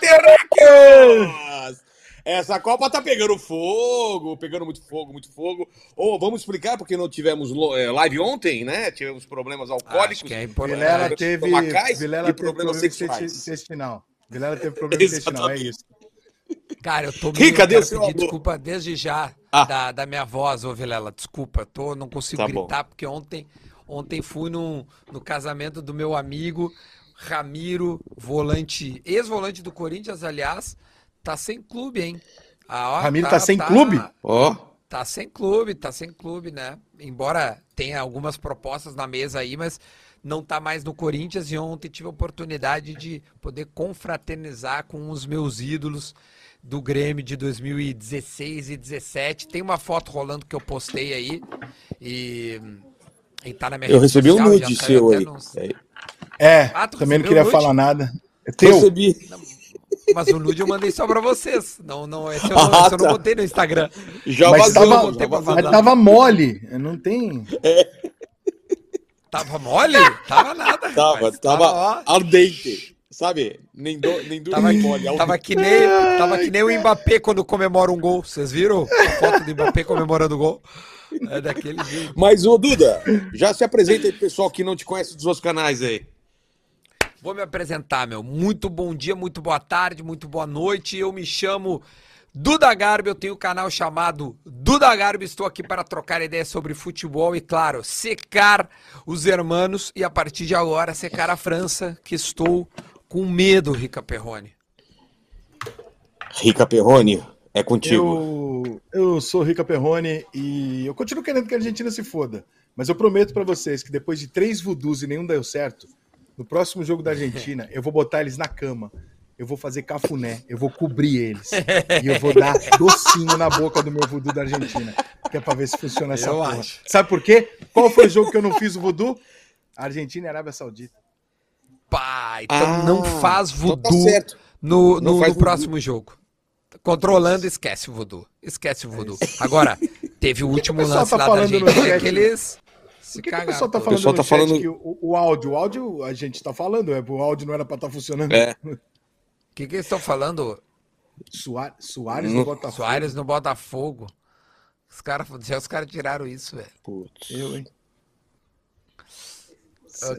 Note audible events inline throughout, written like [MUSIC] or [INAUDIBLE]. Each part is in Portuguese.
Terráqueos! Essa Copa tá pegando fogo, pegando muito fogo, muito fogo. Ou vamos explicar porque não tivemos eh, live ontem, né? Tivemos problemas alcoólicos. Acho que é importante. Vilela teve, Vilela e problemas teve sexuais. intestinal. Vilela teve [LAUGHS] problema intestinal, é isso. Cara, eu tô pedir desculpa desde já ah. da, da minha voz, ô Vilela. Desculpa, tô, não consigo tá gritar, bom. porque ontem, ontem fui no, no casamento do meu amigo Ramiro, volante, ex-volante do Corinthians, aliás, tá sem clube, hein? Ah, ó, Ramiro tá, tá sem tá, clube? Ó. Oh. Tá sem clube, tá sem clube, né? Embora tenha algumas propostas na mesa aí, mas não tá mais no Corinthians e ontem tive a oportunidade de poder confraternizar com os meus ídolos do Grêmio de 2016 e 17. Tem uma foto rolando que eu postei aí e, e tá na minha Eu recebi social, um nude seu aí. Nos... É, ah, também não queria falar nada. É teu. Recebi. Não, mas o nude eu mandei só pra vocês. Não, não, esse eu, não, [LAUGHS] ah, esse eu não tá. botei no Instagram. Já mas vazou, tava, já vazou. Mas tava mole. Não tem. É. Tava mole? Tava nada. Tava, tava, tava ardente. Sabe? Nem, do, nem duro tava, nem mole. Tava que, nem, tava que nem o Mbappé quando comemora um gol. Vocês viram a foto do Mbappé comemorando o gol? É daquele jeito. Mas, ô Duda, já se apresenta aí pro pessoal que não te conhece dos outros canais aí. Vou me apresentar, meu. Muito bom dia, muito boa tarde, muito boa noite. Eu me chamo Duda Garbi, eu tenho um canal chamado Duda Garbi. Estou aqui para trocar ideias sobre futebol e, claro, secar os hermanos e a partir de agora secar a França, que estou com medo, Rica Perrone. Rica Perrone, é contigo. Eu, eu sou Rica Perrone e eu continuo querendo que a Argentina se foda. Mas eu prometo para vocês que depois de três voodoos e nenhum deu certo, no próximo jogo da Argentina, eu vou botar eles na cama. Eu vou fazer cafuné, eu vou cobrir eles. e eu vou dar docinho na boca do meu voodoo da Argentina. Que é pra ver se funciona essa eu porra. Acho. Sabe por quê? Qual foi o jogo que eu não fiz o voodoo? Argentina e Arábia Saudita. Pai, então ah, não faz então tá voodoo tá no, no, no próximo jogo. Controlando, esquece o voodoo. Esquece o voodoo. É Agora, teve o último lance tá lá da Argentina que eles por que, que o pessoal tá falando, o pessoal tá falando... que o, o, áudio, o áudio a gente tá falando, é, o áudio não era para estar tá funcionando. É. O que, que eles estão falando? Soares, Soares no, Botafogo. Soares no Botafogo. Os caras os cara tiraram isso, velho. Putz. Eu, hein?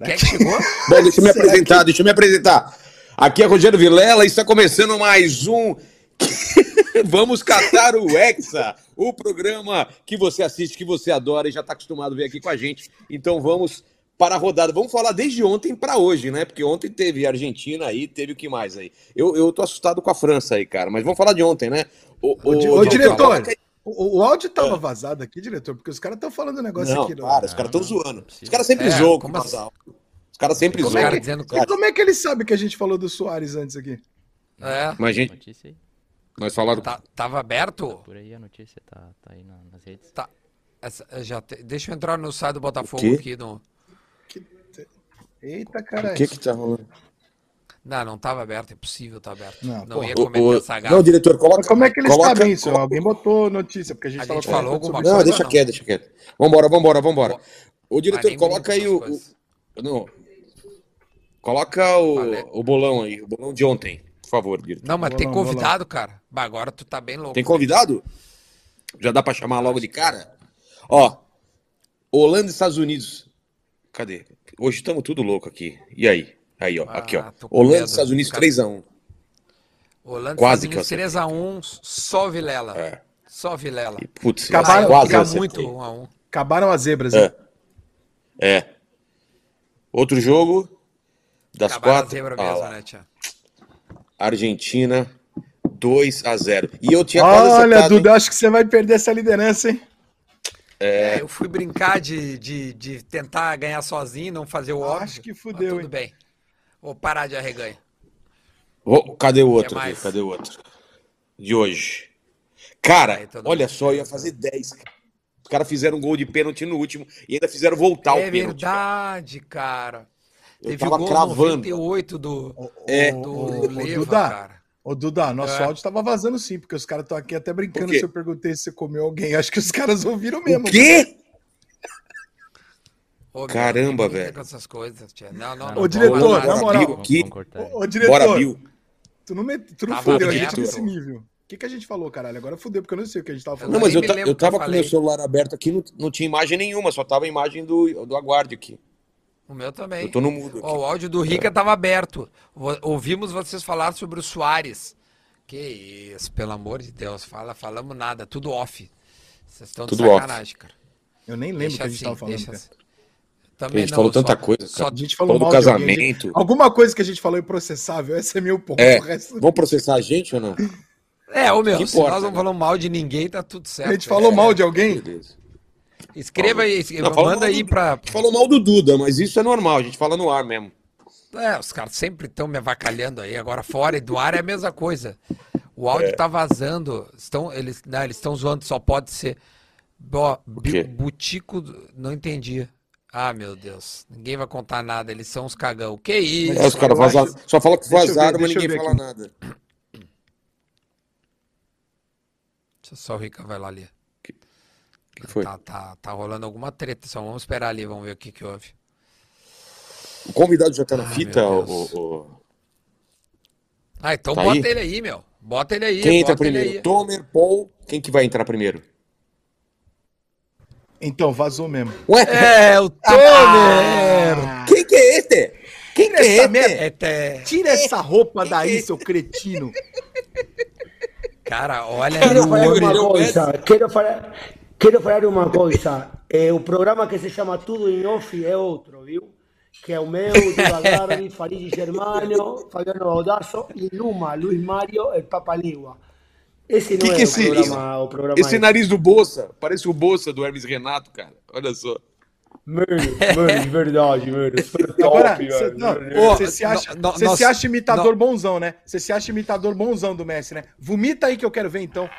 Quem é que chegou? [LAUGHS] Bom, deixa eu me apresentar, que... deixa eu me apresentar. Aqui é Rogério Vilela e está começando mais um [LAUGHS] Vamos catar o Hexa, o programa que você assiste, que você adora e já está acostumado a ver aqui com a gente. Então vamos para a rodada. Vamos falar desde ontem para hoje, né? Porque ontem teve Argentina aí, teve o que mais aí? Eu, eu tô assustado com a França aí, cara. Mas vamos falar de ontem, né? O, o, o, o diretor, o, o, áudio tava vazado aqui, diretor, porque os caras estão falando um negócio não, aqui. Para, os caras estão zoando. Os caras sempre é, zoam com assim? Os caras sempre como zoam. É que, e como é que ele sabe que a gente falou do Soares antes aqui? É. Mas, gente... Nós falaram. Tá, tava aberto? Tá por aí a notícia tá, tá aí nas redes. Tá. Essa, já te... Deixa eu entrar no site do Botafogo aqui no. Que... Eita, caralho. O que que tá rolando? Não, não tava aberto, é possível tá aberto. Não, não ia cometer essa gafa. Não, diretor, coloca. como é que eles coloca, sabem isso? Coloca... Alguém botou notícia, porque a gente, a gente falou alguma coisa. Não, deixa quieto, deixa quieto. Vambora, vambora, vambora. O diretor, coloca aí o. o... Não. Coloca o, o bolão aí, o bolão de ontem favor, Guilherme. Não, mas tem convidado, cara. Bah, agora tu tá bem louco. Tem convidado? Já dá pra chamar logo de cara? Ó, Holanda e Estados Unidos. Cadê? Hoje estamos tudo louco aqui. E aí? Aí, ó. Ah, aqui, ó. Holanda e Estados Unidos 3x1. Holanda quase Estados Unidos 3x1, só Vilela. É. Só Vilela. E, putz, acabaram, quase muito 1x1. Acabaram as zebras, é. É. Outro jogo das Acabaram quatro. Zebra ah, mesmo, né, tia? Argentina 2 a 0. E eu tinha quase Olha, acertado, Duda, hein? acho que você vai perder essa liderança, hein? É... é... eu fui brincar de, de, de, tentar ganhar sozinho, não fazer o óbvio. Acho que fudeu, tudo hein? bem. Vou parar de arreganho. Oh, cadê o outro? Aqui? Cadê o outro? De hoje. Cara, Aí, olha só, eu ia fazer 10. Os caras fizeram um gol de pênalti no último e ainda fizeram voltar é o pênalti. É verdade, cara. cara. Eu Teve tava o gol cravando. 98 do, é. do o, Leva, Duda, cara. Ô, Duda, nosso é. áudio tava vazando sim, porque os caras estão aqui até brincando se eu perguntei se você comeu alguém. Acho que os caras ouviram mesmo. O quê? Ô, Caramba, velho. com essas coisas, tia. Não, não, não. Ô, diretor, na moral. Cortar. Ô, diretor, Bora, Bill. tu não, met... tu não Tava fudeu a gente nesse nível. O que, que a gente falou, caralho? Agora fudeu, porque eu não sei o que a gente tava falando. Não, mas eu, me eu o que eu tava com falei. meu celular aberto aqui, não, não tinha imagem nenhuma, só tava a imagem do, do aguarde aqui. O meu também. Eu tô no mudo Ó, aqui. o áudio do Rica estava aberto. Vo- Ouvimos vocês falar sobre o Soares. Que isso, pelo amor de Deus. Fala, falamos nada, tudo off. Vocês estão de Tudo off. sacanagem, cara. Eu nem lembro o que a gente assim, tava falando. assim. Também A gente não, falou só- tanta coisa, Só, A gente falou, Falou do mal de alguém, casamento. gente- Alguma coisa que a gente falou improcessável, esse é meu ponto. É, resto- vão processar a gente ou não? é, ô meu, Que se importa, nós não né? falamos mal de ninguém, tá tudo certo. a gente falou É. mal de alguém? Beleza. Escreva aí, Não, manda aí do- pra. A gente falou mal do Duda, mas isso é normal, a gente fala no ar mesmo. É, os caras sempre estão me avacalhando aí. Agora fora e do ar é a mesma coisa. O É. áudio tá vazando. Estão, eles não, eles estão zoando, só pode ser. Ó, bi-? Butico. Não entendi. Ah, meu Deus. Ninguém vai contar nada. Eles são os cagão. Que isso? É, os caras vazaram, só fala que ver, vazaram, mas ninguém fala aqui. nada. Deixa só o Rica vai lá ali. Que foi? Tá, tá, tá rolando alguma treta. Só vamos esperar ali, vamos ver o que que houve. O convidado já tá na Ai, fita, o, o- Ah, então Tá bota aí? ele aí, meu. Bota ele aí. Quem entra primeiro? Tomer, Paul, quem que vai entrar primeiro? Então, vazou mesmo. Ué, É, o Tomer! quem que é este? Quem que é Essa este? merda- É, te- Tira essa roupa daí, seu cretino. Cara, olha Quero falar uma coisa, quero falar, quero falar uma coisa. É, o programa que se chama Tudo em Off é outro, viu? Que é o meu, Duda Garbi, Farid Germano, Fabiano Audazo e Luma, Luiz Mário, el Papa Ligua. Esse não Que é que o, esse- programa, o programa. Esse nariz do Bolsa, parece o Bolsa do Hermes Renato, cara. Olha só. Mano, mano, de verdade, mano. Top, Agora, não, você se acha, você nós- se acha imitador bonzão, né? Você se acha imitador bonzão do Messi, né? Vomita aí que eu quero ver, então.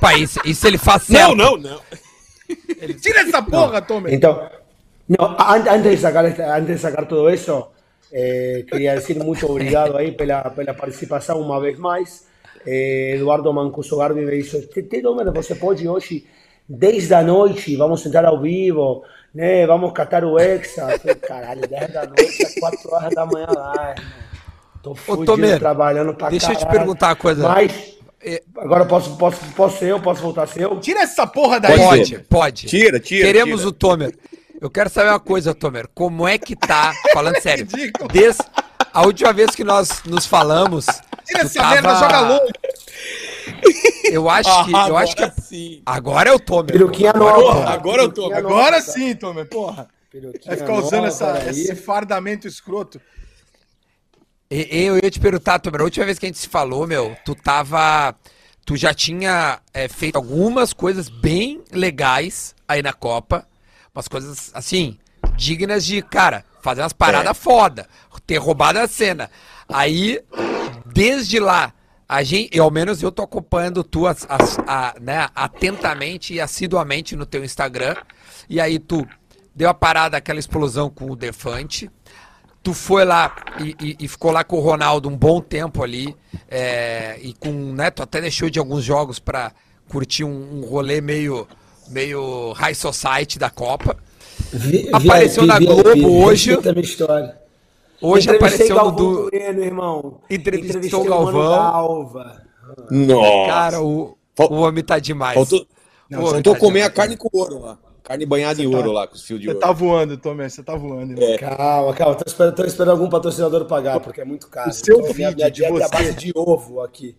Pá, isso, isso ele faz certo. Não, não, não. Tira essa porra. Entonces, no, an- antes de sacar, antes de sacar todo eso, eh, quería decir mucho obrigado aí pela, pela participação uma vez mais. Eh, Eduardo Mancuso Garbi me disse, Domer, você pode hoje, 10 da noite, vamos entrar ao vivo, né? Vamos catar o Hexa. Falei, Caralho, 10 da noite, às 4 horas da manhã lá, irmão. Tô fudido Tomer, trabalhando pra deixa eu te caralho. perguntar uma coisa. Mas, É- agora posso, posso, posso ser eu? Posso voltar a ser eu? Tira essa porra daí. Pode Pode. Tira, tira, Queremos tira. o Tomer. Eu quero saber uma coisa, Tomer. Como é que tá, falando [LAUGHS] sério, desde a última vez que nós nos falamos, Tira essa merda, joga longe. Eu acho que, eu acho que sim. agora é o Tomer. Pero que Agora, anota. agora eu tô. Agora sim, Tomer, porra. Vai ficar usando essa, esse fardamento escroto. Eu ia te perguntar, Tomer, a última vez que a gente se falou, meu, tu tava. Tu já tinha é, feito algumas coisas bem legais aí na Copa. Umas coisas, assim, dignas de, cara, fazer umas paradas foda. Ter roubado a cena. Aí, desde lá, a gente, eu, ao menos eu tô acompanhando tu as- as- a- né, atentamente e assiduamente no teu Instagram. E aí tu deu a parada, aquela explosão com o Defante. Tu foi lá e, e- e ficou lá com o Ronaldo um bom tempo ali. é, e com, né, tu até deixou de alguns jogos pra curtir um, um rolê meio, meio high society da Copa. Vi- Apareceu VIP, na VIP, Globo hoje. a. Hoje apareceu no Galvão do. Bueno, irmão. Entrevistou Entrevistei o Galvão. Nossa. Cara, o, Fal- o homem tá demais. Faltou, O Não, homem faltou tá comer a demais. carne com ouro lá. Carne banhada em tá- ouro lá, com os fios de Você ouro. tá voando, Tomer, você tá voando. irmão. Calma, calma. Tô esperando, tô esperando algum patrocinador pagar, porque é muito caro. O seu Então, minha, feed minha de é você. base de ovo aqui.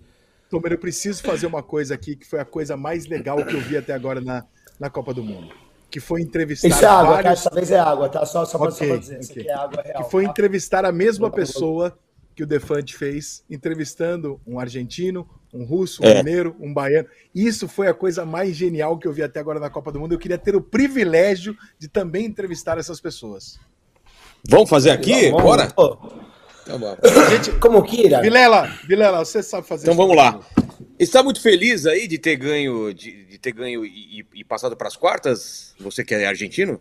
Tomer, eu preciso fazer uma coisa aqui que foi a coisa mais legal que eu vi até agora na, na Copa do Mundo. Que foi entrevistar Isso é água, tá? vários... Dessa vez é água, tá? Só, só, pra, só pra dizer. Isso ok. aqui é água real. que foi tá? entrevistar a mesma pessoa que o Defante fez, entrevistando um argentino, um russo, um É. mineiro, um baiano. Isso foi a coisa mais genial que eu vi até agora na Copa do Mundo. Eu queria ter o privilégio de também entrevistar essas pessoas. Vamos fazer aqui? Vamos, Bora? pô, Então vamos. Como quieran. Vilela, Vilela, você sabe fazer Então isso. vamos lá. Está muito feliz aí de ter ganho, de, de ter ganho e, e- e passado para as quartas? Você que é argentino?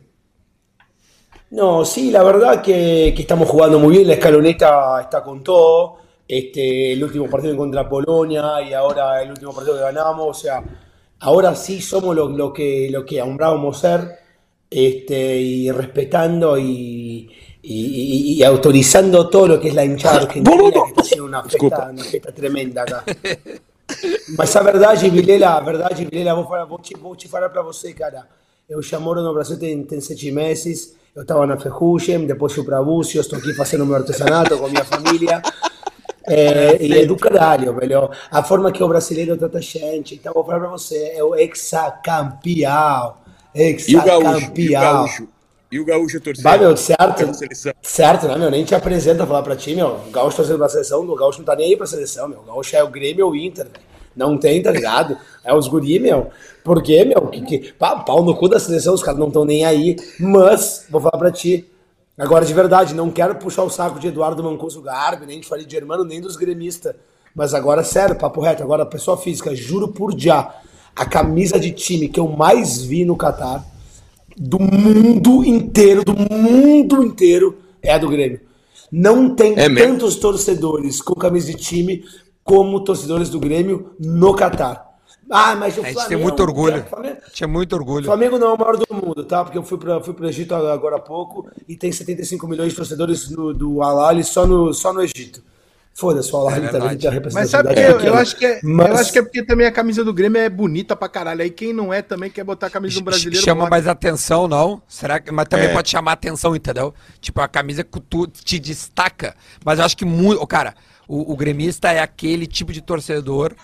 No, sí, la verdad que, que estamos jugando muy bien, la escaloneta está con todo. Este, el último partido contra Polonia y ahora el último partido que ganamos, o sea, ahora sí somos lo, lo que, lo que hombrábamos ser, este, y respetando y, y, y, autorizando todo lo que es la hinchada argentina, que está haciendo una fiesta, una fiesta tremenda acá. Mas a verdade, Vilela, a verdade, Vilela, vou, falar, vou, te, vou te falar para você, cara. Eu já moro no Brasil tem, tem sete meses, eu estava na Ferrugem, depois fui para Búzios, estou aqui fazendo meu artesanato com minha família. É, e é do caralho, velho. A forma que o brasileiro trata a gente. Então, vou falar pra você, é o ex-campeão. Ex-campeão. E o Gaúcho torcendo. Vai, meu, certo. Certo, né, meu? Nem te apresenta falar pra ti, meu. O Gaúcho torcendo pra seleção, o Gaúcho não tá nem aí pra seleção, meu. O Gaúcho é o Grêmio ou o Inter, velho. Não tem, tá ligado? É os guri, meu. Por quê, meu? Que, que, pau no cu da seleção, os caras não estão nem aí. Mas, vou falar pra ti, Agora, de verdade, não quero puxar o saco de Eduardo Mancuso Garbi, nem de Farid Germano, nem dos gremistas. Mas agora, sério, papo reto, agora, pessoa física, juro por já, a camisa de time que eu mais vi no Catar, do mundo inteiro, do mundo inteiro, é a do Grêmio. Não tem é tantos torcedores com camisa de time como torcedores do Grêmio no Catar. Ah, mas o Flamengo. A gente tem muito orgulho. Flamengo, tinha muito orgulho. Flamengo não é o maior do mundo, tá? Porque eu fui para fui o Egito agora há pouco e tem 75 milhões de torcedores no, do Al só no, só no Egito. Foda-se, o Al é também tem a Mas sabe que eu, eu, acho que é, mas... eu acho que é porque também a camisa do Grêmio é bonita pra caralho. Aí quem não é também quer botar a camisa do brasileiro. Chama mais atenção, não? Será que. Mas também é. pode chamar atenção, entendeu? Tipo, a camisa que tu te destaca. Mas eu acho que muito. Cara, o, o gremista é aquele tipo de torcedor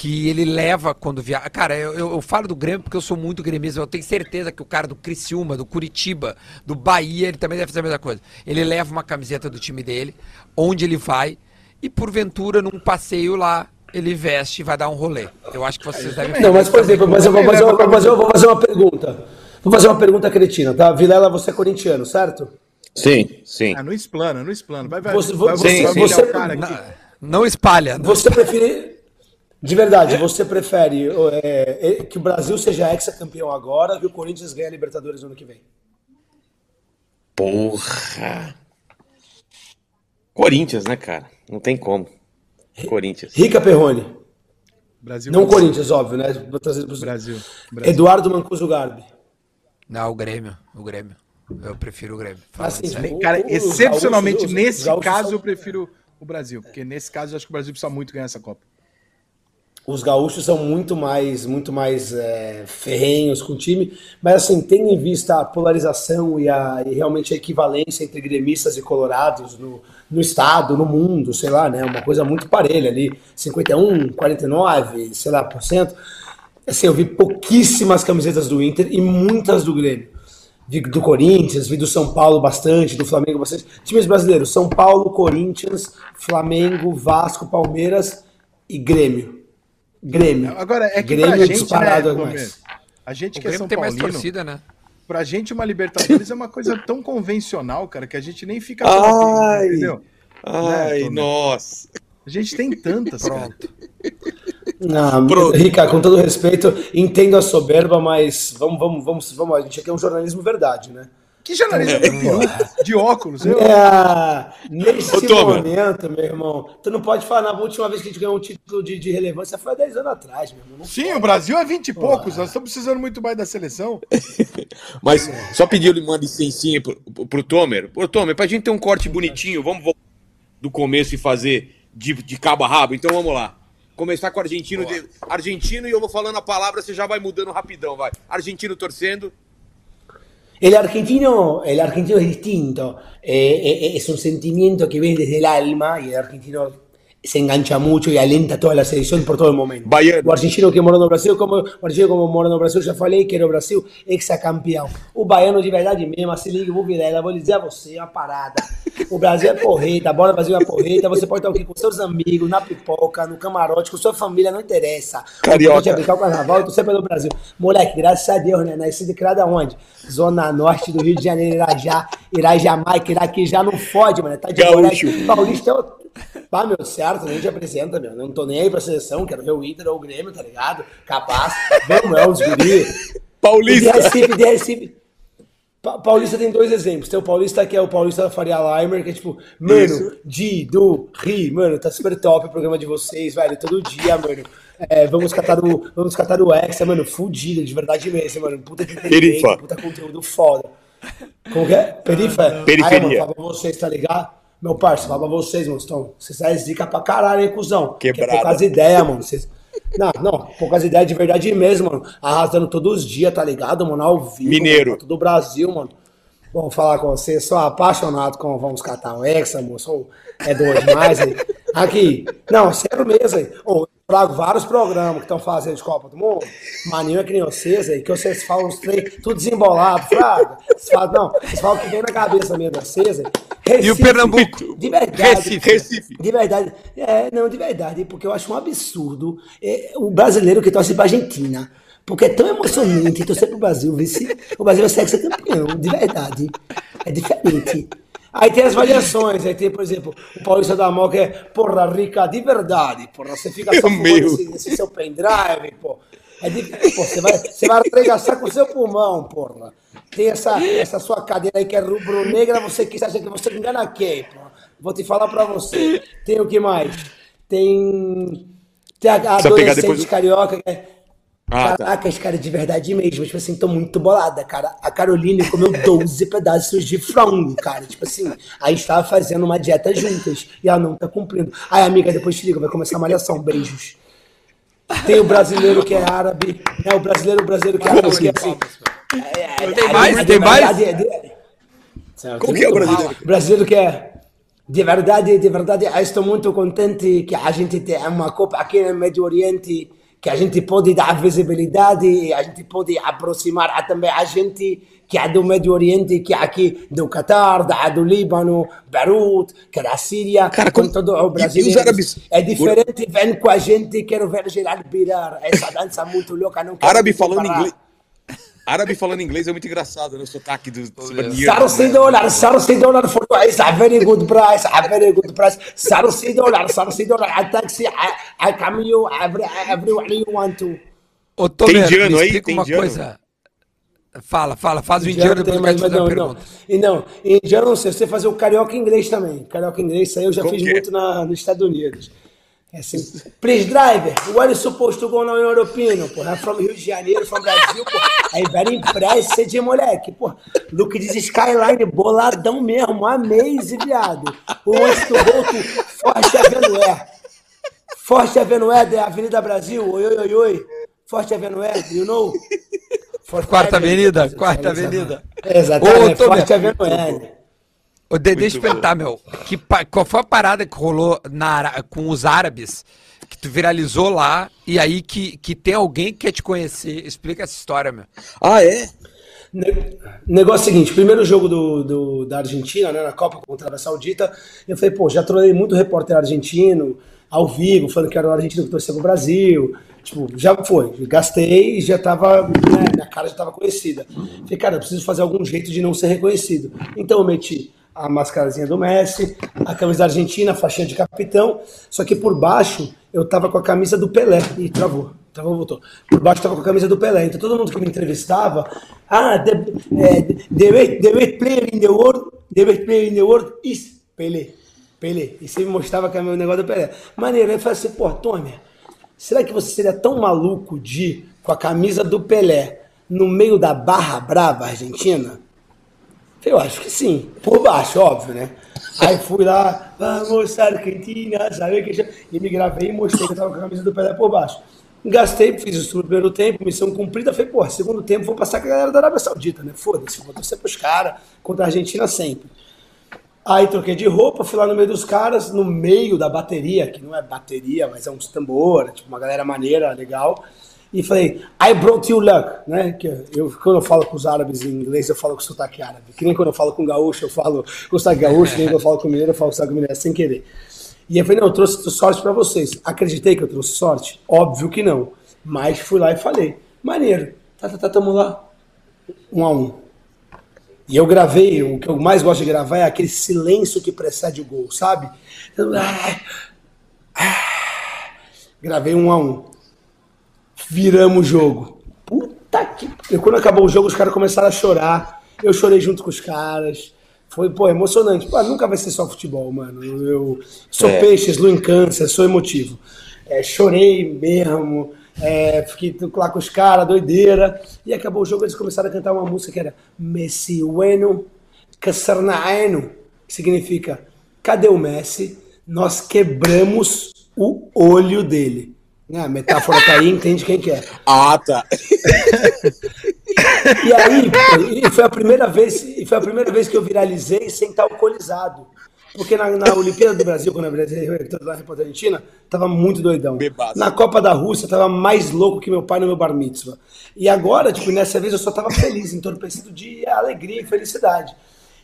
que ele leva quando viaja. Cara, eu, eu, eu, falo do Grêmio porque eu sou muito gremista. Eu tenho certeza que o cara do Criciúma, do Curitiba, do Bahia, ele também deve fazer a mesma coisa. Ele leva uma camiseta do time dele, onde ele vai, e porventura, num passeio lá, ele veste e vai dar um rolê. Eu acho que vocês devem Não, mas por exemplo, mas eu, vou fazer uma, mas eu vou fazer uma pergunta. Vou fazer uma pergunta cretina, tá? Vilela, você é corintiano, certo? Sim, sim. Ah, não explana, não explana. Vai, vai, você, vai, sim, você, sim. você, não, não espalha. Não você espalha. prefere de verdade, você prefere é, é, que o Brasil seja ex-campeão agora que o Corinthians ganhe a Libertadores no ano que vem? Porra! Corinthians, né, cara? Não tem como. Corinthians. Rica Perrone. Brasil. Não Brasil. Corinthians, óbvio, né? Brasil, Brasil. Eduardo Mancuso Garbi. Não, o Grêmio. O Grêmio. Eu prefiro o Grêmio. Assim, o, cara, o, excepcionalmente nesse caso eu prefiro o Brasil, porque nesse caso eu acho que o Brasil precisa muito ganhar essa Copa os gaúchos são muito mais muito mais é, ferrenhos com o time, mas assim, tendo em vista a polarização e, a, e realmente a equivalência entre gremistas e colorados no, no estado, no mundo, sei lá, né, uma coisa muito parelha ali, 51, 49, sei lá, por cento, assim, eu vi pouquíssimas camisetas do Inter e muitas do Grêmio. Vi do Corinthians, vi do São Paulo bastante, do Flamengo bastante. Times brasileiros, São Paulo, Corinthians, Flamengo, Vasco, Palmeiras e Grêmio Grêmio. Agora, é que Grêmio pra gente, disparado né, a gente o que é São tem Paulino, mais torcida, né? Pra gente, uma Libertadores é uma coisa tão convencional, cara, que a gente nem fica. Ai, entendeu? Ai, né, nossa. A gente tem tantas, Pronto. Não, Pronto. Rica, com todo respeito, entendo a soberba, mas vamos, vamos, vamos, vamos. A gente aqui é um jornalismo verdade, né? Que jornalista é. de óculos? Eu... É, nesse Ô, momento, meu irmão, tu não pode falar, na última vez que a gente ganhou um título de, de relevância foi há 10 anos atrás, meu irmão. Sim, pode. o Brasil é 20 e poucos, nós estamos precisando muito mais da seleção. [LAUGHS] Mas só pediu uma licencinha pro, pro Tomer. Ô, Tomer, pra gente ter um corte bonitinho, vamos voltar do começo e fazer de, de cabo a rabo, então vamos lá. Começar com o argentino, de, argentino e eu vou falando a palavra, você já vai mudando rapidão, vai. Argentino torcendo. El argentino, el argentino es distinto, eh, eh, es un sentimiento que ves desde el alma y el argentino se engancha mucho y alenta toda la selección por todo el momento. Bahia. O argentino que morou no Brasil, como o argentino como morou no Brasil, já falei que era o Brasil ex-campeão. O baiano de verdade mesmo, se liga, vou virar ela, vou dizer a você uma parada. O Brasil é porreta, a bola do Brasil é porreta, você pode estar aqui com seus amigos, na pipoca, no camarote, com sua família, não interessa. Carioca. Pode brincar o carnaval, tô sempre pelo Brasil. Moleque, graças a Deus, né? Nascido e criado aonde? Zona Norte do Rio de Janeiro, Irajá, Irajamaica, já não fode, mano. Tá de Gaúcho. Paulista é Pá, meu, certo, nem te apresenta, meu. Não tô nem aí pra seleção, quero ver o Inter ou o Grêmio, tá ligado? Capaz. Vamos, é os guri. Paulista. De Recife, de Recife. Paulista tem dois exemplos. Tem o Paulista que é o Paulista da Faria Limer, que é tipo, mano, Di, Du, Ri, mano, tá super top o programa de vocês, velho, todo dia, mano. É, vamos catar o, vamos catar o Hexa, mano, fudido, de verdade mesmo, mano. Puta que Perifa. puta conteúdo foda. Como que é? Perifa? Periferia. Aí, mano, vocês, tá ligado? Meu parceiro, fala pra vocês, mano. Vocês é zica pra caralho, hein, cuzão? Que é poucas ideias, mano. Vocês... Não, não, poucas ideias de verdade mesmo, mano. Arrasando todos os dias, tá ligado, mano? Ao vivo. Mineiro. Mano, todo o Brasil, mano. Vamos falar com você, sou apaixonado com Vamos Catar o Hexa, moço. É dois mais aí. Aqui, não, sério mesmo aí. Eu trago vários programas que estão fazendo de Copa do Mundo. Maninho é que nem vocês aí, que vocês falam os três, tudo desembolado, fraga. Vocês falam, não, vocês falam o que vem na cabeça mesmo de vocês aí. E o Recife, Pernambuco? De verdade. Recife. Recife. De verdade. É, não, de verdade, porque eu acho um absurdo é, o brasileiro que torce pra Argentina. Porque é tão emocionante torcer pro Brasil, ver se o Brasil vai ser campeão, de verdade. É diferente. Aí tem as variações, aí tem, por exemplo, o Paulista da Moca é porra rica de verdade, porra, você fica só fumando esse, esse seu pendrive, pô. É de, pô, você vai, você vai arregaçar com o seu pulmão, porra. Tem essa, essa sua cadeira aí que é rubro-negra, você que acha que você engana quem, porra. Vou te falar pra você. Tem o que mais? Tem. Tem a, a adolescente depois carioca que é. Ah, tá. Caraca, esse cara de verdade mesmo. Tipo assim, tô muito bolada, cara. A Caroline comeu [LAUGHS] 12 pedaços de frango, cara. Tipo assim, a gente tava fazendo uma dieta juntas e ela não tá cumprindo. Aí, amiga, depois te liga, vai começar a malhação. Beijos. Tem o brasileiro que é árabe, né? O brasileiro, o brasileiro que é árabe, que é assim. é- é- Tem é- mais? é- Tem é- mais? é- é- é- Como que é o brasileiro? O brasileiro que é. De verdade, de verdade, eu estou muito contente que a gente tem uma Copa aqui no Médio Oriente, que a gente pode dar visibilidade, a gente pode aproximar também a gente que é do Médio Oriente, que é aqui do Catar, da, do Líbano, Beirut, que é da Síria, Cara, com todo o Brasil. os árabes- É diferente, vem com a gente, quero ver Gerard Pirar, essa dança muito louca, não Árabe falando comparar. inglês. Árabe falando inglês é muito engraçado, né? O sotaque dos dos maníacos, Sarsi né? dollar, Sarsi dollar for it's a very good price, a very good price. Sarsi dollar, Sarsi dollar, a taxi, I, I come you every everywhere you want to. Ô, Tomer, indiano me aí? explica Tem uma indiano? coisa. Fala, fala, faz o indiano, Indiano depois tem, te mas fazer não, não. pergunta. E não, indiano não sei, você fazer o carioca inglês também. Carioca inglês, isso aí eu já Como fiz é? muito na, nos Estados Unidos. É assim, please driver, where is supposed to go now in? Pô, I'm from Rio de Janeiro, from Brasil, pô. Aí, very impressed de moleque, pô. Look this skyline, boladão mesmo, amazing, viado. O wants to go to Forte Avenue. Forte Avenue, da Avenida Brasil, oi, oi, oi, oi. Forte Avenue, you know? Forte Quarta. Avenida, Quarta Avenida. Exatamente, Ô, Forte Avenue. Ô, deixa eu perguntar, meu. Que, qual foi a parada que rolou na, com os árabes que tu viralizou lá e aí que, que tem alguém que quer te conhecer? Explica essa história, meu. Ah, é? Ne- Negócio seguinte, primeiro jogo do, do- da Argentina, né, na Copa contra a Saudita, eu falei, pô, já trolei muito repórter argentino, ao vivo, falando que era o argentino que torcia pro Brasil, tipo, já foi, gastei, já tava, né, minha cara já tava conhecida. Falei, cara, eu preciso fazer algum jeito de não ser reconhecido. Então eu meti a mascarazinha do Messi, a camisa da Argentina, a faixinha de capitão, só que por baixo eu tava com a camisa do Pelé, e travou. Travou, voltou. Por baixo tava com a camisa do Pelé. Então todo mundo que me entrevistava, ah, the, eh, the, best, the best player in the world, the best player in the world is Pelé. Pelé. E me mostrava que é o negócio do Pelé. Maneiro. Aí eu falei assim, pô, Tommy, será que você seria tão maluco de com a camisa do Pelé no meio da Barra Brava Argentina? Eu acho que sim, por baixo, óbvio, né? Aí fui lá, vamos Argentina, sabe que e me gravei e mostrei que eu tava com a camisa do Pelé por baixo. Gastei, fiz isso no primeiro tempo, missão cumprida. Falei, pô, segundo tempo vou passar com a galera da Arábia Saudita, né? Foda-se, vou torcer pros caras, contra a Argentina sempre. Aí troquei de roupa, fui lá no meio dos caras, no meio da bateria, que não é bateria, mas é uns tambor, tipo uma galera maneira, legal. E falei, I brought you luck, né? Que eu, quando eu falo com os árabes em inglês, eu falo com sotaque árabe. Que nem quando eu falo com gaúcho, eu falo com sotaque gaúcho, nem quando eu falo com mineiro, eu falo com sotaque mineiro, sem querer. E eu falei, não, eu trouxe sorte pra vocês. Acreditei que eu trouxe sorte? Óbvio que não. Mas fui lá e falei, maneiro, tá, tá, tá, tamo lá. Um a um. E eu gravei, o que eu mais gosto de gravar é aquele silêncio que precede o gol, sabe? Ah, ah, gravei um a um. Viramos o jogo. Puta que. E quando acabou o jogo, os caras começaram a chorar. Eu chorei junto com os caras. Foi, pô, emocionante. Pô, nunca vai ser só futebol, mano. Eu, sou É. peixes, lua em câncer, sou emotivo. é, chorei mesmo, é, fiquei lá com os caras, doideira. E acabou o jogo, eles começaram a cantar uma música que era Messi bueno, Casarnaeno, que significa cadê o Messi? Nós quebramos o olho dele. A metáfora tá aí, entende quem que é. [LAUGHS] Ah, tá. [LAUGHS] E aí, e foi a primeira vez, e foi a primeira vez que eu viralizei sem estar alcoolizado. Porque na, na Olimpíada do Brasil, quando eu viralizei na Repórter Argentina, tava muito doidão. Bebaço. Na Copa da Rússia, tava mais louco que meu pai no meu bar mitzvah. E agora, tipo, nessa vez eu só tava feliz, entorpecido de alegria e felicidade.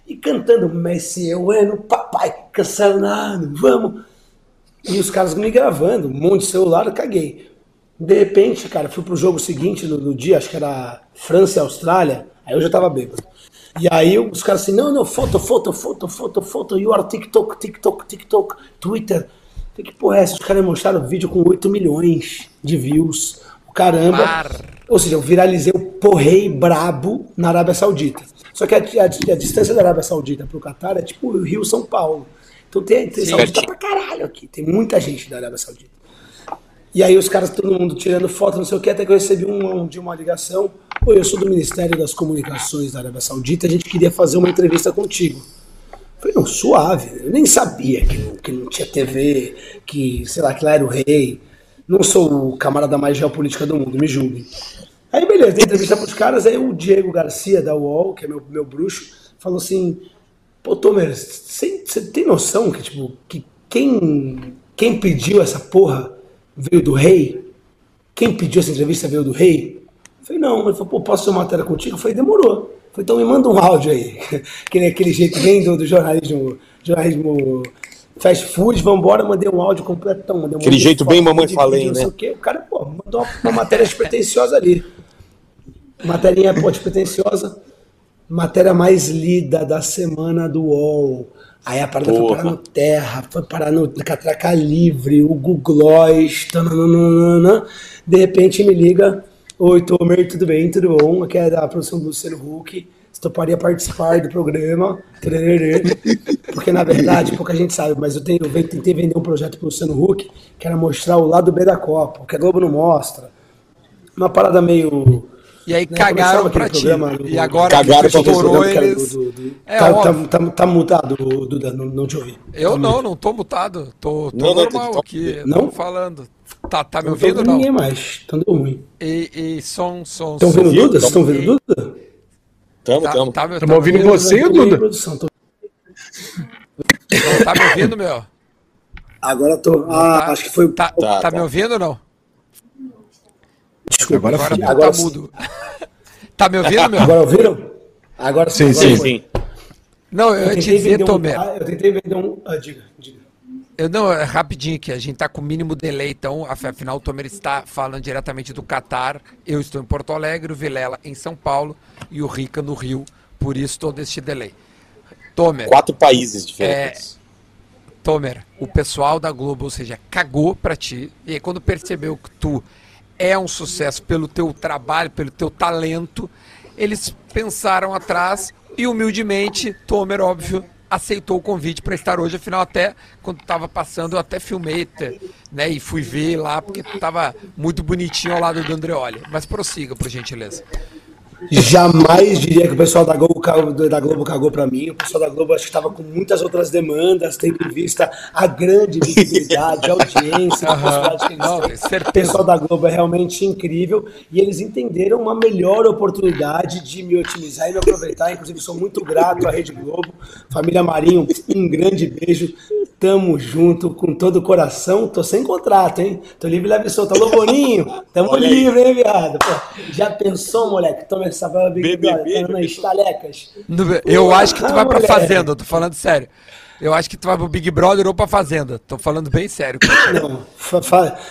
E cantando Messi, eu ano, papai, cancelado, vamos. E os caras me gravando, um monte de celular, eu caguei. De repente, cara, fui pro jogo seguinte no, no dia, acho que era França e Austrália, aí eu já tava bêbado. E aí os caras assim, não, não, foto, foto, foto, foto, foto, you are TikTok, TikTok, TikTok, Twitter. Falei, que porra é essa? Os caras mostraram vídeo com 8 milhões de views. O caramba. Par. Ou seja, eu viralizei o porrei brabo na Arábia Saudita. Só que a, a- a distância da Arábia Saudita pro Catar é tipo o Rio São Paulo. Então tem, tem Sim. saudita pra caralho aqui. Tem muita gente da Arábia Saudita. E aí os caras, todo mundo tirando foto, não sei o que, até que eu recebi um, um- de uma ligação. Oi, eu sou do Ministério das Comunicações da Arábia Saudita, a gente queria fazer uma entrevista contigo. Eu falei, não, suave. Eu nem sabia que, não- que não tinha TV, que, sei lá, que lá era o rei. Não sou o camarada mais geopolítica do mundo, me julguem. Aí, beleza, dei entrevista pros caras, aí o Diego Garcia, da UOL, que é meu, meu bruxo, falou assim, pô, Tomer, você tem noção que, tipo, que quem, quem pediu essa porra veio do rei? Quem pediu essa entrevista veio do rei? Eu falei, não, ele falou, pô, posso fazer uma matéria contigo? Eu falei, demorou. Eu falei, então me manda um áudio aí. [LAUGHS] aquele, aquele jeito bem do, do jornalismo, jornalismo fast food, vambora, mandei um áudio completão. Mandei um Aquele jeito bem mamãe falei, vídeo, não sei né? o quê. O cara, pô, mandou uma, uma matéria despretensiosa ali. Materinha, pô, despretensiosa. Matéria mais lida da semana do UOL. Aí a parada foi Porra. parar no Terra, foi parar no Catraca Livre, o Googlóis, tananana. de repente me liga, oi Tomer, tudo bem, tudo bom? Aqui é da produção do Luciano Huck, você toparia participar do programa, [LAUGHS] porque na verdade, pouca gente sabe, mas eu, tenho, eu tentei vender um projeto pro Luciano Huck, que era mostrar o lado B da Copa, o que a Globo não mostra. Uma parada meio... E aí né, cagaram pra ti. E agora Cagaram que estourou era do- eles... do- do- É tá, tá, tá, tá mutado, Duda, não, não te ouvi. Eu não, não tô mutado. Tô, tô Não, normal tá- aqui. Não? Não falando. Tá, tá me Não tô ouvindo não? ninguém mais, deu ruim. E, e som, som, Estão viu? Duda? Vocês estão ouvindo Duda? Tamo, Tá, tamo. tá, me- Tamo tá ouvindo você, Duda? produção, tô- Não, tá me ouvindo, meu? Agora tô. Ah, Tá- acho que foi. Tá, Tá, tá tá. me ouvindo ou não? Desculpa. Agora Agora, tá Agora sim. mudo. [LAUGHS] Tá me ouvindo, meu? Agora ouviram? Agora Sim, agora Sim, sim. Não, eu Eu ia te tentei dizer, vender um. Tomer. ah, Eu tentei vender um. Ah, diga, diga. Eu, não, é rapidinho que a gente tá com mínimo delay, então, af- afinal o Tomer está falando diretamente do Catar. Eu estou em Porto Alegre, o Vilela em São Paulo e o Rica no Rio, por isso todo este delay. Tomer, Quatro países diferentes. Tomer, o pessoal da Globo, ou seja, cagou pra ti, e aí quando percebeu que tu é um sucesso pelo teu trabalho, pelo teu talento, eles pensaram atrás e humildemente, Tomer, óbvio, aceitou o convite para estar hoje, afinal até quando tava passando eu até filmei, né, e fui ver lá porque tava muito bonitinho ao lado do Andreoli. Mas prossiga, por gentileza. Jamais diria que o pessoal da Globo, cagou- da Globo cagou pra mim. O pessoal da Globo acho que estava com muitas outras demandas, tendo em vista a grande visibilidade, a audiência, a possibilidade que eles Não, têm. certeza. O pessoal da Globo é realmente incrível e eles entenderam uma melhor oportunidade de me otimizar e me aproveitar. Inclusive, sou muito grato à Rede Globo, família Marinho, um grande beijo. Tamo junto com todo o coração. Tô sem contrato, hein? Tô livre, leve e solto. Alô, Boninho? Tamo Olha aí. livre, hein, viado? Pô, já pensou, moleque? Toma Big BBB, Brother, tá nas Eu acho que tu vai pra. Fazenda, tô falando sério. Eu acho que tu vai pro Big Brother ou pra Fazenda. Tô falando bem sério. Não,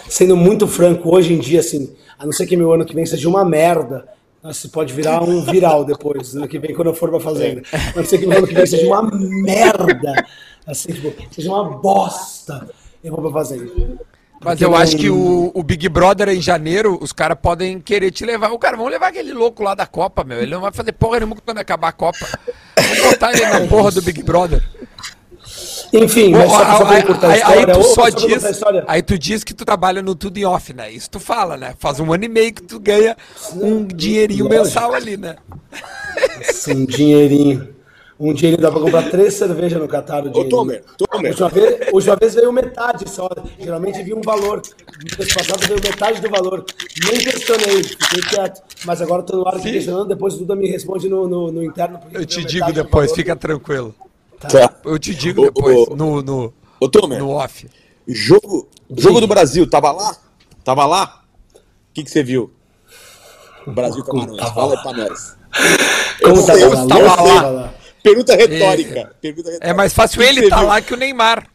sendo muito franco, hoje em dia, assim, a não ser que meu ano que vem seja uma merda, você pode virar um viral depois, ano que vem, quando eu for pra fazenda. A não ser que meu ano que vem seja uma merda, assim, tipo, seja uma bosta, eu vou pra fazenda. Mas eu não- acho que o, o Big Brother em janeiro, os caras podem querer te levar. O cara, vamos levar aquele louco lá da Copa, meu. Ele não vai fazer porra nenhuma quando acabar a Copa. Vamos botar ele na porra do Big Brother. Enfim, mas só, só pra encurtar a aí, aí história. tu só diz, história. aí tu diz que tu trabalha no tudo em off, né? Isso tu fala, né? Faz um ano e meio que tu ganha um dinheirinho lógico. mensal ali, né? Sim, um dinheirinho. Um dinheirinho dá pra comprar três cervejas no Catar. o Ô. Tomer, Tomer. Última vez, última vez veio metade só. Geralmente vi um valor. No mês passado veio metade do valor. Nem questionei, fiquei quieto. Mas agora tô no ar aqui questionando. Depois o Duda me responde no, no, no interno. Eu te digo depois, fica tranquilo. Tá. Eu te digo Ô, depois, ô, no, no, Ô, Tomer, no off. jogo, jogo do Brasil, tava lá? Tava lá? O que, que você viu? Brasil Camarões. Fala aí pra nós. Como Eu tava sei, eu lá. tava lá? Pergunta retórica. Pergunta É retórica. mais fácil que ele estar viu? lá que o Neymar.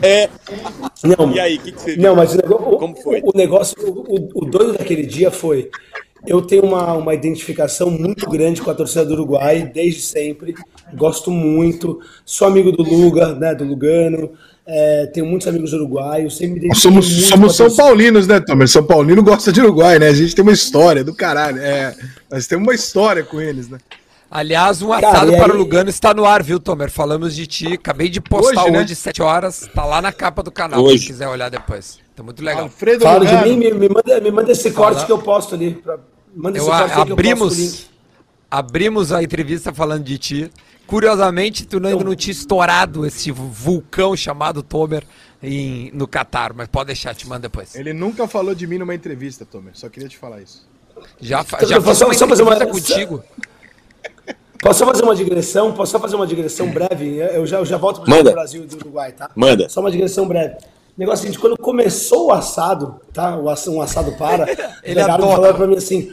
É. Não, E aí, o que, que você viu? Não, mas o, Como foi? o negócio, o, o- o doido daquele dia foi. Eu tenho uma, uma identificação muito grande com a torcida do Uruguai, desde sempre. Gosto muito. Sou amigo do Luga, né? Do Lugano. É, tenho muitos amigos uruguaios. Sempre me Somos, somos São torcida. Paulinos, né, Tomer? São Paulino gosta de Uruguai, né? A gente tem uma história do caralho. É, nós temos uma história com eles, né? Aliás, um Cara, assado e para o aí- Lugano está no ar, viu, Tomer? Falamos de ti. Acabei de postar Hoje, hoje, né? 7 horas. Tá lá na capa do canal, Hoje. se quiser olhar depois. Tá muito legal. Alfredo Fala de mim, me, me manda, me manda esse corte Fala. que eu posto ali. pra- manda esse Eu, corte a- aí que eu posto abrimos, link. abrimos a entrevista falando de ti. Curiosamente, tu ainda não tinha estourado esse vulcão chamado Tomer em, no Catar, mas pode deixar, te mando depois. Ele nunca falou de mim numa entrevista, Tomer. Só queria te falar isso. Já, Então, já fiz posso uma só fazer uma- entrevista contigo. Posso só fazer uma digressão? Posso só fazer uma digressão breve? Eu já, eu já volto para o Brasil e do Uruguai, tá? Manda. Só uma digressão breve. O negócio é seguinte, quando começou o assado, tá? O ass- um assado para, [LAUGHS] Ele falaram pra mim assim.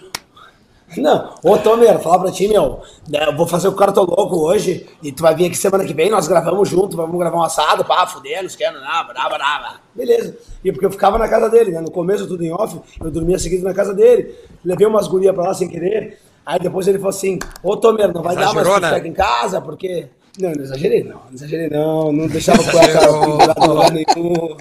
Não, ô Tomer, falar pra ti, meu, né, eu vou fazer o cartoloco hoje e tu vai vir aqui semana que vem, nós gravamos junto, vamos gravar um assado, pá, fuder, não nada, nada, nada. Beleza. E porque eu ficava na casa dele, né? No começo, tudo em off, eu dormia seguido na casa dele. Levei umas gurias pra lá sem querer. Aí depois ele falou assim, ô Tomer, não vai dar mais Exagerou, né? em casa, porque. Não, não exagerei, não. Não exagerei, não. Não deixava a cueca pendurada lugar nenhum.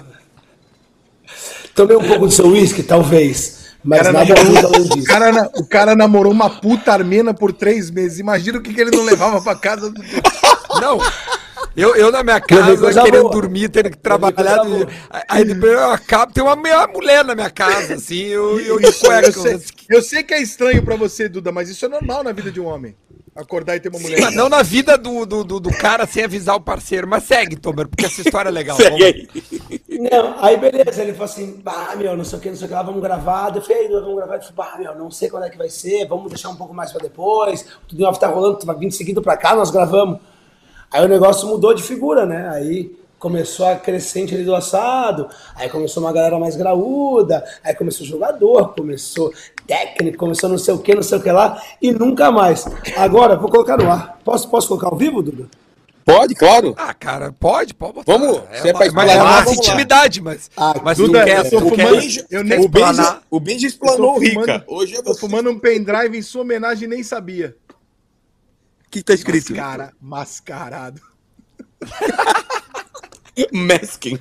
Tomei um pouco de seu uísque, talvez. Mas cara nada namorou- muito além o, disso. cara, na- o cara namorou uma puta armena por três meses. Imagina o que, que ele não levava pra casa do. [LAUGHS] Não. Eu, eu na minha casa, querendo boa. dormir, tendo que trabalhar. Aí depois eu acabo, tem uma meia mulher na minha casa, assim, eu, eu [LAUGHS] de cueca. Eu sei, eu sei que é estranho pra você, Duda, mas isso é normal na vida de um homem. Acordar e ter uma mulher. Mas não na vida do, do, do, do cara sem avisar o parceiro. Mas segue, Tomer, porque essa história é legal. Segue aí. Não, aí beleza, ele falou assim, bah, meu, não sei o que, não sei o que lá, vamos gravar. Eu falei, aí, vamos gravar. Ele falou, bah, meu, não sei quando é que vai ser, vamos deixar um pouco mais pra depois. Tudo off tá rolando, tu vai vir seguido pra cá, nós gravamos. Aí o negócio mudou de figura, né? Aí começou a crescente ali do assado, aí começou uma galera mais graúda, aí começou jogador, começou técnico, começou não sei o que, não sei o que lá, e nunca mais. Agora, vou colocar no ar. Posso, posso colocar ao vivo, Duda? Pode, claro. Ah, cara, pode, pode botar. Vamos, é pra mas é explanar, nossa vamos lá. intimidade, mas, Ah, mas Duda, tu quer, eu tô tu quer, fumando- tu eu quer nem- O Benji, explanar. o Benji Eu explanou o tô Rica. fumando- Hoje é Tô você. fumando um pendrive em sua homenagem e nem sabia. O que tá escrito? Mascara, mascarado. [LAUGHS] Masking.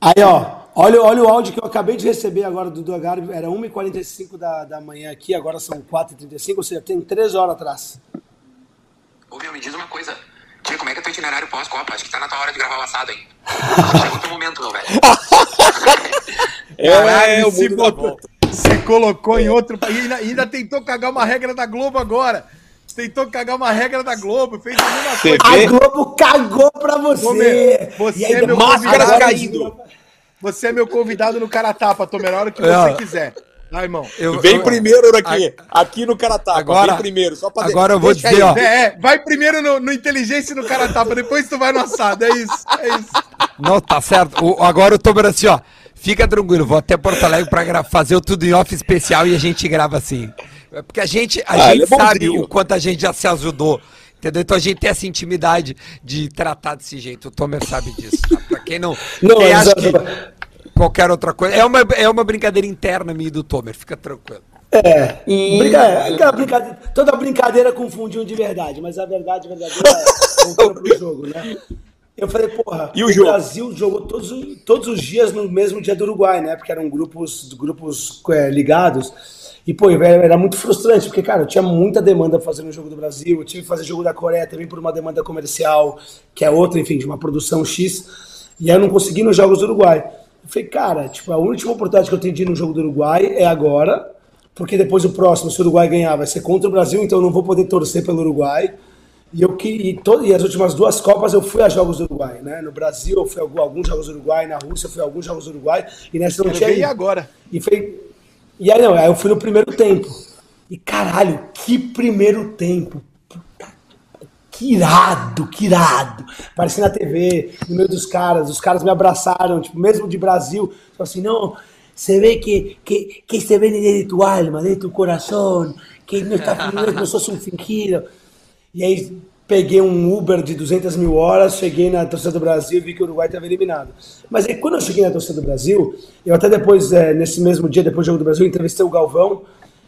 Aí, ó, olha, olha o áudio que eu acabei de receber agora do Dudu Garbi. Era 1h45 da, da manhã aqui, agora são 4h35, ou seja, tem 3 horas atrás. Ô, meu, me diz uma coisa. Tia, como é que é teu itinerário pós-Copa? Acho que tá na tua hora de gravar o assado, hein? Chegou o teu momento, meu velho. [LAUGHS] É, o se botou-. Você colocou em outro país. E ainda, ainda tentou cagar uma regra da Globo agora. Tentou cagar uma regra da Globo. Fez a mesma Você coisa. vê? A Globo cagou pra você! Tomer, você E aí, é meu agora- caindo. Você é meu convidado no cara tapa, Tomer, a hora que É. você quiser. Vai, irmão. Eu- Vem eu- primeiro aqui, aqui no Caratapa. Agora- vem primeiro, só pra agora eu vou dizer, aí. ó. É, é, vai primeiro no, no inteligência e no cara tapa, depois tu vai no assado. É isso, é isso. Não, tá certo. O- agora eu tô vendo assim, ó. Fica tranquilo, vou até Porto Alegre pra fazer o tudo em off especial e a gente grava assim. É Porque a gente, a Ah, ele gente é sabe o quanto a gente já se ajudou. Entendeu? Então a gente tem essa intimidade de tratar desse jeito. O Tomer sabe disso. Tá? Pra quem não. [LAUGHS] Não, mas- acha que qualquer outra coisa. É uma, é uma brincadeira interna minha e do Tomer, fica tranquilo. É, brinca, aquela brincadeira, toda brincadeira confunde um de verdade, mas a verdade verdadeira é voltando pro jogo, né? Eu falei, porra, E o jogo? Brasil jogou todos, os- todos os dias no mesmo dia do Uruguai, né? Porque eram grupos, grupos é, ligados. E, pô, era, muito frustrante, porque, cara, eu tinha muita demanda fazendo o jogo do Brasil, eu tive que fazer jogo da Coreia também por uma demanda comercial, que é outra, enfim, de uma produção X, e aí eu não consegui nos jogos do Uruguai. Eu falei, cara, tipo, a última oportunidade que eu tenho de ir no jogo do Uruguai é agora, porque depois o próximo, se o Uruguai ganhar, vai ser contra o Brasil, então eu não vou poder torcer pelo Uruguai. E, eu, e, todo, e as últimas duas Copas eu fui a Jogos do Uruguai, né? No Brasil eu fui a alguns Jogos do Uruguai, na Rússia eu fui a alguns Jogos do Uruguai, e nessa eu não tinha ido. agora. E, foi, e aí não, aí eu fui no primeiro tempo. E caralho, que primeiro tempo. Puta, que irado, que irado. Apareci na TV, no meio dos caras, os caras me abraçaram, tipo, mesmo de Brasil, tipo assim, não, se vê que, que, que se vê de tu alma, de tu coração, que não está fingindo, não sos um fingido. E aí peguei um Uber de 200 mil horas, cheguei na torcida do Brasil e vi que o Uruguai estava eliminado. Mas aí quando eu cheguei na torcida do Brasil, eu até depois, é, nesse mesmo dia, depois do jogo do Brasil, entrevistei o Galvão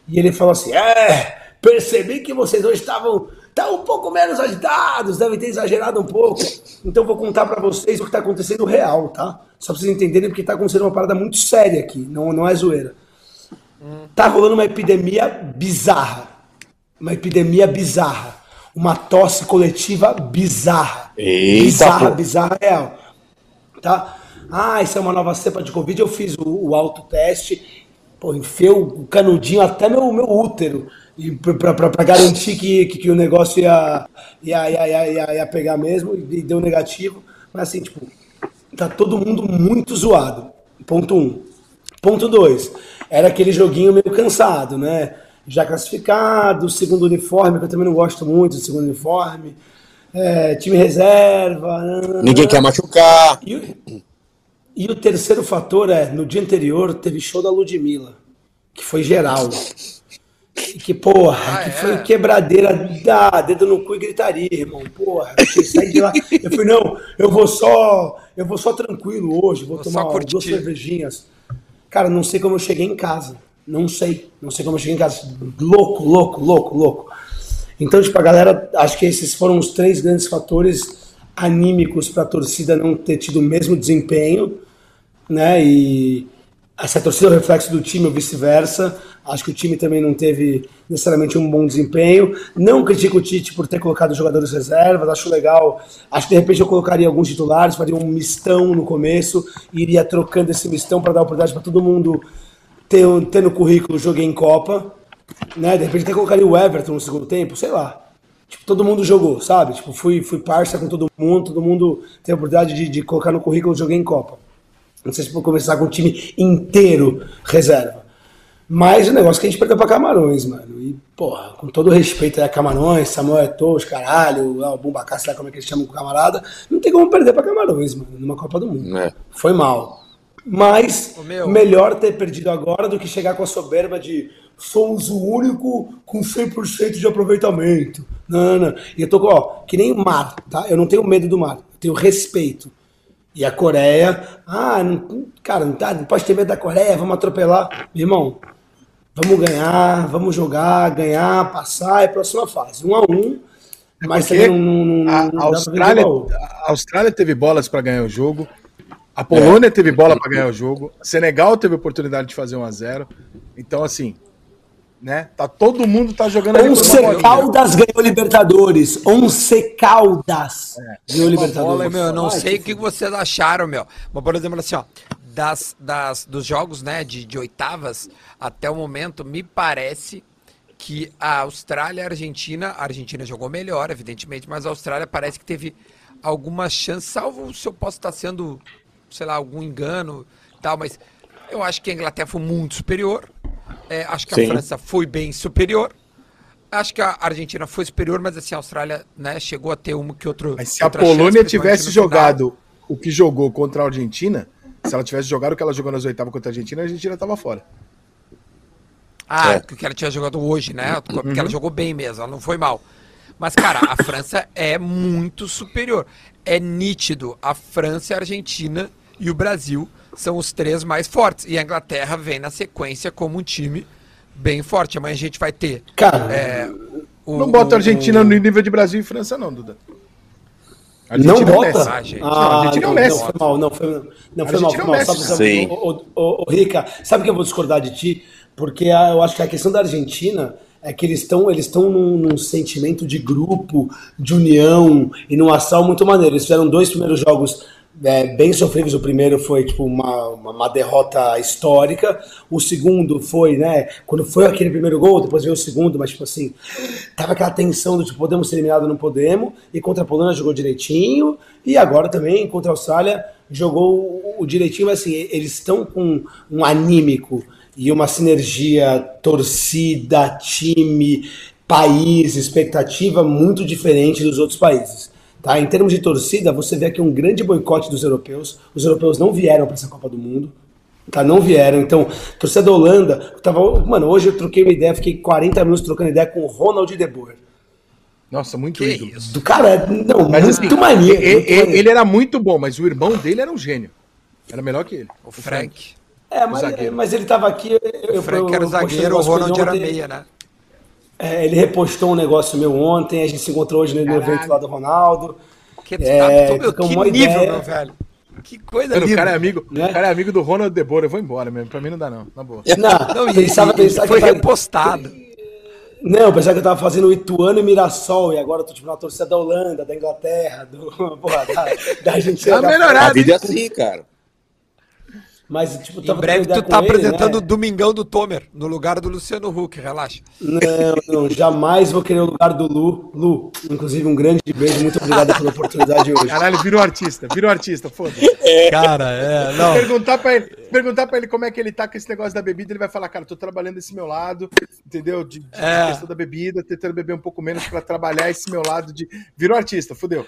e ele falou assim, é, percebi que vocês dois estavam tá um pouco menos agitados, devem ter exagerado um pouco. Então vou contar para vocês o que está acontecendo real, tá? Só para vocês entenderem porque está acontecendo uma parada muito séria aqui, não, não é zoeira. Tá rolando uma epidemia bizarra. Uma epidemia bizarra. Uma tosse coletiva bizarra. Eita, bizarra, pô. bizarra real. Tá? Ah, isso é uma nova cepa de Covid. Eu fiz o, o autoteste. Pô, enfiei o canudinho até meu, meu útero. Pra garantir que, que, que o negócio ia, ia, ia, ia, ia, pegar mesmo. E deu negativo. Mas assim, tipo, tá todo mundo muito zoado. Ponto um. Ponto 2. Era aquele joguinho meio cansado, né? Já classificado, segundo uniforme, que eu também não gosto muito do segundo uniforme. É, time reserva. nananã. Ninguém quer machucar. E, o- e o terceiro fator é, no dia anterior teve show da Ludmilla, que foi geral. E que, porra, Ah, que é? foi quebradeira da dedo no cu e gritaria, irmão. Porra, saí de lá. Eu falei, não, eu vou só. Eu vou só tranquilo hoje, vou, Vou tomar duas cervejinhas. Cara, não sei como eu cheguei em casa. Não sei. Não sei como eu cheguei em casa. Louco, louco, louco, louco. Então, tipo, a galera, acho que esses foram os três grandes fatores anímicos para a torcida não ter tido o mesmo desempenho, né? E essa torcida é o reflexo do time ou vice-versa. Acho que o time também não teve necessariamente um bom desempenho. Não critico o Tite por ter colocado jogadores reservas, acho legal. Acho que de repente eu colocaria alguns titulares, faria um mistão no começo, iria trocando esse mistão para dar oportunidade para todo mundo ter, ter no currículo joguei em Copa. Né? De repente até colocaria o Everton no segundo tempo, sei lá. Tipo, todo mundo jogou, sabe? Tipo, fui, fui parça com todo mundo, todo mundo tem a oportunidade de, de colocar no currículo joguei em Copa. Não sei se vou começar com o time inteiro reserva. Mas o negócio é que a gente perdeu pra Camarões, mano. E, porra, com todo respeito a Camarões, Samuel Eto'o, os caralho, o Bumbacá, sei lá como é que eles chamam com o camarada, não tem como perder pra Camarões, mano, numa Copa do Mundo. É. Foi mal. Mas melhor ter perdido agora do que chegar com a soberba de somos o único com 100% de aproveitamento. Não, não. E eu tô, ó, que nem o mar, tá? Eu não tenho medo do mar, eu tenho respeito. E a Coreia, ah, não- cara, não, tá, não pode ter medo da Coreia, vamos atropelar. Meu irmão, vamos ganhar, vamos jogar, ganhar, passar, é a próxima fase. Um a um, mas porque também não, não, não, A, não a Austrália, a Austrália teve bolas para ganhar o jogo. A Polônia teve bola para ganhar o jogo. Senegal teve oportunidade de fazer 1 a 0. Então assim, né? Tá todo mundo tá jogando ali Once bolinha. Caldas ganhou Libertadores. Once Caldas ganhou Ô, Libertadores. meu, eu não Ai, sei o que que vocês acharam, meu. Mas, por exemplo, assim, ó, das, das, dos jogos, né, de, de oitavas até o momento, me parece que a Austrália e a Argentina, a Argentina jogou melhor, evidentemente, mas a Austrália parece que teve alguma chance, salvo se eu posso estar sendo, sei lá, algum engano e tal, mas eu acho que a Inglaterra foi muito superior, é, acho que a Sim. França foi bem superior, acho que a Argentina foi superior, mas assim, a Austrália, né, chegou a ter uma que outro Mas se a chance, Polônia principalmente tivesse jogado o que jogou contra a Argentina, se ela tivesse jogado o que ela jogou nas oitavas contra a Argentina, a Argentina tava fora. Ah, É. que ela tinha jogado hoje, né? Porque ela jogou bem mesmo, ela não foi mal. Mas, cara, a [LAUGHS] França é muito superior. É nítido. A França, a Argentina e o Brasil são os três mais fortes. E a Inglaterra vem na sequência como um time bem forte. Amanhã a gente vai ter. Cara, é, o- Não bota a o- Argentina o- no nível de Brasil e França, não, Duda. A não Argentina é o bota? Ah, gente. Não, a Argentina é o não, Messi. não, foi mal, não foi, não foi mal, Argentina foi é o mal. Sabe, sabe, ô, ô, ô, Rica, sabe que eu vou discordar de ti? Porque a, eu acho que a questão da Argentina é que eles estão eles estão num, num sentimento de grupo, de união e num astral muito maneiro. Eles fizeram dois primeiros jogos é, bem sofríveis. O primeiro foi tipo uma, uma, derrota histórica. O segundo foi, né? Quando foi aquele primeiro gol, depois veio o segundo, mas tipo assim, tava aquela tensão do tipo, podemos ser eliminados, não podemos. E contra a Polônia jogou direitinho. E agora também contra a Austrália jogou o direitinho, mas assim, eles estão com um anímico e uma sinergia torcida, time, país, expectativa muito diferente dos outros países. Tá? Em termos de torcida, você vê aqui um grande boicote dos europeus. Os europeus não vieram para essa Copa do Mundo. Tá, não vieram. Então, torcida da Holanda, tava, mano, hoje eu troquei uma ideia, fiquei 40 minutos trocando ideia com o Ronald de Boer. Nossa, muito Que ídolo. isso? Do cara, não, Mas, muito assim, maneiro. e- muito maneiro. Ele era muito bom, mas o irmão dele era um gênio. Era melhor que ele. O Frank. É, mas, mas ele tava aqui. Eu, O Frank era o eu postei um zagueiro, o ele Ronald era meia, né? É, ele repostou um negócio meu ontem, a gente se encontrou hoje no Caralho. evento lá do Ronaldo. Que, É, tá, meu, que nível, ideia. meu velho. Que coisa Mano, o linda. cara é amigo, Né? o cara é amigo do Ronald De Boer. Eu vou embora mesmo. Pra mim não dá, não. Na boa. Não, Não, e, pensava, pensava foi que eu tava- repostado. Não, eu pensava que eu tava fazendo o Ituano e Mirassol, e agora eu tô tipo na torcida da Holanda, da Inglaterra, do, [LAUGHS] porra, da, da Argentina. Tá melhorado. A vida é assim, cara. Mas, tipo, Em breve tu tá ele, apresentando o né? Domingão do Tomer, no lugar do Luciano Huck, relaxa. Não, não, jamais vou querer o lugar do Lu. Lu, inclusive, um grande beijo, muito obrigado pela oportunidade hoje. Caralho, virou artista. Virou artista, foda-se. Cara, é, Se Perguntar pra, ele, perguntar pra ele como é que ele tá com esse negócio da bebida, ele vai falar, cara, tô trabalhando esse meu lado, entendeu? De, de É. questão da bebida, tentando beber um pouco menos pra trabalhar esse meu lado de. Virou artista, fudeu.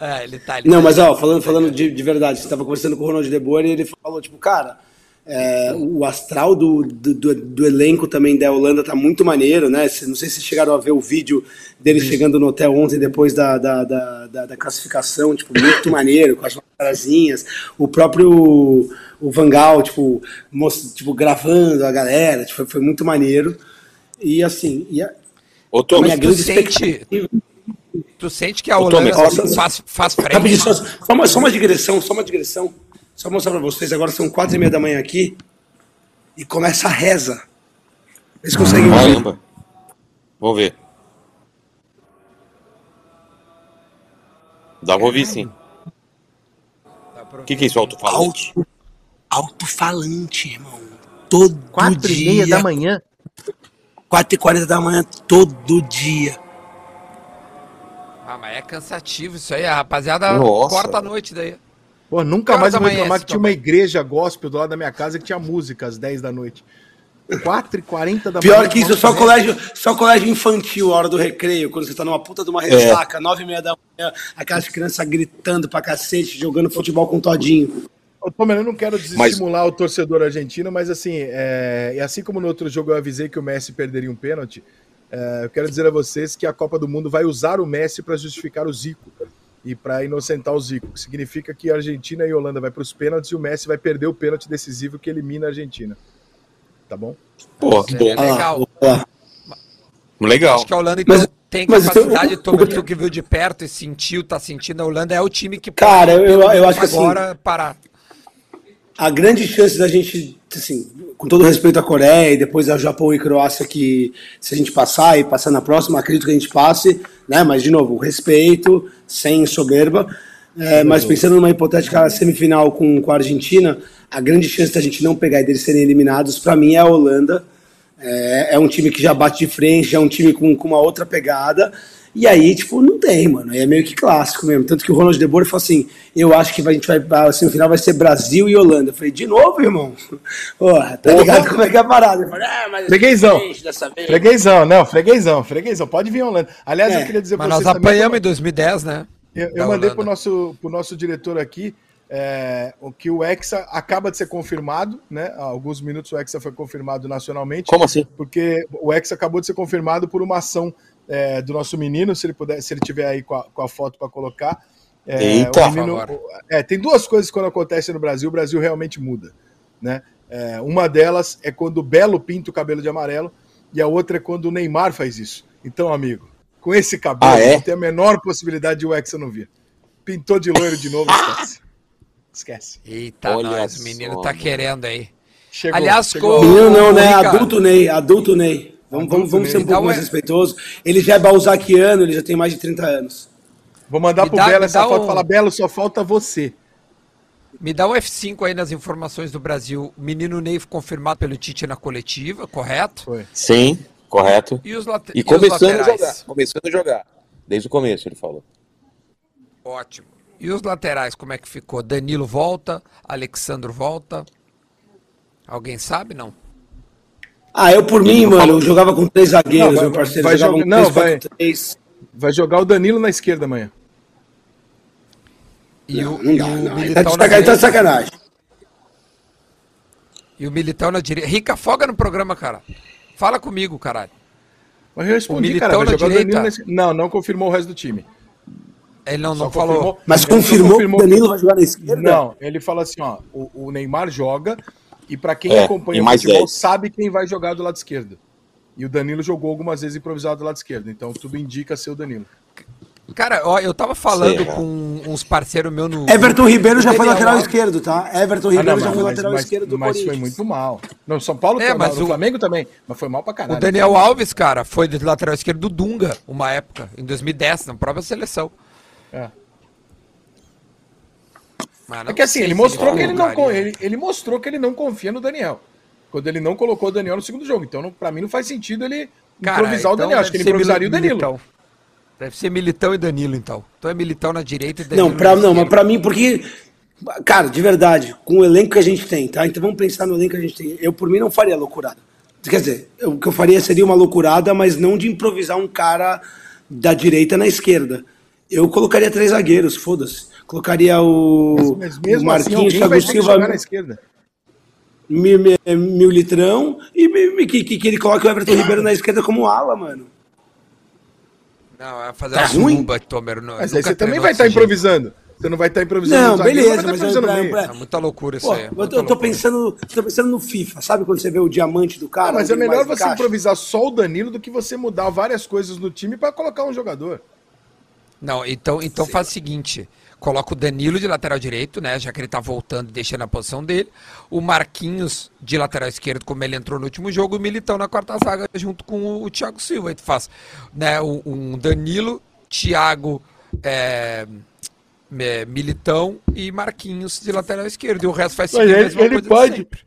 É, ele tá ele Não, tá- mas ó, falando, falando de, de verdade, você tava conversando com o Ronald De Boer e ele falou, tipo, cara, é, o astral do, do, do- do elenco também da Holanda tá muito maneiro, né? Não sei se vocês chegaram a ver o vídeo dele chegando no hotel ontem depois da, da, da, da- da classificação, tipo, muito maneiro, com as marazinhas. O próprio o Vangal, tipo, most- tipo, gravando a galera, tipo, foi muito maneiro. E assim, e a, Ô, a minha grande sente- expectativa. Tu sente que a Holanda mas- assim, faz, faz Rapidinho, frente. só, só, uma, só uma digressão, só uma digressão. Só mostrar pra vocês, agora são quatro e meia da manhã aqui e começa a reza. Vocês conseguem ver? Caramba. Vamos ver. Dá pra ouvir sim. O que, que é isso, alto-falante? Alto, alto-falante, irmão. Todo Quatro dia. e meia da manhã. Quatro e quarenta da manhã, todo dia. Ah, mas é cansativo isso aí, a rapaziada Nossa. corta a noite daí. Pô, nunca mais vou reclamar que tinha uma igreja gospel do lado da minha casa que tinha música às 10 da noite. 4 e 40 da manhã. Pior que isso, só colégio, só colégio infantil, a hora do recreio, quando você tá numa puta de uma ressaca, nove e meia da manhã, aquelas crianças gritando pra cacete, jogando futebol com todinho. Ô, Tomer, eu não quero desestimular o torcedor argentino, mas assim, é, e assim como no outro jogo eu avisei que o Messi perderia um pênalti, é, eu quero dizer a vocês que a Copa do Mundo vai usar o Messi para justificar o Zico e para inocentar o Zico. que Significa que a Argentina e a Holanda vai para os pênaltis e o Messi vai perder o pênalti decisivo que elimina a Argentina. Tá bom? Pô, que É bom. legal. Ah, Legal. Acho que a Holanda então, Mas- tem mas capacidade, então, o- tu que viu de perto e sentiu, tá sentindo, a Holanda é o time que Cara, eu- eu acho que assim- agora parar. a grande chance da gente, assim, com todo respeito à Coreia e depois ao Japão e Croácia, que se a gente passar e passar na próxima, acredito que a gente passe, né? Mas, de novo, respeito, sem soberba. É, mas pensando numa hipotética semifinal com, com a Argentina, a grande chance da gente não pegar e deles serem eliminados, para mim, é a Holanda. É, é um time que já bate de frente, é um time com, com uma outra pegada. E aí, tipo, não tem, mano. É meio que clássico mesmo. Tanto que o Ronald De Boer falou assim: eu acho que a gente vai. A semifinal vai ser Brasil e Holanda. Eu falei, de novo, irmão? [LAUGHS] Porra, tá ligado como é que é a parada? Eu falei, ah, mas Freguesão. vez. Freguesão, não, freguesão, freguesão. Pode vir Holanda. Aliás, É, eu queria dizer Mas pra nós vocês também apanhamos que- em 2010, né? Eu, eu mandei Holanda. pro nosso, pro nosso diretor aqui é, o que o Hexa acaba de ser confirmado, né? Há alguns minutos o Hexa foi confirmado nacionalmente. Como assim? Porque o Hexa acabou de ser confirmado por uma ação é, do nosso menino, se ele puder, se ele tiver aí com a, com a foto para colocar. É, Eita. o menino- é, tem duas coisas quando acontecem no Brasil, o Brasil realmente muda, né? É, uma delas é quando o Belo pinta o cabelo de amarelo e a outra é quando o Neymar faz isso. Então, amigo, com esse cabelo, Ah, é? não tem a menor possibilidade de o Hexa não vir. Pintou de loiro de novo, esquece. Esquece. Eita, Olha nós, o só, menino tá mano. querendo aí. Chegou, Aliás, chegou. Menino não, né? Adulto Ney, adulto Ney. Vamos, vamos, vamos ser um pouco Dá mais um- respeitoso. Ele já é balzaquiano, ele já tem mais de 30 anos. Vou mandar Me pro dá- Belo essa foto um- e falar, Belo, só falta você. Me dá um F5 aí nas informações do Brasil. O menino Ney foi confirmado pelo Tite na coletiva, correto? Foi. Sim, correto. E os, late- E começando a laterais? jogar. Começando a jogar. Desde o começo, ele falou. Ótimo. E os laterais, como é que ficou? Danilo volta, Alexandro volta. Alguém sabe, não? Ah, eu por mim, mano, eu jogava com três zagueiros, Não, vai- meu parceiro. vai com não, 3-4-3. Vai jogar o Danilo na esquerda amanhã. E o, Não e dá, o não. Ele tá de Militão na sacanagem, tá de direita. sacanagem. E o Militão na direita. Rica, folga no programa, cara. Fala comigo, caralho. Mas eu respondi, O Militão cara. Vai na jogar o Danilo direita. na esquerda. Não, não confirmou o resto do time. Ele não, Só não falou. confirmou- Mas só confirmou que o Danilo vai jogar na esquerda? Não, ele fala assim, ó, o, o Neymar joga e pra quem É, acompanha o mais futebol 10. sabe quem vai jogar do lado esquerdo. E o Danilo jogou algumas vezes improvisado do lado esquerdo, então tudo indica ser o Danilo. Cara, ó, eu tava falando Sei, com uns parceiros meus no. Everton Ribeiro já foi lateral esquerdo, tá? Everton Ah, Ribeiro não, já mas, foi mas, lateral mas- esquerdo do mas foi Corinthians. muito mal. No São Paulo, É, foi mas mal, o- Flamengo também, mas foi mal pra O caralho. Daniel Alves, cara, foi lateral esquerdo do Dunga, uma época, em 2010, na própria seleção. É. Mas É que assim, ele mostrou que ele não, ele, ele mostrou que ele não confia no Daniel. Quando ele não colocou o Daniel no segundo jogo. Então, pra mim, não faz sentido ele Cara, improvisar o então Daniel. Acho que ele improvisaria o Danilo. Militão. Deve ser Militão e Danilo, então. Então é Militão na direita e Danilo Não, pra, não, mas pra mim, porque. Cara, de verdade, com o elenco que a gente tem, tá? Então vamos pensar no elenco que a gente tem. Eu, por mim, não faria loucurada. Quer dizer, eu- o que eu faria seria uma loucurada, mas não de improvisar um cara da direita na esquerda. Eu colocaria três zagueiros, foda-se. Colocaria o, Mas o mesmo assim, Marquinhos, vai Thiago Silva, jogar na esquerda. mil, mil, mil litrão e que, que, que ele coloque o Everton Ribeiro na esquerda como ala, mano. Não, é fazer Tá uma ruim? suruba, Tomer. não- Mas aí você também vai estar jeito. improvisando. Você não vai estar improvisando Não, beleza, vai tá mas improvisando eu- meio. pra- É muita loucura isso Pô, aí. é eu, muita tô, eu tô loucura. pensando, tô pensando no FIFA, sabe quando você vê o diamante do cara? Ah, mas é melhor você encaixa? improvisar só o Danilo do que você mudar várias coisas no time pra colocar um jogador. Não, então, então faz o seguinte: coloca o Danilo de lateral direito, né? Já que ele tá voltando e deixando a posição dele. O Marquinhos de lateral esquerdo, como ele entrou no último jogo, e o Militão na quarta zaga junto com o, o Thiago Silva. Aí tu faz né, um, Danilo, Thiago. é, é, Militão e Marquinhos de lateral esquerdo. E o resto faz seguir a ele- mesma ele pode. sempre.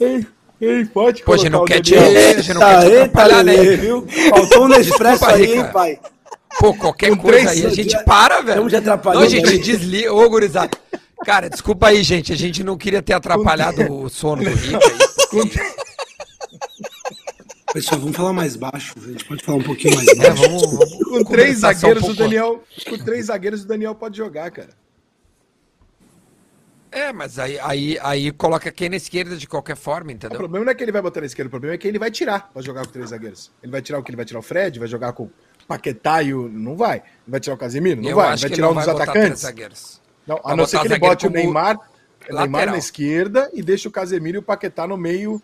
Ei, ei, pode Pô, a gente não quer te, Daniel. a gente não quer te Eita, atrapalhar, né? Viu? Faltou um Nespresso aí, hein, pai? Pô, qualquer Com coisa aí, a gente para, velho. Estamos te atrapalhando Não, gente, desliga. Ô, gurizada. Cara, desculpa aí, gente. A gente não queria ter atrapalhado o sono do Rick aí. [LAUGHS] Pessoal, vamos falar mais baixo. A gente pode falar um pouquinho mais É, baixo. vamos, vamos Com três só um zagueiros, o. Daniel. Com três zagueiros, o Daniel pode jogar, cara. É, mas aí, aí, aí coloca quem na esquerda de qualquer forma, O entendeu? problema não é que ele vai botar na esquerda, o problema é que ele vai tirar pra jogar com três zagueiros. Ele vai tirar o que? Ele vai tirar o Fred, vai jogar com o Paquetá e o. Não vai. Vai tirar o Casemiro? Não Eu vai. Vai tirar um dos atacantes? Não, a não ser que ele bote o Neymar, Neymar na esquerda e deixe o Casemiro e o Paquetá no meio.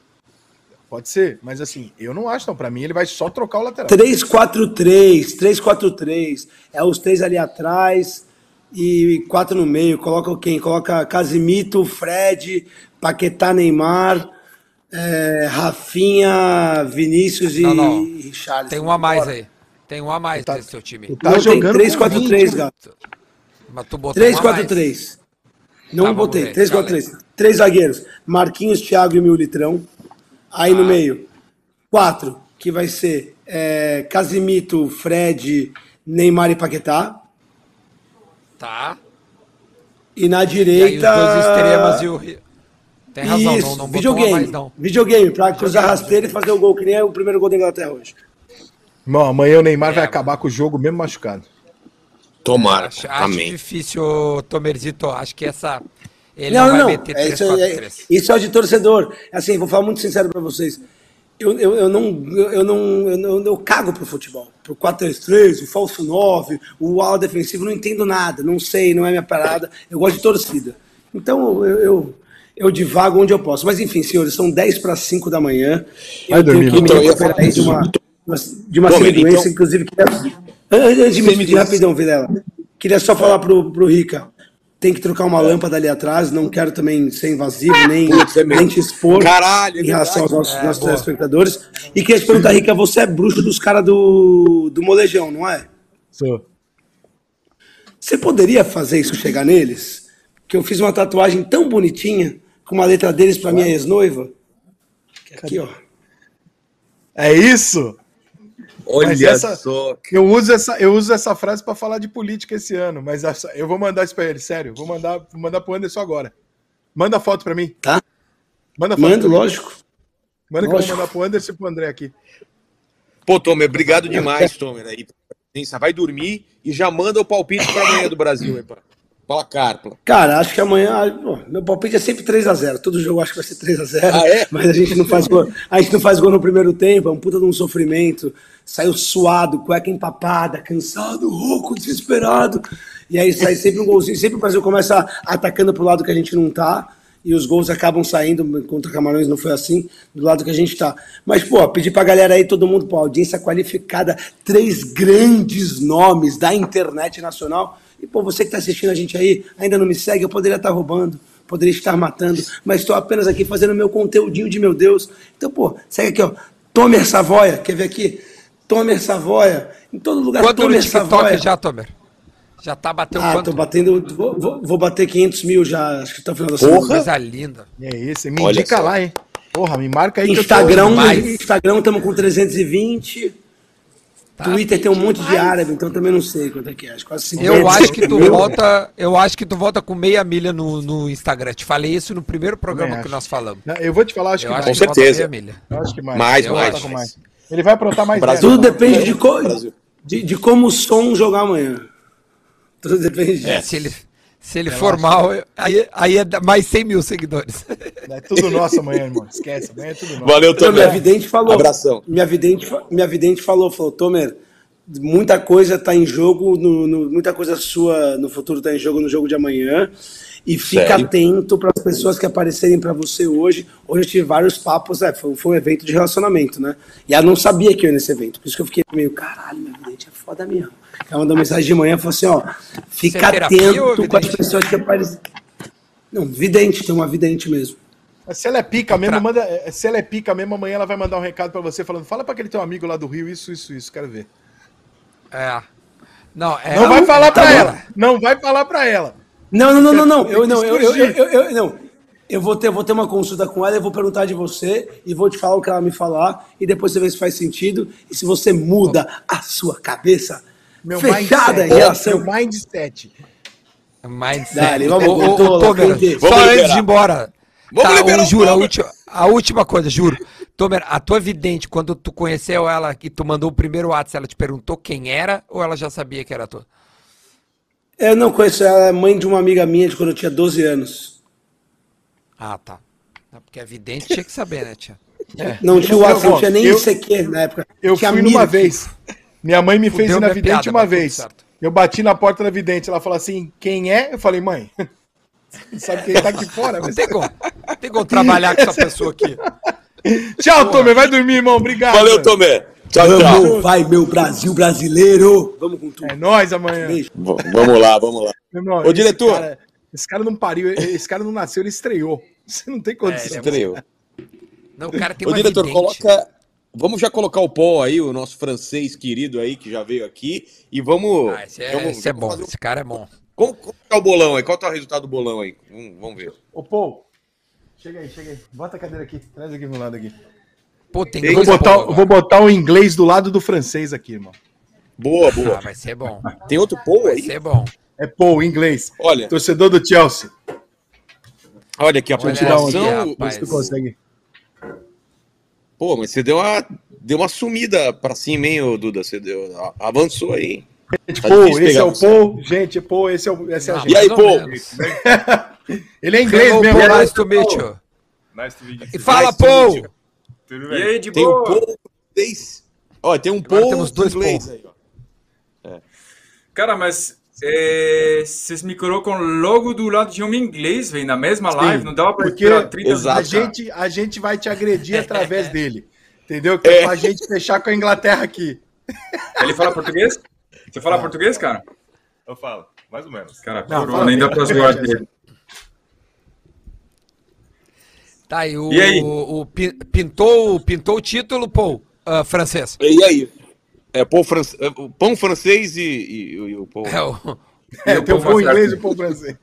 Pode ser, mas assim, eu não acho, não. Pra mim, ele vai só trocar o lateral. 3-4-3, 3-4-3. É os três ali atrás e quatro no meio. Coloca quem? Coloca Casimito, Fred, Paquetá, Neymar, é, Rafinha, Vinícius e Não, não. Richarlison. Tem um a mais aí. Tem um a mais Tá- nesse seu time. Tá Não, tem jogando 3-4-3, com gato. Mas tu botou um a mais. 3-4-3. Não Tá, botei. ver. 3-4-3. Três zagueiros. Marquinhos, Thiago e Militrão. Aí Ah. no meio, quatro, que vai ser é, Casimito, Fred, Neymar e Paquetá. Tá. E na E aí direita. os dois extremas e o... Tem razão, Isso, não, não videogame. mais não. Videogame, pra cruzar rasteira e fazer o gol, que nem é o primeiro gol da Inglaterra hoje. Não, amanhã o Neymar É, vai mano. acabar com o jogo mesmo machucado. Tomara. Acho, acho Amém. difícil, Tomerzito. Acho que essa... Ele não, não, vai não. meter é, isso, é, 3-4-3. isso é de torcedor. Assim, vou falar muito sincero pra vocês. Eu, eu, eu, não, eu, eu não, eu, não, eu cago pro futebol. Pro 4-3-3, o falso 9, o ala defensivo, não entendo nada, não sei, não é minha parada. Eu gosto de torcida. Então eu, eu, eu divago onde eu posso. Mas enfim, senhores, são 10 para 5 da manhã. Vai Eu tenho dormir, que me recuperar aí de uma, de uma série de então- doença, inclusive. Queria, antes de me despedir rapidão, Vilela, queria só falar pro, pro Rica. tem que trocar uma lâmpada ali atrás. Não quero também ser invasivo, nem, Putz, é nem te expor Caralho, é em relação aos nossos, nossos telespectadores. E queria te perguntar, Rica, você é bruxo dos caras do, do molejão, não é? Sou. Você poderia fazer isso chegar neles? Que eu fiz uma tatuagem tão bonitinha com uma letra deles pra minha ex-noiva. Aqui, ó. É isso? Olha essa- só. Eu uso essa, eu uso essa frase pra falar de política esse ano, mas essa- eu vou mandar isso pra ele, sério. Vou mandar, vou mandar pro Anderson agora. Manda a foto pra mim. Tá? Manda a foto. Mando, mim. lógico. Manda que eu vou lógico. mandar pro Anderson e pro André aqui. Pô, Tomer, obrigado demais, Tomer. Aí, vai dormir e já manda o palpite pra amanhã do Brasil, hein. Placar. Cara, acho que amanhã. pô, meu palpite é sempre 3x0. Todo jogo eu acho que vai ser 3x0. Ah, é? Mas a gente não faz gol. A gente não faz gol no primeiro tempo, é um puta de um sofrimento. Saiu suado, cueca empapada, cansado, rouco, desesperado. E aí sai sempre um golzinho. Sempre o Brasil começa atacando pro lado que a gente não tá. E os gols acabam saindo, contra Camarões não foi assim, do lado que a gente tá. Mas, pô, pedir pra galera aí, todo mundo, pô, audiência qualificada, três grandes nomes da internet nacional. E, pô, você que tá assistindo a gente aí, ainda não me segue, eu poderia estar roubando, poderia estar matando, mas estou apenas aqui fazendo meu conteúdinho de meu Deus. Então, pô, segue aqui, ó. Tomer Savoia, quer ver aqui? Tomer Savoia, em todo lugar, Quanto Tomer TikTok Savoia. já, Tomer? Já tá batendo Ah, quanto? tô batendo, vou, vou, vou bater 500 mil já, acho que tá final da Porra. semana. Coisa linda. É isso, me Olha indica só. lá, hein? Porra, me marca aí que Instagram, demais. Instagram estamos com 320. Tá Twitter tem um monte de árabe, então também não sei quanto é que é. Acho que quase 50. Eu acho que tu volta, eu acho que tu volta com meia milha no, no Instagram. Te falei isso no primeiro programa que nós falamos. Não, Eu vou te falar, acho Eu que mais. Com que certeza. meia milha. Eu acho que mais. Mais, Eu mais, acho que mais. Ele vai aprontar mais Brasil- Tudo dez, depende de, co- Brasil. de, de como o som jogar amanhã. Tudo depende disso. É, se ele, se ele for mal, eu- aí, aí é mais 100 mil seguidores. É tudo nosso amanhã, irmão. Esquece, amanhã é tudo nosso. Valeu, Então, minha Tomer. vidente falou. Abração. Minha vidente, minha vidente falou, falou, Tomer, muita coisa está em jogo, no, no- muita coisa sua no futuro está em jogo no jogo de amanhã. E fica Sério? atento para as pessoas que aparecerem para você hoje. Hoje eu tive vários papos, é, foi, foi um evento de relacionamento, né? E ela não sabia que eu ia nesse evento. Por isso que eu fiquei meio, caralho, minha vidente é foda mesmo. Ela mandou mensagem de manhã e falou assim: ó, fica é atento com as vidente? pessoas que aparecem. Não, vidente, tem uma vidente mesmo. Se ela é pica mesmo, manda. é, Se ela é pica mesmo, amanhã ela vai mandar um recado pra você falando: fala pra aquele teu amigo lá do Rio, isso, isso, isso, quero ver. É. Não, é, Não vai falar tá pra bom. ela. Não vai falar pra ela. Não, não, não, não, não. Eu não, eu, eu, eu, eu- não. Eu vou ter, eu vou ter uma consulta com ela, eu vou perguntar de você e vou te falar o que ela me falar e depois você vê se faz sentido e se você muda a sua cabeça Meu fechada em mindset. relação. Meu mindset. Mindset. Dale, vamos, Ô, ô, ô, Tola, Tomer, quem que- só Vamos antes de ir embora. Vamos Tá, liberar juro, a última, a última coisa, juro. Tomer, a tua vidente, quando tu conheceu ela e tu mandou o primeiro WhatsApp, ela te perguntou quem era ou ela já sabia que era tu? Eu não conheço ela, é mãe de uma amiga minha de quando eu tinha 12 anos. Ah, tá. Porque a vidente tinha que saber, né, tia? Não tinha WhatsApp, não tinha nem eu- ICQ na época. Eu tinha fui numa vez. Minha mãe me fez Fudeu ir na vidente piada, uma tudo vez. Eu bati na porta da vidente, ela falou assim: quem é? Eu falei, mãe. [LAUGHS] Sabe quem tá aqui fora? Não Mas... tem como, não tem como trabalhar com essa pessoa aqui. [LAUGHS] Tchau, Tomer. Vai dormir, irmão. Obrigado. Valeu, Tomer. Tchau, tchau. Vamos, vai, meu Brasil brasileiro. Vamos com tudo. É nóis amanhã. Vamos lá, vamos lá. Meu irmão, Ô, esse diretor. cara- esse cara não pariu, esse cara não nasceu, ele estreou. Você não tem condição. É, Estreou. Não, o cara tem Ô, diretor, vidente. coloca. Vamos já colocar o Paul aí, o nosso francês querido aí, que já veio aqui. E vamos. Ah, esse é, vamos, esse é vamos bom, fazer um- esse cara é bom. Como, como tá o bolão aí? Qual tá o resultado do bolão aí? Vamos, vamos ver. Ô, Paul, chega aí, chega aí. Bota a cadeira aqui. Traz aqui pro lado aqui. Pô, tem Eu vou coisa botar, boa vou botar o inglês do lado do francês aqui, irmão. Boa. Ah, boa. vai ser bom. Tem outro Paul Vai aí? ser bom. É Paul, inglês. Olha, Torcedor do Chelsea. olha aqui a Olha pontuação. rapaz. Tu consegue. Pô, mas você deu uma, deu uma sumida pra cima, hein, Duda? Você deu, avançou aí. Gente, Tá esse é o você. Paul. Gente, Paul, esse é, o, esse é a gente. E aí, Paul? [LAUGHS] Ele é inglês Hello, mesmo. Paul, né? nice to meet you. Nice to meet you. E fala, Nice to Paul! Tudo E bem? aí, de Tem um boa? Paul inglês. Ó, tem um temos dois inglês aí, ó. Cara, mas é, vocês me colocam logo do lado de um inglês, velho, na mesma live, não dava pra Porque esperar 30 Exato. a gente, a gente vai te agredir [LAUGHS] através dele. Entendeu? Que É. é pra gente fechar com a Inglaterra aqui. Ele fala português? Você fala português, cara? Eu falo. mais ou menos. Cara, Não, corona, dá bem. pra zoar dele. Tá, e o, E aí? o pin- pintou, pintou o título, Paul, ah, francês. E aí? É pão, fran... é, o pão francês e, e- e o pão. É o... [LAUGHS] É, tem o pão inglês e o pão francês.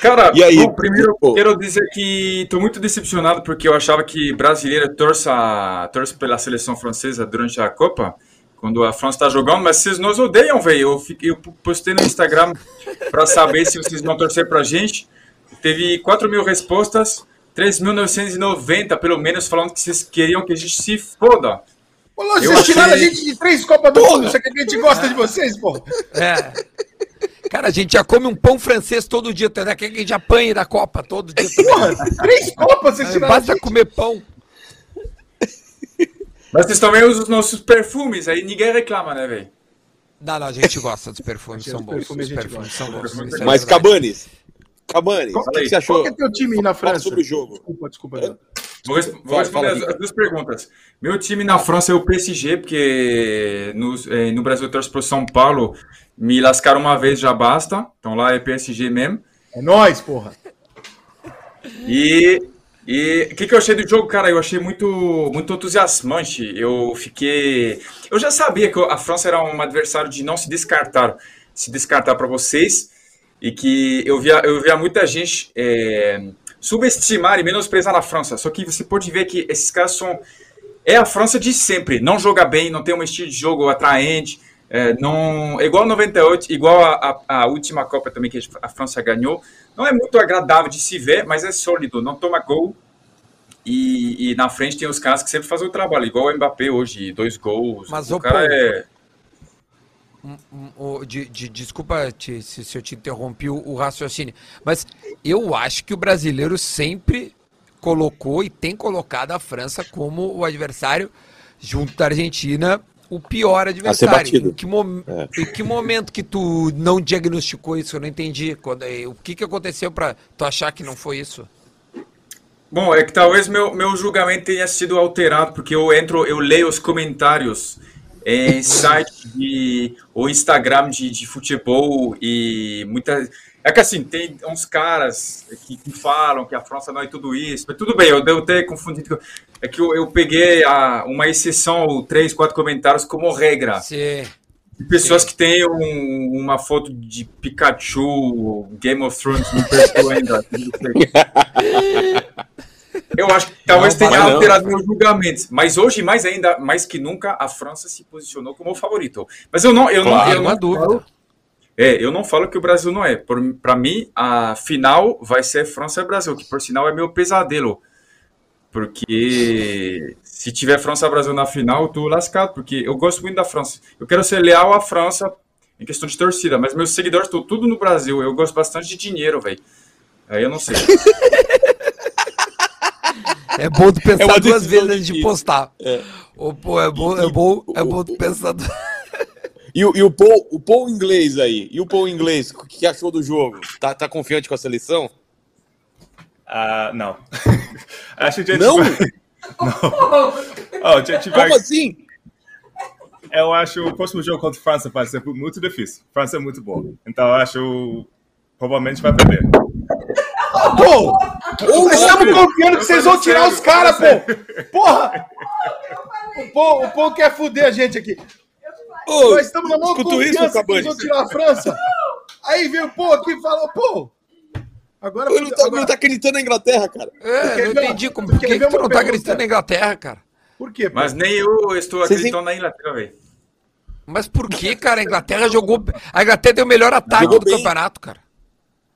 Cara, E aí, bom, primeiro pô? quero dizer que estou muito decepcionado porque eu achava que brasileiro torça, torce pela seleção francesa durante a Copa, quando a França está jogando, mas vocês nos odeiam, velho. Eu, fiquei- eu postei no Instagram para saber se vocês vão torcer pra gente. Teve 4 mil respostas, 3.990 pelo menos, falando que vocês queriam que a gente se foda. Ô, Lô, Eu vocês tiraram a achei- gente de três Copas do Mundo. Você quer que a gente gosta de vocês, pô? É. Cara, a gente já come um pão francês todo dia? Quer que a gente apanhe da Copa todo dia. Porra, três Copas vocês tiraram a Basta gente. comer pão. Mas vocês também usam os nossos perfumes, aí ninguém reclama, né, velho? Não, não, a gente gosta dos perfumes, são Os bons. perfumes Os perfumes gosta. são bons. É Mas. Cabanes, Qual- o que, que você Qual achou? que é teu time na Fala França? sobre o jogo. Desculpa, desculpa. Dan. Vou, vou Fala, responder fala, as, as duas perguntas. Meu time na França é o PSG, porque no, eh, no Brasil eu torço pro São Paulo. Me lascaram uma vez, já basta. Então lá é PSG mesmo. É nóis, porra. E e o que, que eu achei do jogo, cara? Eu achei muito, muito entusiasmante. Eu fiquei. Eu já sabia que a França era um adversário de não se descartar, se descartar para vocês. E que eu via, eu via muita gente é, subestimar e menosprezar a França. Só que você pode ver que esses caras são. É a França de sempre. Não joga bem, não tem um estilo de jogo atraente. É, não, igual 98, igual a, a, a última Copa também que a França ganhou. Não é muito agradável de se ver, mas é sólido, não toma gol. E, e na frente tem os caras que sempre fazem o trabalho, igual o Mbappé hoje, dois gols. Mas, o ô, cara Paulo, é. Hum, o- de- de- desculpa te- se, se eu te interrompi o, o raciocínio, mas eu acho que o brasileiro sempre colocou e tem colocado a França como o adversário, junto da Argentina, o pior adversário. Em que, mom- em que momento que tu não diagnosticou isso? Eu não entendi. Quando, eh, o que, que aconteceu para tu achar que não foi isso? Bom, é que talvez meu, meu julgamento tenha sido alterado, porque eu entro, eu leio os comentários em site de, ou Instagram de, de futebol e muita. É que assim, tem uns caras que, que falam que a França não é tudo isso, mas tudo bem, eu devo ter confundido. É que eu, eu peguei a, uma exceção, ou três, quatro comentários como regra. Sim. De pessoas que têm um- uma foto de Pikachu, Game of Thrones no perfil ainda. [LAUGHS] Eu acho que talvez Não, tenha não. alterado meus julgamentos. Mas hoje, mais ainda, mais que nunca, a França se posicionou como o favorito. Mas eu não, eu não, Claro, eu Não há não dúvida. falo, é, eu não falo que o Brasil não é. Para mim, a final vai ser França e Brasil, que por sinal é meu pesadelo. Porque se tiver França e Brasil na final, eu tô lascado, porque eu gosto muito da França. Eu quero ser leal à França em questão de torcida, mas meus seguidores estão tudo no Brasil. Eu gosto bastante de dinheiro, velho. Aí eu não sei. [LAUGHS] É bom tu pensar É duas vezes antes de postar. Ô, pô, é bom, é bom, é bom tu pensar. E, o- e o Paul, o Paul inglês aí? E o Paul inglês? O que achou do jogo? Tá, tá confiante com a seleção? Ah, não. [LAUGHS] Acho que a gente Não? vai... [LAUGHS] Não. Oh, a gente vai... Como assim? Eu acho o próximo jogo contra a França vai ser muito difícil. França é muito boa. Então eu acho provavelmente vai perder. Pô, estamos confiando que vocês vão tirar os caras, pô. Porra. O Pô, o Pô quer fuder a gente aqui. Ô, Nós estamos na maior escutou isso, confiança que eles vão tirar a França. Aí veio o Pô aqui e falou, pô. Agora, Ele não tá, agora- não tá acreditando na Inglaterra, cara. É, não entendi como. Por que, que tu não tá pergunta? acreditando na Inglaterra, cara? Por quê? Pô? Mas nem eu estou Vocês acreditando na Inglaterra, velho. Mas por que, cara? A Inglaterra [LAUGHS] jogou. A Inglaterra deu o melhor ataque Jogou do bem. campeonato, cara.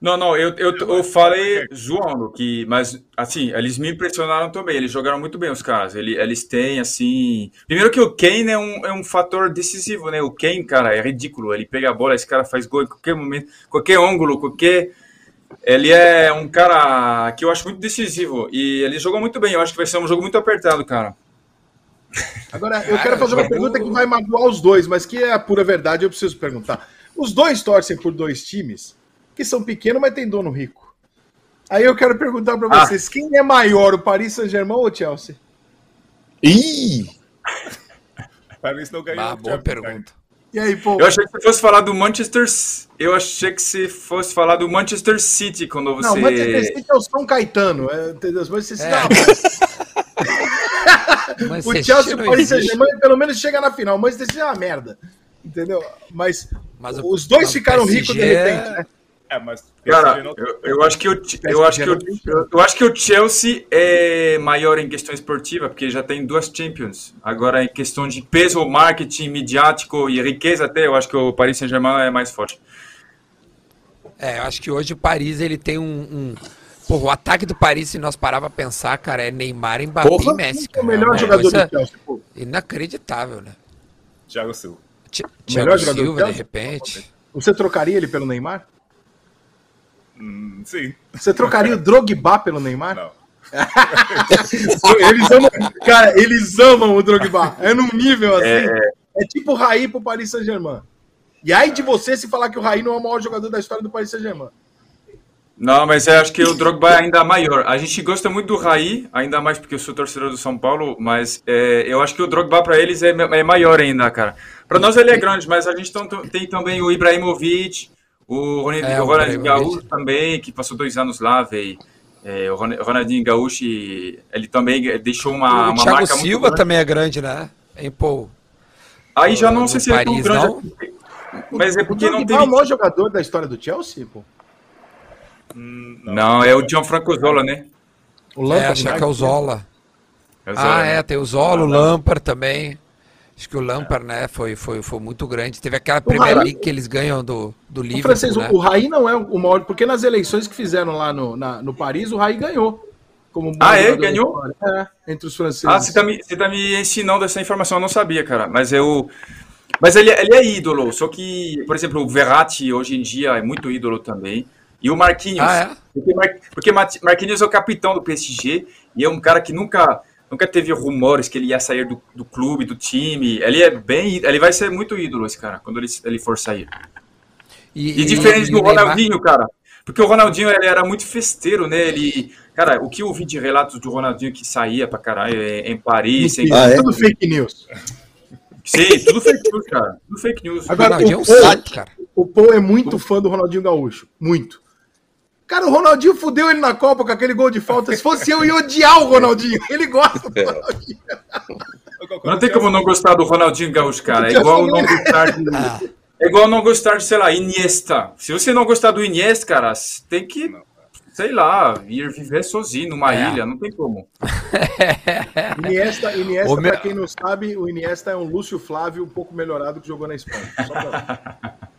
Não, não, eu, eu, eu falei zoando, que, mas assim, eles me impressionaram também. Eles jogaram muito bem, os caras. Eles, eles têm, assim. Primeiro que o Kane é um, é um fator decisivo, né? O Kane, cara, é ridículo. Ele pega a bola, esse cara faz gol em qualquer momento, qualquer ângulo, qualquer. Ele é um cara que eu acho muito decisivo. E ele jogou muito bem. Eu acho que vai ser um jogo muito apertado, cara. Agora, eu Cara, quero fazer uma jogou- pergunta que vai magoar os dois, mas que é a pura verdade, eu preciso perguntar. Os dois torcem por dois times que são pequenos, mas tem dono rico. Aí eu quero perguntar pra Ah. vocês, quem é maior, o Paris Saint-Germain ou o Chelsea? Ih! [LAUGHS] Paris não ganhou. Ah, boa pergunta. E aí, pô? Eu achei que você fosse falar do Manchester. Eu achei que você fosse falar do Manchester City quando você. Não, Manchester City é o São Caetano. É, entendeu? Manchester City É. Mas [LAUGHS] [LAUGHS] O Chelsea e o Paris. Saint-Germain pelo menos chega na final. O Manchester City é uma merda. Entendeu? Mas, Mas o- os dois mas ficaram PSG ricos de repente. né? É, mas Cara, não- eu, eu acho que o, eu acho que o, eu, eu acho que o Chelsea é maior em questão esportiva, porque já tem duas Champions. Agora, em questão de peso, marketing, midiático e riqueza, até eu acho que o Paris Saint-Germain é mais forte. É, eu acho que hoje o Paris ele tem um. um... Porra, o ataque do Paris, se nós parar pra pensar, cara, é Neymar, Mbappé Porra, e Messi. O Cara. melhor É uma jogador coisa do Chelsea, pô. Inacreditável, né? Thiago Silva. Ti- melhor Thiago jogador do Silva, de repente. Você trocaria ele pelo Neymar? Hum, sim. Você trocaria o Drogba pelo Neymar? Não. [LAUGHS] eles amam, cara, eles amam o Drogba. É num nível assim. É, tipo o Raí pro Paris Saint-Germain. E aí de você se falar que o Raí não é o maior jogador da história do Paris Saint-Germain. Não, mas eu acho que o Drogba é ainda maior. A gente gosta muito do Raí, ainda mais porque eu sou torcedor do São Paulo, mas é, eu acho que o Drogba para eles é, é maior ainda, cara. Para nós ele é grande, mas a gente tem também o Ibrahimovic, o Ronald- É, o o Ronaldinho. Gaúcho também, que passou dois anos lá, velho. É, o Ron- Ronaldinho Gaúcho, ele também deixou uma, o uma Thiago marca muito Silva grande. também é grande, né? Hein, pô? Aí já não sei se ele é tão Paris, grande. não? Mas é O porque não Drogba tem. é o maior jogador da história do Chelsea, pô. Hum, Não, é o Gianfranco Zola, né? O É, Lampard, acho né? que é o Zola. É o Zola, Ah, né? é, tem o Zola, o Lampard também. Acho que o Lampard, né, foi, foi, foi muito grande. Teve aquela Premier Raí- League que eles ganham do, do O Liverpool, francês, né? o Raí não é o maior, porque nas eleições que fizeram lá no, na- no Paris, o Raí ganhou. Como Ah, é? Ganhou? É, entre os franceses. Ah, você tá, me, você tá me ensinando essa informação, eu não sabia, cara. Mas eu. Mas ele, ele é ídolo, só que, por exemplo, o Verratti hoje em dia é muito ídolo também. E o Marquinhos. Ah, é? Porque, Mar- porque Marquinhos é o capitão do PSG e é um cara que nunca, nunca teve rumores que ele ia sair do, do clube, do time. Ele é bem. Ele vai ser muito ídolo, esse cara, quando ele, ele for sair. E, diferente e do o Ronaldinho, cara. Porque o Ronaldinho ele era muito festeiro, né? Ele, cara, o que eu vi de relatos do Ronaldinho que saía pra caralho é, em Paris, em... Ah, é? Tudo fake news. Sim, tudo fake news, cara. Tudo fake news. O Agora, Ronaldinho é um o Paul- santo, cara. O Paul é muito fã do Ronaldinho Gaúcho. Muito. Cara, o Ronaldinho fudeu ele na Copa com aquele gol de falta. Se fosse eu, ia odiar o Ronaldinho. Ele gosta do Ronaldinho. Não tem como não gostar do Ronaldinho Gaúcho, cara. É igual não gostar de. É igual não gostar de, sei lá, Iniesta. Se você não gostar do Iniesta, cara, tem que, sei lá, ir viver sozinho numa É. ilha. Não tem como. [LAUGHS] Iniesta, Iniesta meu- pra quem não sabe, o Iniesta é um Lúcio Flávio um pouco melhorado que jogou na Espanha. Só pra... [LAUGHS]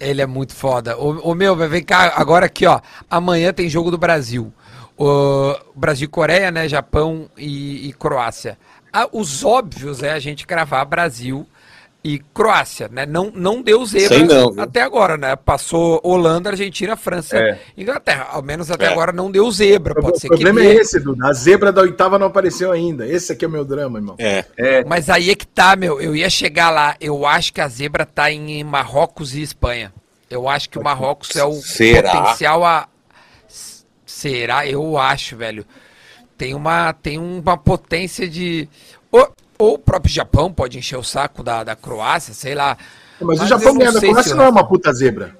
Ele é muito foda. Ô, ô, meu, vem cá, agora aqui, ó. Amanhã tem jogo do Brasil. O Brasil Coreia, né? Japão e, e Croácia. Ah, os óbvios é a gente cravar Brasil e Croácia, né? Não, não deu zebra não, até agora, né? Passou Holanda, Argentina, França É. Inglaterra. Ao menos até É. agora não deu zebra. Pode o ser que problema dê. é esse, Duda. A zebra da oitava não apareceu ainda. Esse aqui é o meu drama, irmão. É. Mas aí é que tá, meu. Eu ia chegar lá. Eu acho que a zebra tá em Marrocos e Espanha. Eu acho que o Marrocos é o Será? potencial a. Será? Eu acho, velho. Tem uma, tem uma potência de. Ou, ou o próprio Japão pode encher o saco da, da Croácia, sei lá. Mas, o eu Japão não ganhar da Croácia se- não é uma puta zebra.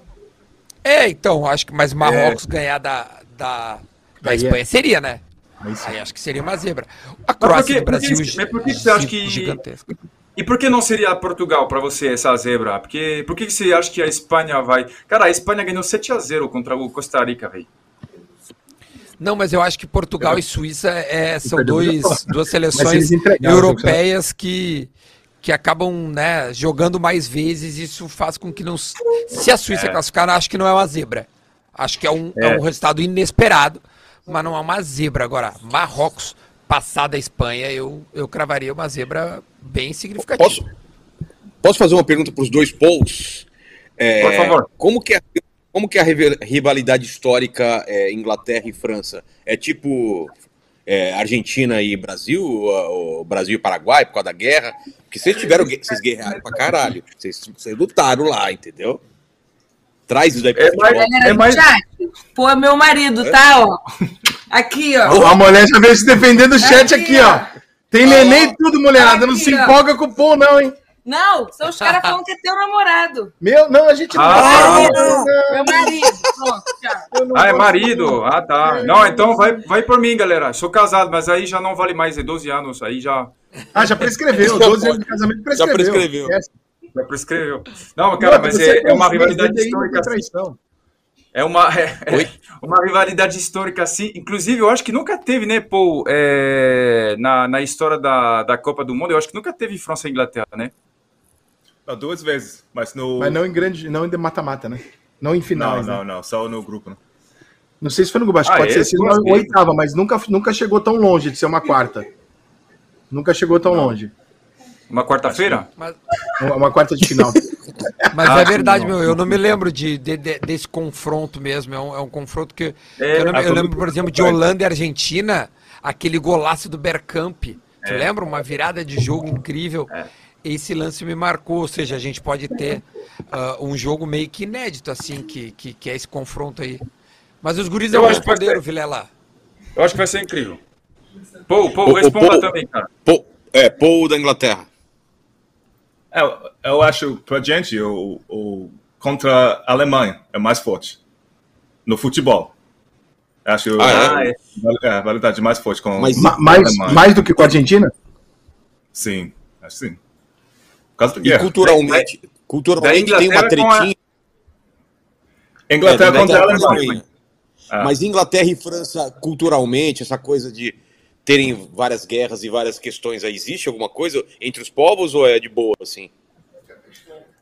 É, então, acho que. Mas Marrocos ganhar da, da, da Aí é. Espanha seria, né? Aí. Aí acho que seria uma zebra. A Croácia do Brasil. mas por que você acha que- Gigantesca. E por que não seria Portugal pra você essa zebra? Porque, por que você acha que a Espanha vai. Cara, a Espanha ganhou 7 a 0 contra o Costa Rica, velho. Não, mas eu acho que Portugal e Suíça é, são dois, duas seleções europeias que, que acabam né, jogando mais vezes. Isso faz com que não. Se a Suíça classificar, acho que não é uma zebra. Acho que é um, é. É. um resultado inesperado, mas não é uma zebra. Agora, Marrocos passar da Espanha, eu, eu cravaria uma zebra bem significativa. Posso, posso fazer uma pergunta para os dois Pauls? É, Por favor. Como que é, como que é a rival- rivalidade histórica é, Inglaterra e França? É tipo é, Argentina e Brasil, ou, ou Brasil e Paraguai por causa da guerra? Porque vocês tiveram, vocês guerrearam pra caralho. Vocês, vocês lutaram lá, entendeu? Traz isso daí pro É, Galera É mais- pô, é meu marido, tá? Ó. Aqui, ó. A mulher já veio se defender do chat Aqui, aqui, ó. Tem neném e tudo, mulherada. Não se ó. empolga com o Paul, não, hein? Não, são os caras falando que é teu namorado. Meu, não, a gente não Ah, vai- Marido, Meu marido. Pronto, tchau. Não Ah, é marido? Ah, tá. Não, então vai, vai por mim, galera. Sou casado, mas aí já não vale mais, é 12 anos. Aí já, Ah, já prescreveu. [LAUGHS] 12 anos de casamento prescreveu. prescreveu. Esquece. já prescreveu. Não, cara, mas é, é uma rivalidade histórica. não assim. traição. É uma, [LAUGHS] é, é Oi? uma rivalidade histórica assim. Inclusive, eu acho que nunca teve, né, Paul, é, na, na história da, da Copa do Mundo, eu acho que nunca teve França e Inglaterra, né? Não, duas vezes, mas no. Mas não em grande, não em mata-mata, né? Não em não, finais. não, né? não, só no grupo. Né? Não sei se foi no grupo, acho que Ah, pode é? ser Duas uma vezes. oitava, mas nunca, nunca chegou tão longe de ser uma quarta. Nunca chegou tão longe. Uma quarta-feira? Mas, Uma, quarta de final. [LAUGHS] mas Ah, é verdade, não. meu. Eu não me lembro de, de- de- desse confronto mesmo. É um, é um confronto que. É, eu, lembro, ah, eu lembro, por exemplo, de. Holanda e Argentina, aquele golaço do Bergkamp. Tu É. lembra? Uma virada de jogo incrível. Esse lance me marcou. Ou seja, a gente pode ter ah, um jogo meio que inédito, assim, que, que, que é esse confronto aí. Mas os guris Eu não acho que vai responderam, ser. Vilela. Eu acho que vai ser incrível. Paul, Paul, responda Paul. também, cara. Paul, é, Paul da Inglaterra. É, eu- eu acho, pra gente, o, o contra a Alemanha é mais forte no futebol. Acho Ah, é? é, a validade mais forte com Mas- Ma- a mais, mais do que com a Argentina? Sim, acho sim. Por causa da E culturalmente, culturalmente da tem uma Inglaterra com a- tretinha. Inglaterra É, da contra a a Alemanha. Alemanha. Ah. Mas Inglaterra e França, culturalmente, essa coisa de terem várias guerras e várias questões aí, existe alguma coisa entre os povos ou é de boa, assim?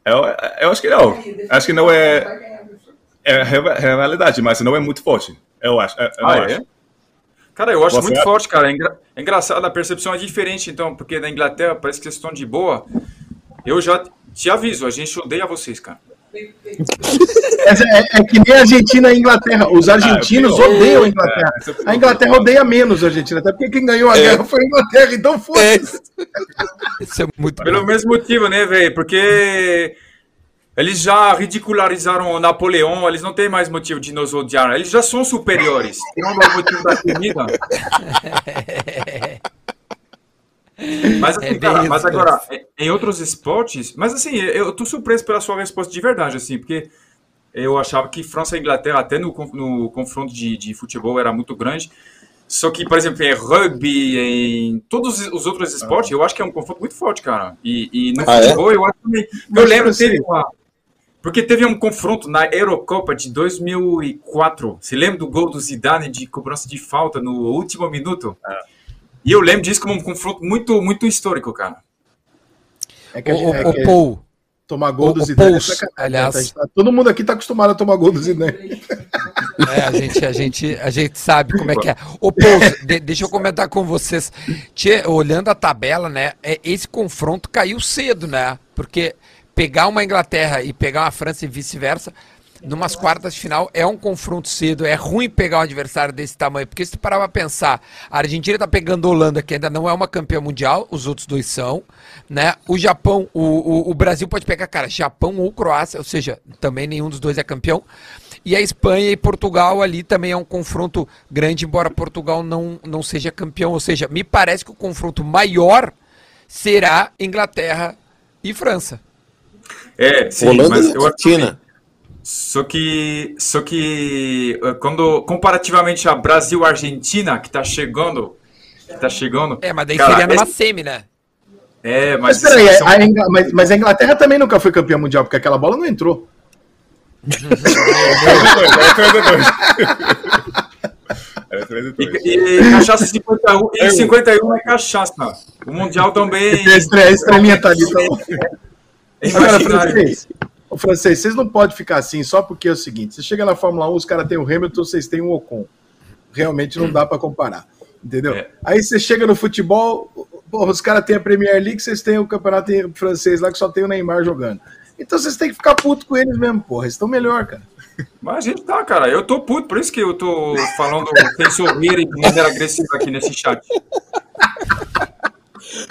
Eu, eu acho que não. Acho que não é. É rivalidade, mas não é muito forte. Eu acho. Eu, Ah, acho. é? Cara, eu acho Você muito acha? forte, cara. É, engra- é engraçado, a percepção é diferente, então, porque na Inglaterra parece que vocês estão de boa. Eu já te aviso, a gente odeia vocês, cara. É, é- é que nem a Argentina e a Inglaterra. Os argentinos pior. odeiam a Inglaterra. É, é A. Inglaterra odeia menos a Argentina, até porque quem ganhou a É. guerra foi a Inglaterra, então foi. Isso é muito Pelo bom. mesmo motivo, né, velho? Porque eles já ridicularizaram o Napoleão, eles não têm mais motivo de nos odiar. Eles já são superiores. Tirando o motivo da comida. [LAUGHS] Mas, assim, É cara, mas agora, em outros esportes. Mas assim, eu tô surpreso pela sua resposta de verdade, assim, porque eu achava que França e Inglaterra, até no, no confronto de, de futebol, era muito grande. Só que, por exemplo, em rugby, em todos os outros esportes, eu acho que é um confronto muito forte, cara. E, e no Ah, é? futebol, eu acho também. Eu Mas, lembro, assim, teve uma. Porque teve um confronto na Eurocopa de 2004. Você lembra do gol do Zidane de cobrança de falta no último minuto? E eu lembro disso como um confronto muito, muito histórico, cara. É que, gente- é ô, que ô, Paul, tomar gol ô, do Zidane é Pouls, aliás- né? Tá- todo mundo aqui tá acostumado a tomar gol do Zidane. É, a gente, a gente, a gente sabe como é que é. Ô, Pouso, de- deixa eu comentar com vocês. Tchê, olhando a tabela, né? é, Esse confronto caiu cedo, né? Porque pegar uma Inglaterra e pegar uma França e vice-versa, numas quartas de final, é um confronto cedo. É ruim pegar um adversário desse tamanho. Porque se tu parar pra pensar, a Argentina tá pegando a Holanda, que ainda não é uma campeã mundial, os outros dois são, né? O Japão, o, o, o Brasil pode pegar, cara, Japão ou Croácia, ou seja, também nenhum dos dois é campeão. E a Espanha e Portugal ali também é um confronto grande, embora Portugal não, não seja campeão. Ou seja, me parece que o confronto maior será Inglaterra e França. É, sim, Holanda mas e eu acho que- Argentina. Só que, só que eh, quando comparativamente a Brasil Argentina que tá chegando, que tá chegando. É, mas daí cara, seria numa esse- semi, né? É, Mas mas peraí, são- a Ingl- mas, mas a Inglaterra também nunca foi campeã mundial, porque aquela bola não entrou. Era 3 a 2. Era 3 a 2. E, e cachaça 51, e 51 é cachaça. O Mundial também. A estre- a estrelinha tá ali. Então... é [LAUGHS] Agora, francês, ô, francês, vocês não podem ficar assim só porque é o seguinte: você chega na Fórmula 1, os caras têm o Hamilton, vocês têm o Ocon. Realmente não dá pra comparar. Entendeu? É. Aí você chega no futebol, porra, os caras têm a Premier League, vocês têm o campeonato francês lá que só tem o Neymar jogando. Então vocês têm que ficar puto com eles mesmo, porra. Eles estão melhor, cara. Mas a gente tá, cara. Eu tô puto, por isso que eu tô falando sem sorrir e de maneira agressiva aqui nesse chat.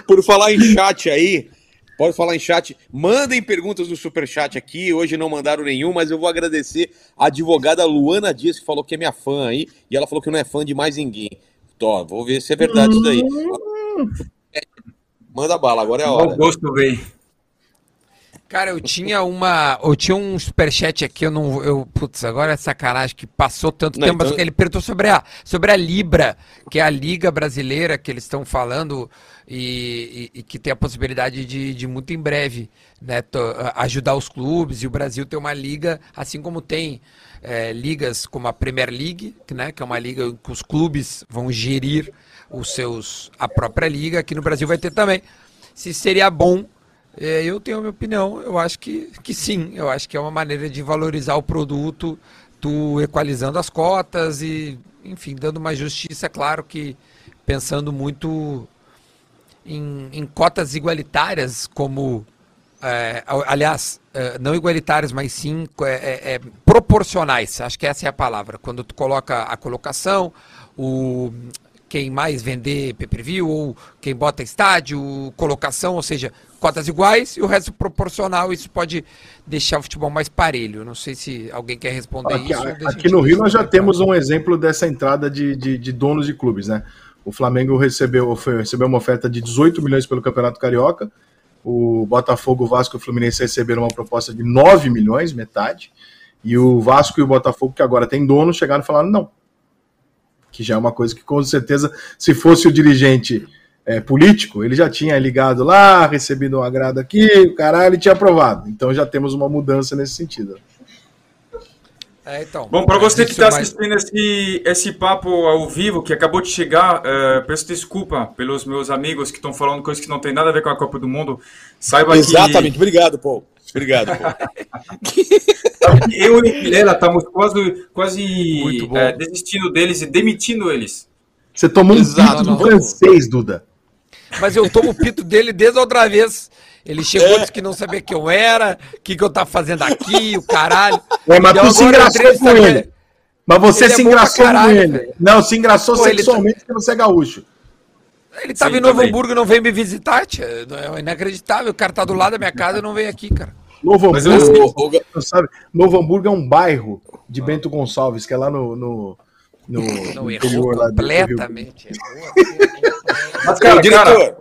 Por falar em chat aí, pode falar em chat, mandem perguntas no superchat aqui. Hoje não mandaram nenhum, mas eu vou agradecer a advogada Luana Dias, que falou que é minha fã aí, e ela falou que não é fã de mais ninguém. Tó, vou ver se é verdade isso daí. Manda bala, agora é a hora. gosto, véi. Cara, eu tinha uma. Eu tinha um superchat aqui, eu não. Eu, putz, agora é sacanagem que passou tanto Não, tempo, mas então- ele perguntou sobre a, sobre a Libra, que é a Liga Brasileira que eles estão falando e, e- e que tem a possibilidade de, de muito em breve né, ajudar os clubes. E o Brasil tem uma liga, assim como tem eh, ligas como a Premier League, que, né, que é uma liga em que os clubes vão gerir os seus, a própria liga. Aqui no Brasil vai ter também. Se seria bom é, eu tenho a minha opinião, eu acho que, que sim, eu acho que é uma maneira de valorizar o produto, tu equalizando as cotas e, enfim, dando uma justiça, é claro que pensando muito em, em cotas igualitárias, como, é, aliás, é, não igualitárias, mas sim é, é, proporcionais, acho que essa é a palavra, quando tu coloca a colocação, o quem mais vender pay-per-view ou quem bota estádio, colocação, ou seja, cotas iguais e o resto proporcional. Isso pode deixar o futebol mais parelho. Não sei se alguém quer responder Aqui, isso. aqui no Rio nós já responder. temos um exemplo dessa entrada de, de, de donos de clubes, né? O Flamengo recebeu, recebeu uma oferta de 18 milhões pelo Campeonato Carioca. O Botafogo, o Vasco e o Fluminense receberam uma proposta de 9 milhões, metade. E o Vasco e o Botafogo, que agora tem dono, chegaram e falaram não. Que já é uma coisa que, com certeza, se fosse o dirigente é, político, ele já tinha ligado lá, recebido um agrado aqui, o caralho, tinha aprovado. Então já temos uma mudança nesse sentido. É, então, Bom, para você que está mais- assistindo esse, esse papo ao vivo, que acabou de chegar, eh, peço desculpa pelos meus amigos que estão falando coisas que não tem nada a ver com a Copa do Mundo. Saiba Exatamente, obrigado, Paul. Obrigado, [LAUGHS] eu e Vilela estamos quase, quase eh, desistindo deles e demitindo eles. Você tomou um Exato, pito não. francês, Duda. Mas eu tomo o pito dele desde a outra vez. Ele chegou, disse que não sabia quem eu era, o que, que eu tava fazendo aqui, o caralho. É, mas tu se engraçou com Instagram. ele. Mas você Ele é se pra engraçou caralho, com ele. velho. Não, se engraçou Pô, ele tá- sexualmente porque você é gaúcho. Ele tava Sim, em Novo também. Hamburgo e não veio me visitar, tia. É inacreditável. O cara tá do lado da minha casa e não veio aqui, cara. Novo eu- Hamburgo, O- o- não sabe? Novo Hamburgo é um bairro de Bento Gonçalves, que é lá no, no, no, Não no errou completamente. Mas, cara, diretor. cara,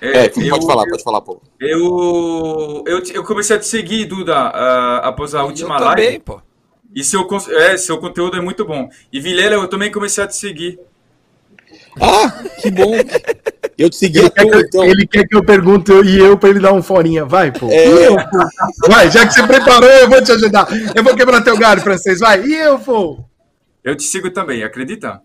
É, eh, pode eu- falar, pode falar, Paul. Eu, eu, eu comecei a te seguir, Duda, ah, após a última eu live. também, pô. E seu, é, seu conteúdo é muito bom. E Vilela, eu também comecei a te seguir. Ah, que bom. Eu te segui Ele quer, então. ele quer que eu pergunte eu- e eu pra ele dar um forinha. Vai, pô. É. E eu, pô? Vai, já que você preparou, eu vou te ajudar. Eu vou quebrar teu galho, francês. Vai. E eu, pô? Eu te sigo também, acredita?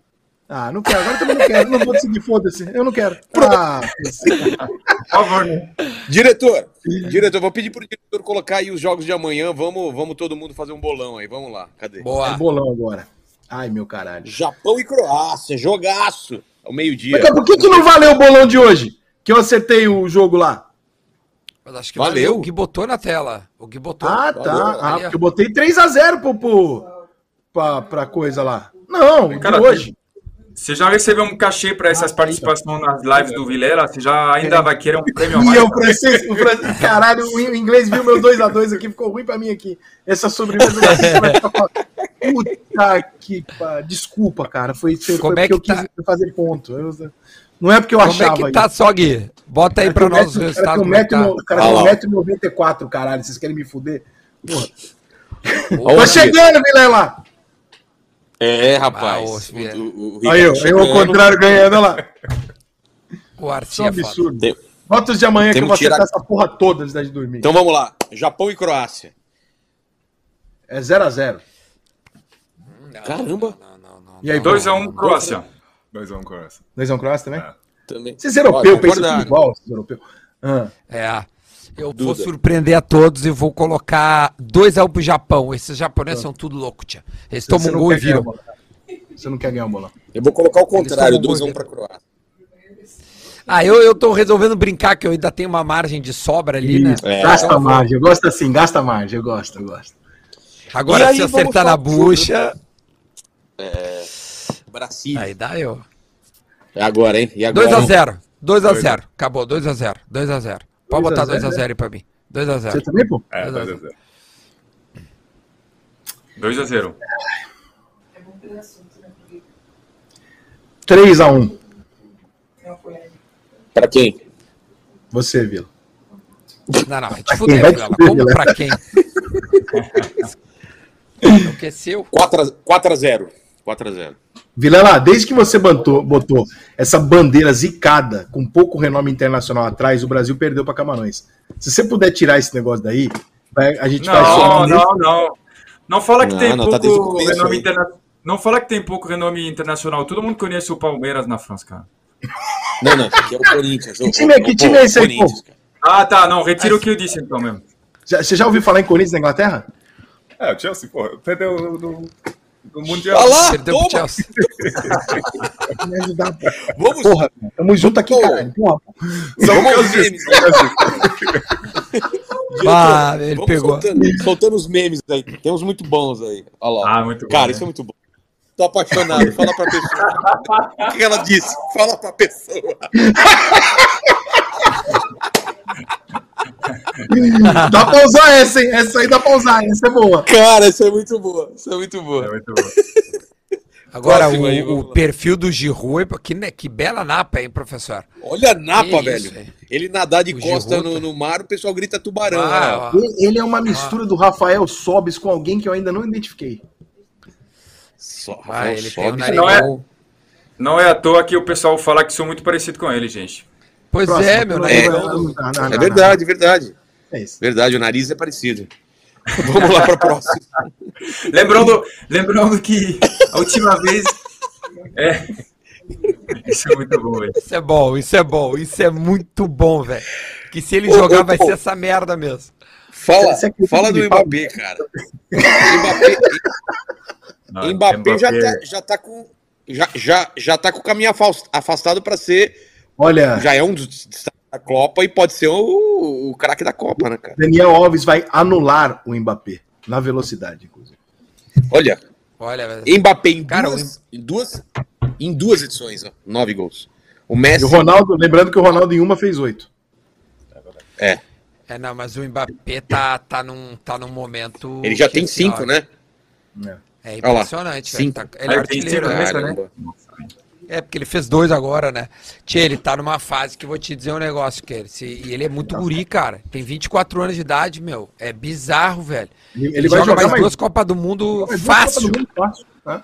Ah, não quero. Agora eu também não quero. Não vou te seguir, foda-se. Eu não quero. Ah, Por favor, né? Diretor, diretor, vou pedir pro diretor colocar aí os jogos de amanhã. Vamos, vamos todo mundo fazer um bolão aí. Vamos lá. Cadê? é Boa. bolão agora. Ai, meu caralho. Japão e Croácia, jogaço. Ao meio-dia. Por que, que não valeu o bolão de hoje? Que eu acertei o jogo lá. Mas acho que Valeu. valeu. O Gui botou na tela. O Gui botou. Ah, tá. valeu. Ah, Ali, ó. porque eu botei 3x0 pro, pro, pra, pra coisa lá. Não, Cara, hoje. Você já recebeu um cachê para essas participações nas lives do Vilela? Você já ainda vai querer um prêmio a E mais? eu, francês, o francês, caralho, o inglês viu meu 2x2 aqui, ficou ruim pra mim aqui. Essa sobremesa [LAUGHS] vai ficar foda. Puta que pa- Desculpa, cara. Foi, foi Como porque é que eu quis tá? fazer ponto. Eu- não é porque eu Como achava é que tá, isso. só, Gui? Bota aí pra nós os O resultados. cara como é tem tá. um cara Ah tem lá. 1,94m, caralho. Vocês querem me fuder? Porra. Tá o chegando, Vilela! É, Ah, rapaz. Vieira. O- o- o Aí eu, eu ao contrário ganhando, olha lá. [LAUGHS] O Arcia é um é absurdo. Tem- Bota os de amanhã que eu Temos vou tirar- acertar essa porra toda antes de dormir. Então vamos lá. Japão e Croácia. É 0x0. Caramba. Não, não, não. E aí, 2x1 Croácia. 2x1 Croácia. 2x1 Croácia também? É. Também. Vocês europeus pensam igual, esses europeus. Ah, É. Eu Duda. vou surpreender a todos e vou colocar 2x1 pro Japão. Esses japoneses são tudo louco, tia. Eles você tomam um gol e viram. Você não quer ganhar o bolão. Eu vou colocar o contrário, tomam 2x1 gol. pra Croácia. Ah, eu, eu tô resolvendo brincar que eu ainda tenho uma margem de sobra ali, né? É. Gasta a margem, eu gosto assim, gasta a margem, eu gosto, eu gosto. Agora, E aí, se acertar na do bucha, Brasil. aí dá eu. É agora, hein? E agora? 2x0. 2x0. Acabou, 2x0. 2x0. Pode 2 a botar 0. 2x0 aí pra mim. Você 2x0. também, pô? É, Dois a 2x0. 2x0. 3x1. Pra quem? Você, Vila. Não, não, vai te Pra fuder, quem? Vai te Vilela. fuder, Como pra quem? [LAUGHS] Não quer ser o 4x0. 4x0. Vilela, desde que você botou, botou essa bandeira zicada com pouco renome internacional atrás, o Brasil perdeu para Camarões. Se você puder tirar esse negócio daí, vai- a gente faz Não, não, não. Não fala que Não, tem não, tá o pouco começo renome internacional. Não fala que tem pouco renome internacional. Todo mundo conhece o Palmeiras na França, cara. Não, não, aqui é o Corinthians. [LAUGHS] Que time é- que time é esse aí, cara. Ah, tá. Não, retira o que eu disse então mesmo. Já- você já ouviu falar em Corinthians na Inglaterra? É, o Chelsea, porra, perdeu no, no- Mundial. Olha lá, Perdeu toma. Chelsea. Me ajudar, pô. Vamos, Porra, tamo junto aqui, vamos aos memes. Ah, ele Vamos pegou. Soltando, soltando os memes aí. Tem uns muito bons aí. Olha lá. Ah, muito bom. Cara, né? isso é muito bom. Tô apaixonado. Fala pra pessoa. [LAUGHS] O que que ela disse? Fala pra pessoa. [LAUGHS] Dá pra usar essa, hein? Essa aí dá pra usar, essa é boa. Cara, isso é muito boa. Isso é muito boa. É muito bom. Agora, Próximo aí, o, o perfil do Giroud, que, né, que bela napa, hein, professor? Olha a Napa, Que velho. isso? Ele nadar de O costa Giroud, no, no mar, o pessoal grita tubarão. Ah, ó. ó. Ele, é uma mistura do Rafael Sobis com alguém que eu ainda não identifiquei. Só, Ah, um. Não é- Não é à toa que o pessoal fala que sou muito parecido com ele, gente. Pois Próximo. é, meu não, não, não, É verdade, verdade. É isso. Verdade, o nariz é parecido. Vamos lá pra próxima. [LAUGHS] Lembrando, lembrando que a última vez. [LAUGHS] É. Isso é muito bom, velho. Isso é bom, isso é bom, isso é muito bom, velho. Que se ele Ô, jogar ô, vai ô. ser essa merda mesmo. Fala, Você acredita fala do? Mbappé, cara. Mbappé, Não, Mbappé já tá, já tá com. Já, já, já tá com o caminho afas- afastado para ser. Olha, Já é um dos destaques da Copa e pode ser o, o craque da Copa, né, cara? Daniel Alves vai anular o Mbappé. Na velocidade, inclusive. Olha, Olha. Mbappé em Cara, duas, em duas, em duas edições, ó, nove gols. O Messi. E o Ronaldo, lembrando que o Ronaldo em uma fez oito. É, É, não, mas o Mbappé tá, tá, num, tá num momento. ele já tem assim, cinco, né? É lá, impressionante, velho. cinco. Tá- ele é artilheiro, cinco né? É, porque ele fez dois agora, né? Tchê, ele tá numa fase que eu vou te dizer um negócio, que ele, se- e ele é muito guri, cara. Tem 24 anos de idade, meu. É bizarro, velho. Ele, Ele, ele vai joga jogar mais mais duas Copas do Mundo fácil, do Mundo fácil. né?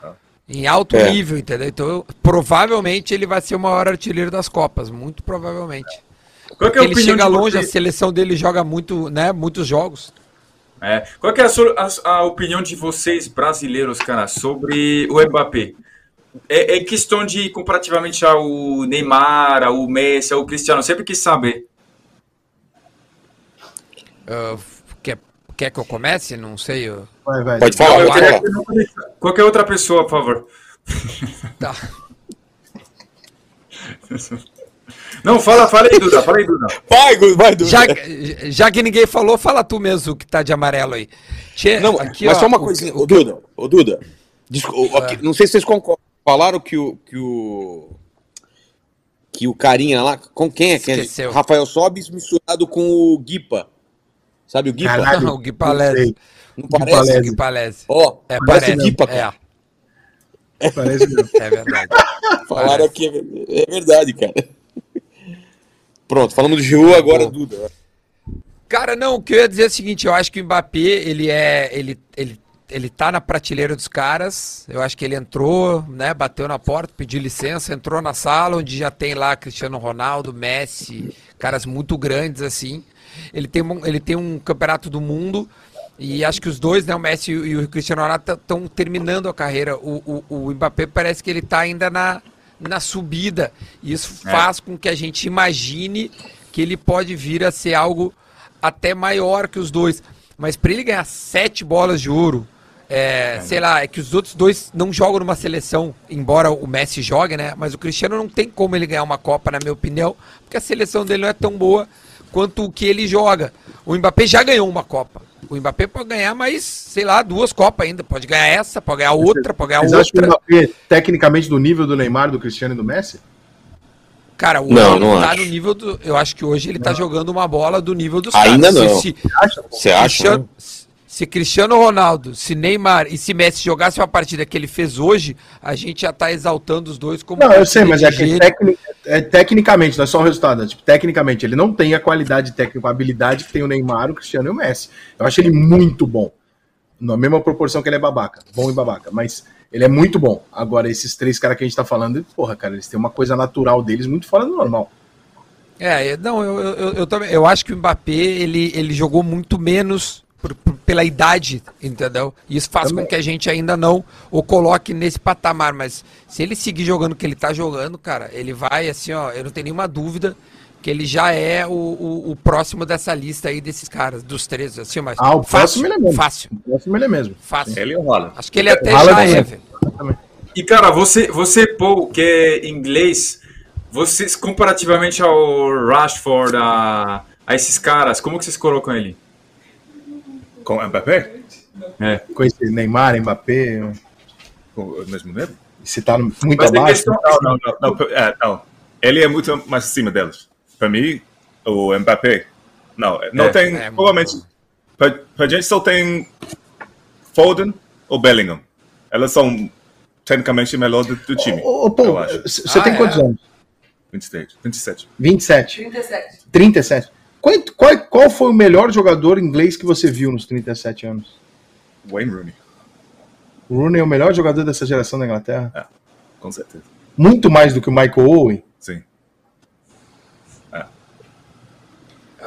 em alto É. nível, entendeu? Então, provavelmente ele vai ser o maior artilheiro das Copas, muito provavelmente. Qual que é a Ele chega longe, a seleção dele joga muito, né? Muitos jogos. É. Qual que é a, sua- a- a opinião de vocês, brasileiros, cara, sobre o Mbappé? É, é questão de comparativamente ao Neymar, ao Messi, ao Cristiano. Sempre quis saber. Ah, quer, quer que eu comece? Não sei. eu- Vai, vai. Pode falar, Eu Qualquer outra pessoa, por favor. Tá. [LAUGHS] Não, fala, fala aí, Duda. Fala aí, Duda. Vai, vai, Duda. Já, já que ninguém falou, fala tu mesmo que tá de amarelo aí. Tchê, Não, aqui, mas ó, só uma o- coisinha. o- Ô, Duda, ô, Duda. desculpa, aqui, não sei se vocês concordam. Falaram que o. Que o, que o carinha lá. Com quem é que é? Rafael Sobis misturado com o Guipa. Sabe o Guipa? Caralho. Não, o Gui Palese. Não parece? O Gui Palese. Ó, É, parece parece. o Guipa, cara. É, Parece mesmo. é verdade. Falaram aqui, é verdade, cara. Pronto, falamos do Giroud, agora Duda. Cara, não, o que eu ia dizer é o seguinte, eu acho que o Mbappé, ele é. Ele, ele, ele tá na prateleira dos caras. Eu acho que ele entrou, né? Bateu na porta, pediu licença, entrou na sala onde já tem lá Cristiano Ronaldo, Messi, caras muito grandes assim. Ele tem, um- ele tem um campeonato do mundo. E acho que os dois, né, o Messi e o Cristiano Ronaldo, estão terminando a carreira. O, o, o Mbappé parece que ele tá ainda na, na subida. E isso faz com que a gente imagine que ele pode vir a ser algo até maior que os dois. Mas para ele ganhar sete bolas de ouro, é, sei lá, é que os outros dois não jogam numa seleção, embora o Messi jogue, né? Mas o Cristiano não tem como ele ganhar uma Copa, na minha opinião, porque a seleção dele não é tão boa quanto o que ele joga. O Mbappé já ganhou uma Copa. O Mbappé pode ganhar mais, sei lá, duas Copas ainda. Pode ganhar essa, pode ganhar outra, pode ganhar Vocês acham que o outra. Mbappé, tecnicamente, do nível do Neymar, do Cristiano e do Messi? Cara, hoje Não, ele não tá acho. no nível do. Eu acho que hoje ele tá jogando uma bola do nível dos Ainda caras. não. Se, Você acha? Cristiano, né? Se Cristiano Ronaldo, se Neymar e se Messi jogasse uma partida que ele fez hoje, a gente já tá exaltando os dois como. Não, eu sei, mas é que é, tecnicamente, não é só o resultado. é, Tipo, tecnicamente, ele não tem a qualidade técnica, a habilidade que tem o Neymar, o Cristiano e o Messi. Eu acho ele muito bom. Na mesma proporção que ele é babaca. Bom e babaca. Mas ele é muito bom. Agora, esses três caras que a gente tá falando, porra, cara, eles têm uma coisa natural deles muito fora do normal. É, eu- não, eu, eu, eu, eu também. Eu acho que o Mbappé ele, ele jogou muito menos pela idade, entendeu? Isso faz Também. com que a gente ainda não o coloque nesse patamar. Mas se ele seguir jogando o que ele tá jogando, cara, ele vai assim, ó. Eu não tenho nenhuma dúvida que ele já é o, o, o próximo dessa lista aí desses caras, dos três, assim, mas. Ah, o próximo ele é mesmo. Fácil, O próximo ele é mesmo. fácil. Ele o Haaland. Acho que ele até Haaland já é, velho. E cara, você, você Paul, que é inglês, vocês comparativamente ao Rashford, a, a esses caras, como que vocês colocam ele? Com o Mbappé? É. Com esse Neymar, Mbappé, Com o mesmo nível? se tá muito Mas é abaixo. questão- Não, não, não, não, é, não. Ele é muito mais acima deles. Para mim, o Mbappé. Não, não É, tem. é, provavelmente. Para a gente só tem Foden ou Bellingham. Elas são tecnicamente melhor do, do time. Ô, acho. você Ah, tem é? quantos anos? 27. 27. 27. 37. 37. Qual, qual, qual foi o melhor jogador inglês que você viu nos 37 anos? Wayne Rooney. O Rooney é o melhor jogador dessa geração da Inglaterra? Com certeza. Muito mais do que o Michael Owen? Sim.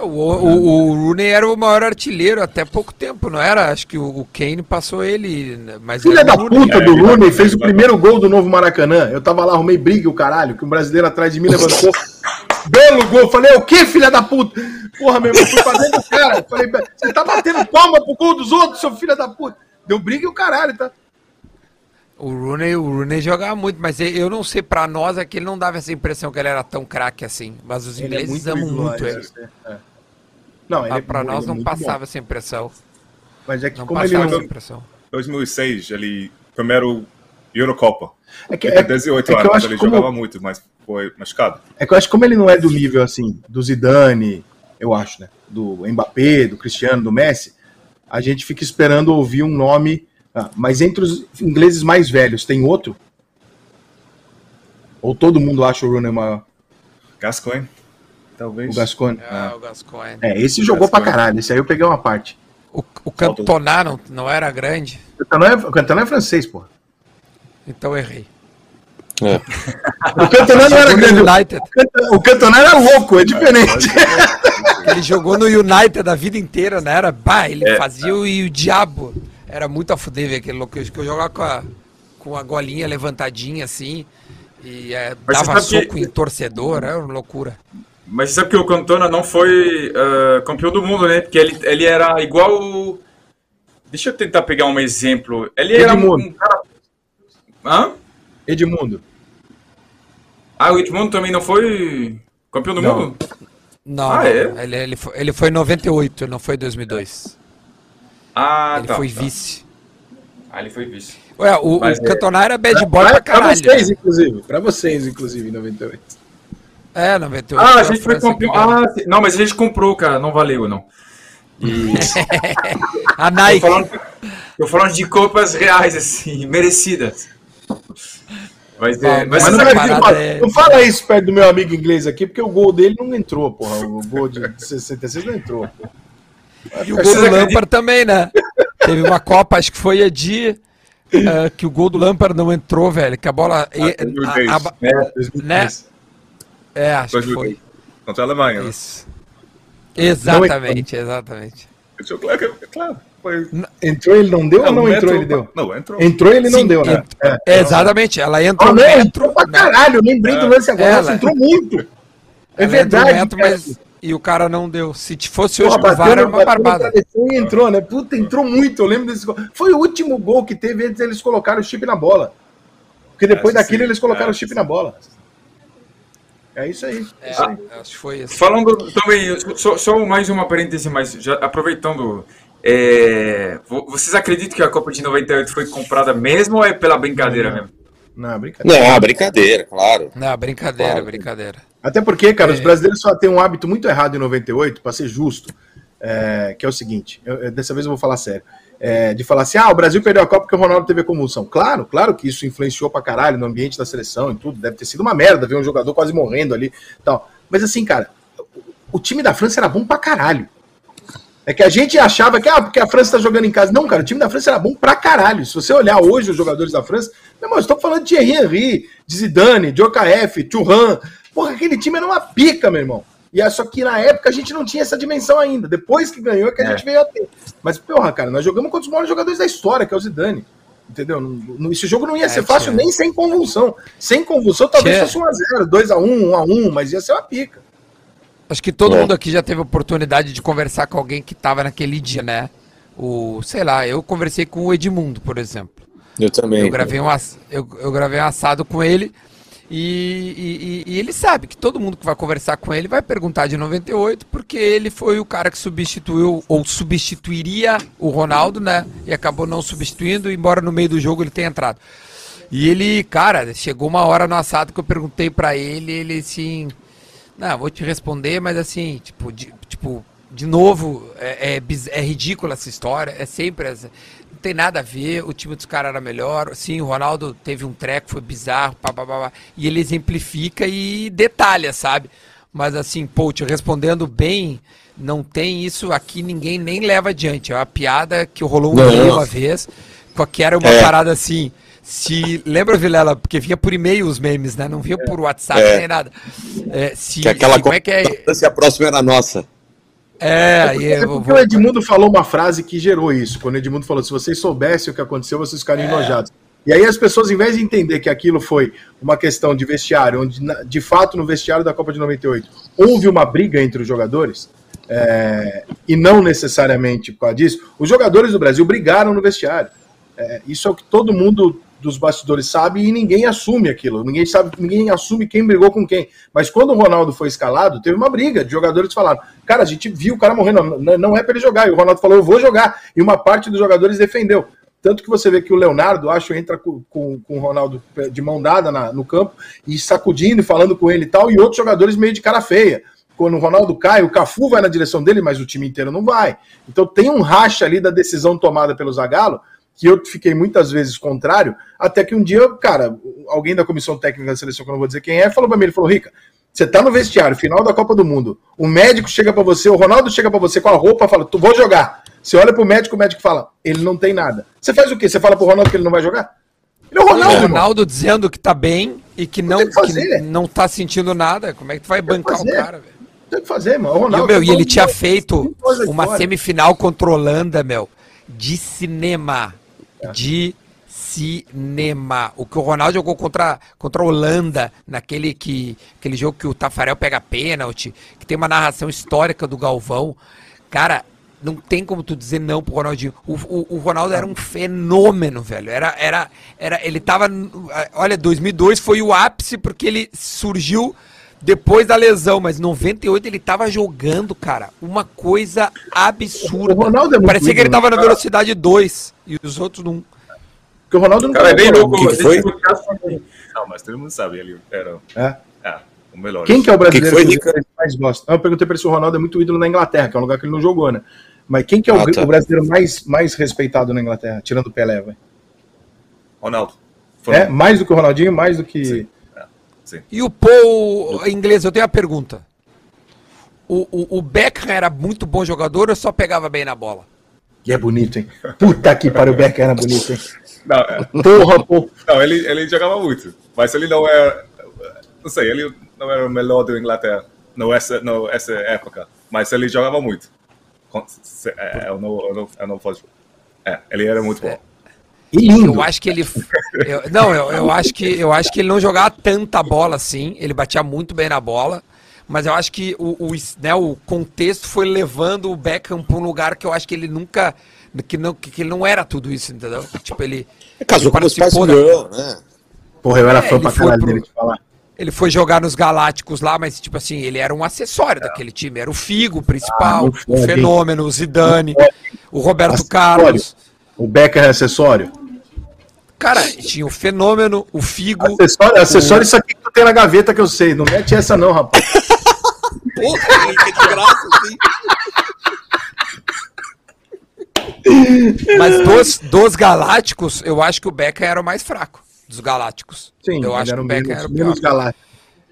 O, o, o Rooney era o maior artilheiro até pouco tempo, não era? Acho que o, o Kane passou ele, né? mas Filha da Rooney. puta É, do vai- Rooney fez o primeiro gol do novo Maracanã. Eu tava lá, arrumei briga, o caralho, que um brasileiro atrás de mim [LAUGHS] levantou. Belo gol. Falei, "É o que, filha da puta? Porra, meu irmão, fui pra dentro do cara. Falei, você tá batendo palma pro gol dos outros, seu filho da puta. Deu briga e o caralho, tá? O Rooney, o Rooney jogava muito, mas eu- não sei, pra nós é que ele não dava essa impressão que ele era tão craque assim. Mas os é ingleses muito amam muito ele. é. Não, ele Ah, é, pra ele é nós não passava bom. essa impressão. Mas é que Não como ele essa impressão. 2006, ele. Primeiro Eurocopa. É que, é, tem 18 é que eu anos, acho ele como- jogava muito, mas foi machucado. É que eu acho que como ele não é do nível assim, do Zidane, eu acho, né? Do Mbappé, do Cristiano, do Messi, a gente fica esperando ouvir um nome. Ah, mas entre os ingleses mais velhos, tem outro? Ou todo mundo acha o Rooney maior? Gascoigne, talvez. O Gascone? Ah, o Gascoigne. É, esse jogou pra Gascoigne. caralho. Esse aí eu peguei uma parte. O, o Cantona não, não era grande, O Cantona é, o Cantona é francês, porra. então eu errei. [LAUGHS] O Cantona não era Jogou grande. O United. O Cantona era louco, é diferente. [LAUGHS] Ele jogou no United a vida inteira, né? Era, bah, ele É. fazia o, e o diabo. Era muito a fuder ver aquele louco. Que eu jogava com a, com a golinha levantadinha assim. E é, dava sabe que- soco em torcedor, era uma loucura. Mas você sabe que o Cantona não foi ah, campeão do mundo, né? Porque ele, ele era igual. o- Deixa eu tentar pegar um exemplo. Ele era um, Edmundo. um cara. Hã? Edmundo. Ah, o Edmundo também não foi campeão do Não. mundo? Não, Ah, não, é? ele, ele, foi, ele foi em 98, não foi em 2002. Ah, ele tá. foi tá. vice. Ah, ele foi vice. Ué, o, Mas o é- Cantona era bad boy pra, pra pra caralho. vocês, né? inclusive. Pra vocês, inclusive, em 98. É, 98. Ah, a foi gente foi ganhou. Ah, não, mas a gente comprou, cara. Não valeu, não. E... [LAUGHS] A Tô Nike. falando, tô falando de copas reais, assim, merecidas. Mas, é, mas Mas você não, vai- é- não fala isso perto do meu amigo inglês aqui, porque o gol dele não entrou, porra. O gol de 66 não entrou. pô. E o gol do? Lampard também, né? Teve uma Copa, acho que foi a dia eh, que o gol do Lampard não entrou, velho. Que a bola. e- a- 2010. a- É, 2010. é, acho que foi. Contra a Alemanha. né? Isso. Exatamente, exatamente. Esse jogo, é, claro. Foi, Entrou, ele não deu ou não entrou, ele deu? Não, entrou. Entrou, ele não Sim, deu, né? ent- É. Exatamente, ela entrou Ah, não, entrou pra né? caralho, lembrei do lance agora. Ela- Nossa, entrou muito. É Ela entrou verdade. metro, mas. E o cara não deu. Se te fosse hoje Porra, o VAR, bateu, era uma bateu barbada. e entrou, né? Puta, entrou muito. Eu lembro desse gol. Foi o último gol que teve antes eles colocaram o chip na bola. Porque depois Essa daquilo sim, eles colocaram o chip sim. na bola. É isso aí. É, isso aí. acho que foi isso. Falando também, só, só mais uma parêntese, mas já aproveitando. é, vo- vocês acreditam que a Copa de 98 foi comprada mesmo ou é pela brincadeira mesmo? Não, brincadeira. Não, brincadeira, claro. Não, brincadeira, Claro. brincadeira. Até porque, cara, É. os brasileiros só têm um hábito muito errado em 98, pra ser justo. é, que é o seguinte: eu- eu- dessa vez eu vou falar sério. É, de falar assim, ah, o Brasil perdeu a Copa porque o Ronaldo teve a convulsão. Claro, claro que isso influenciou pra caralho no ambiente da seleção e tudo. Deve ter sido uma merda ver um jogador quase morrendo ali e tal. Mas assim, cara, o time da França era bom pra caralho. É que a gente achava que, ah, porque a França tá jogando em casa. Não, cara, o time da França era bom pra caralho. Se você olhar hoje os jogadores da França, meu irmão, estou falando de Thierry Henry, de Zidane, de OKF, Thuram. Porra, aquele time era uma pica, meu irmão. E é só que na época a gente não tinha essa dimensão ainda. Depois que ganhou é que a É. gente veio a ter. Mas, porra, cara, nós jogamos contra os maiores jogadores da história, que é o Zidane. Entendeu? Não- não- esse jogo não ia É, ser fácil tinha. nem sem convulsão. Sem convulsão, talvez Tinha. fosse 1x0, 2x1, 1x1, mas ia ser uma pica. Acho que todo É. mundo aqui já teve oportunidade de conversar com alguém que tava naquele dia, né? O, sei lá, eu conversei com o Edmundo, por exemplo. Eu também. Eu gravei um, ass- eu, eu gravei um assado com ele e, e- e- ele sabe que todo mundo que vai conversar com ele vai perguntar de 98, porque ele foi o cara que substituiu ou substituiria o Ronaldo, né? E acabou não substituindo, embora no meio do jogo ele tenha entrado. E ele, cara, chegou uma hora no assado que eu perguntei pra ele, ele assim, não, vou te responder, mas assim, tipo, de, tipo, de novo, é, é, é ridícula essa história, é sempre essa. Não tem nada a ver, o time dos caras era melhor. Sim, o Ronaldo teve um treco, foi bizarro, pá, pá, pá, pá, e ele exemplifica e detalha, sabe? Mas assim, pô, te respondendo bem, não tem isso aqui, ninguém nem leva adiante. É uma piada que rolou um uma vez, que era uma É. parada assim. Se lembra, Vilela, porque vinha por e-mail os memes, né? Não vinha por WhatsApp É. nem nada. É, se, Que aquela se- como é que é? Se a próxima era nossa. É, aí É eu vou, porque o Edmundo falou uma frase que gerou isso. Quando o Edmundo falou: se vocês soubessem o que aconteceu, vocês ficariam enojados. E aí as pessoas, em vez de entender que aquilo foi uma questão de vestiário, onde de fato no vestiário da Copa de 98 houve uma briga entre os jogadores, é, e não necessariamente por causa disso, os jogadores do Brasil brigaram no vestiário. É, isso é o que todo mundo dos bastidores sabe e ninguém assume aquilo. Ninguém sabe, ninguém assume quem brigou com quem. Mas quando o Ronaldo foi escalado, teve uma briga de jogadores falaram: Cara, a gente viu o cara morrendo, não, não é para ele jogar. E o Ronaldo falou: Eu vou jogar. E uma parte dos jogadores defendeu. Tanto que você vê que o Leonardo, acho, entra com, com, com o Ronaldo de mão dada na- no campo e sacudindo e falando com ele e tal, e outros jogadores meio de cara feia. Quando o Ronaldo cai, o Cafu vai na direção dele, mas o time inteiro não vai. Então tem um racha ali da decisão tomada pelo Zagallo, que eu fiquei muitas vezes contrário, até que um dia, cara, alguém da comissão técnica da seleção, que eu não vou dizer quem é, falou pra mim, ele falou, Rica, você tá no vestiário, final da Copa do Mundo, o médico chega pra você, o Ronaldo chega pra você com a roupa, fala, tu vou jogar. Você olha pro médico, o médico fala, ele não tem nada. Você faz o quê? Você fala pro Ronaldo que ele não vai jogar? Ele é o Ronaldo, o irmão. Ronaldo dizendo que tá bem e que não, que que não tá sentindo nada. Como é que tu vai bancar o cara, velho? Tem que fazer, mano. O E, Ronaldo, meu, e ele tinha feito uma semifinal contra a Holanda, meu, de cinema. É. De cinema. O que o Ronaldo jogou contra, contra a Holanda, naquele que, aquele jogo que o Tafarel pega pênalti, que tem uma narração histórica do Galvão. Cara, não tem como tu dizer não pro Ronaldinho. O, o, o Ronaldo era um fenômeno, velho. Era, era, era, ele tava. Olha, 2002 foi o ápice porque ele surgiu depois da lesão, mas 98 ele tava jogando, cara, uma coisa absurda. O Ronaldo é muito Parecia que ele ídolo, tava na velocidade 2 e os outros não. Porque o Ronaldo não Cara, é bem tem louco. que que foi? foi- Não, mas todo mundo sabe, ele era É. é, o melhor. Quem que é o brasileiro Que que, que foi, você mais gosta? Ah, Eu perguntei pra ele se o Ronaldo é muito ídolo na Inglaterra, que é um lugar que ele não jogou, né? Mas quem que é o, Ah, tá. o brasileiro mais, mais respeitado na Inglaterra, tirando o Pelé, vai? Ronaldo. É? Mais do que o Ronaldinho, mais do que. Sim. E o Paul inglês, eu tenho uma pergunta. O, o, o Beckham era muito bom jogador ou só pegava bem na bola? E é bonito, hein? Puta que pariu, o Becker era bonito, hein? Não, é, Porra, pô. não ele, ele jogava muito, mas ele não era. Não sei, ele não era o melhor do Inglaterra nessa, nessa época, mas ele jogava muito. Se- é, Eu não, eu não, eu não posso. É, ele era muito bom. E lindo. Eu acho que ele. eu- não, eu, eu, acho que, eu acho que ele não jogava tanta bola assim. Ele batia muito bem na bola. Mas eu acho que o, o, né, o contexto foi levando o Beckham para um lugar que eu acho que ele nunca. Que, não, que ele não era tudo isso, entendeu? Tipo, ele. Casou ele com os pais da- né? Porra, eu era É, fã pra foi caralho pro- dele te falar. Ele foi jogar nos Galácticos lá, mas, tipo assim, ele era um acessório daquele time. Era o Figo, o principal, Ah, o? Fenômeno, o Zidane, o Roberto Acessório. Carlos. O Becker é acessório. Cara, tinha o Fenômeno, o Figo. Acessório, acessório isso aqui que tu tem na gaveta que eu sei. Não mete essa, não, rapaz. [LAUGHS] Porra, que de graça, assim. Mas dos, dos Galácticos, eu acho que o Beckham era o mais fraco. Dos Galácticos. Sim, eu acho era que o o Beckham menos, era o menos galáctico.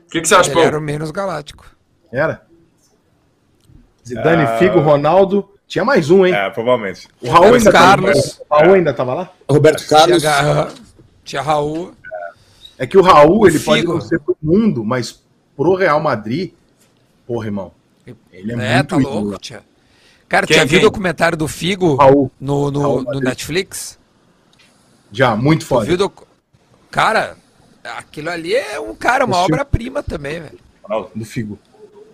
O que, que você acha, Ele Paulo? era o menos galáctico. Era? Zidane, Ah. Figo, Ronaldo. Tinha mais um, hein? É, provavelmente. O Raul ainda, Carlos. Tava, o Raul ainda tava lá? Roberto Tinha, Carlos. Ga- tinha Raul. É que o Raul, ele Figo. pode não ser pro mundo, mas pro Real Madrid, porra, irmão. Ele é, É, muito tá louco, ídolo. tia. Cara, Quem, tinha viu o documentário do Figo Raul. no, no, Raul no. Netflix? Já, muito Tu foda. viu docu- Cara, aquilo ali é um cara, uma obra-prima também, velho. Do Figo.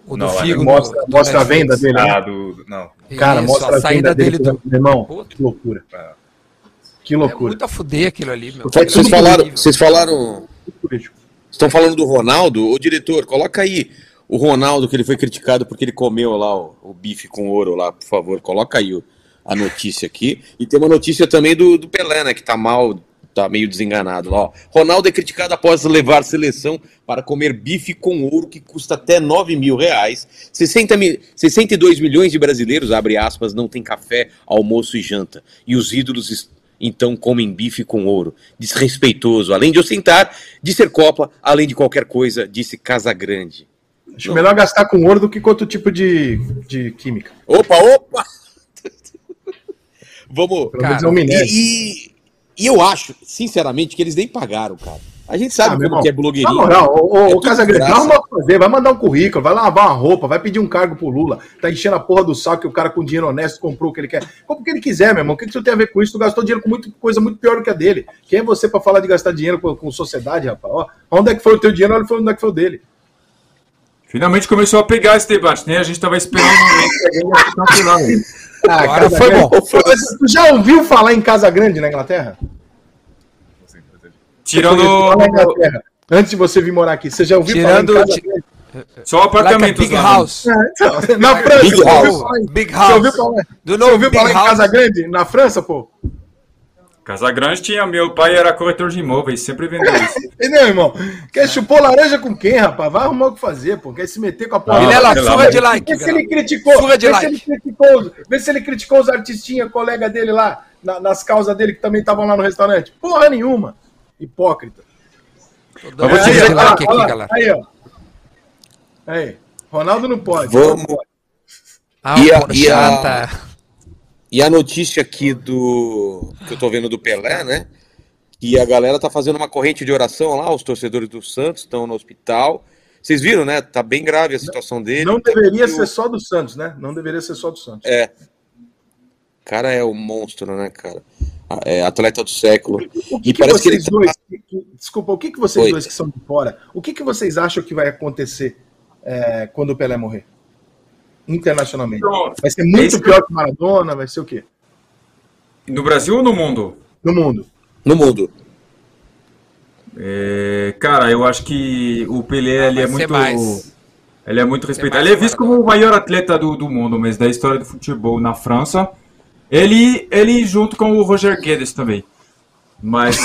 O Não, do é, Figo. mostra no mostra a Netflix. venda dele, né? Ah, do. Não. Cara, Isso, mostra a a saída venda dele. dele do. Meu irmão, Puta. que loucura. É. Que É loucura. muito a fuder aquilo ali, meu. Vocês é falaram, vocês falaram, estão falando do Ronaldo? Ô diretor, coloca aí o Ronaldo que ele foi criticado porque ele comeu lá o, o bife com ouro lá, por favor, coloca aí o- a notícia aqui. E tem uma notícia também do, do Pelé, né, que tá mal, tá meio desenganado lá, ó. Ronaldo é criticado após levar seleção para comer bife com ouro que custa até 9 mil reais. 60 mi- 62 milhões de brasileiros, abre aspas, não tem café, almoço e janta. E os ídolos então comem bife com ouro. Desrespeitoso, além de ostentar, de ser Copa, além de qualquer coisa, disse Casagrande. Acho melhor gastar com ouro do que com outro tipo de, de química. Opa, opa! [LAUGHS] Vamos. Pelo menos Cara, é um. E, e- eu acho, sinceramente, que eles nem pagaram, cara. A gente sabe Ah, como irmão, que é Na blogueirinho. moral, ô, ô, É tudo Casagrande, o que fazer, vai mandar um currículo, vai lavar uma roupa, vai pedir um cargo pro Lula, tá enchendo a porra do saco que o cara com dinheiro honesto comprou o que ele quer. Compra o que ele quiser, meu irmão. O que, que isso tem a ver com isso? Tu gastou dinheiro com muito, coisa muito pior do que a dele. Quem é você pra falar de gastar dinheiro com, com sociedade, rapaz? Ó, onde é que foi o teu dinheiro, olha onde é que foi o dele. Finalmente começou a pegar esse debate, né? A gente tava esperando um momento que alguém. Ah, Agora foi Casagrande. bom. Tu já ouviu falar em Casa Grande na Inglaterra? Tirando. Antes de você vir morar aqui, você já ouviu Tirando falar em Casa Grande? só Like a apartamentos big lá. house. Na França, Big você House. ouviu falar em- Big Você ouviu house. falar, Do você ouviu falar em. Casa Grande? Na França, pô? Casa Grande tinha, meu pai era corretor de imóveis, sempre vendeu isso. [LAUGHS] Entendeu, irmão? Quer chupou laranja com quem, rapaz? Vai arrumar o que fazer, pô. Quer se meter com a porra. Vilela, sei lá, surra velho. de like. Vê se ele criticou. Surra de vê, like. se ele criticou os- vê se ele criticou os artistinhas, colega dele lá, na- nas causas dele que também estavam lá no restaurante. Porra nenhuma. Hipócrita. Mas vou te surra dizer lá, like aqui, lá. galera. Aí, ó. Aí. Ronaldo não pode. Vamos. Ah, E a- e a- tá- E a notícia aqui do. que eu tô vendo do Pelé, né? Que a galera tá fazendo uma corrente de oração lá, os torcedores do Santos estão no hospital. Vocês viram, né? Tá bem grave a situação dele. Não deveria ser o só do Santos, né? Não deveria ser só do Santos. É. cara é o monstro, né, cara? É atleta do século. O que, E que parece que vocês ele tá- dois. que- que- desculpa, o que, que vocês Oi. dois que são de fora, o que, que vocês acham que vai acontecer é, quando o Pelé morrer? Internacionalmente. Então, Vai ser muito pior que o Maradona, vai ser o quê? No Brasil ou no mundo? No mundo. No mundo. É, cara, eu acho que o Pelé ele é muito. mais. Ele é muito respeitado. Ele é visto como o maior atleta do, do mundo, mas da história do futebol na França. Ele, ele junto com o Roger Guedes também. Mas.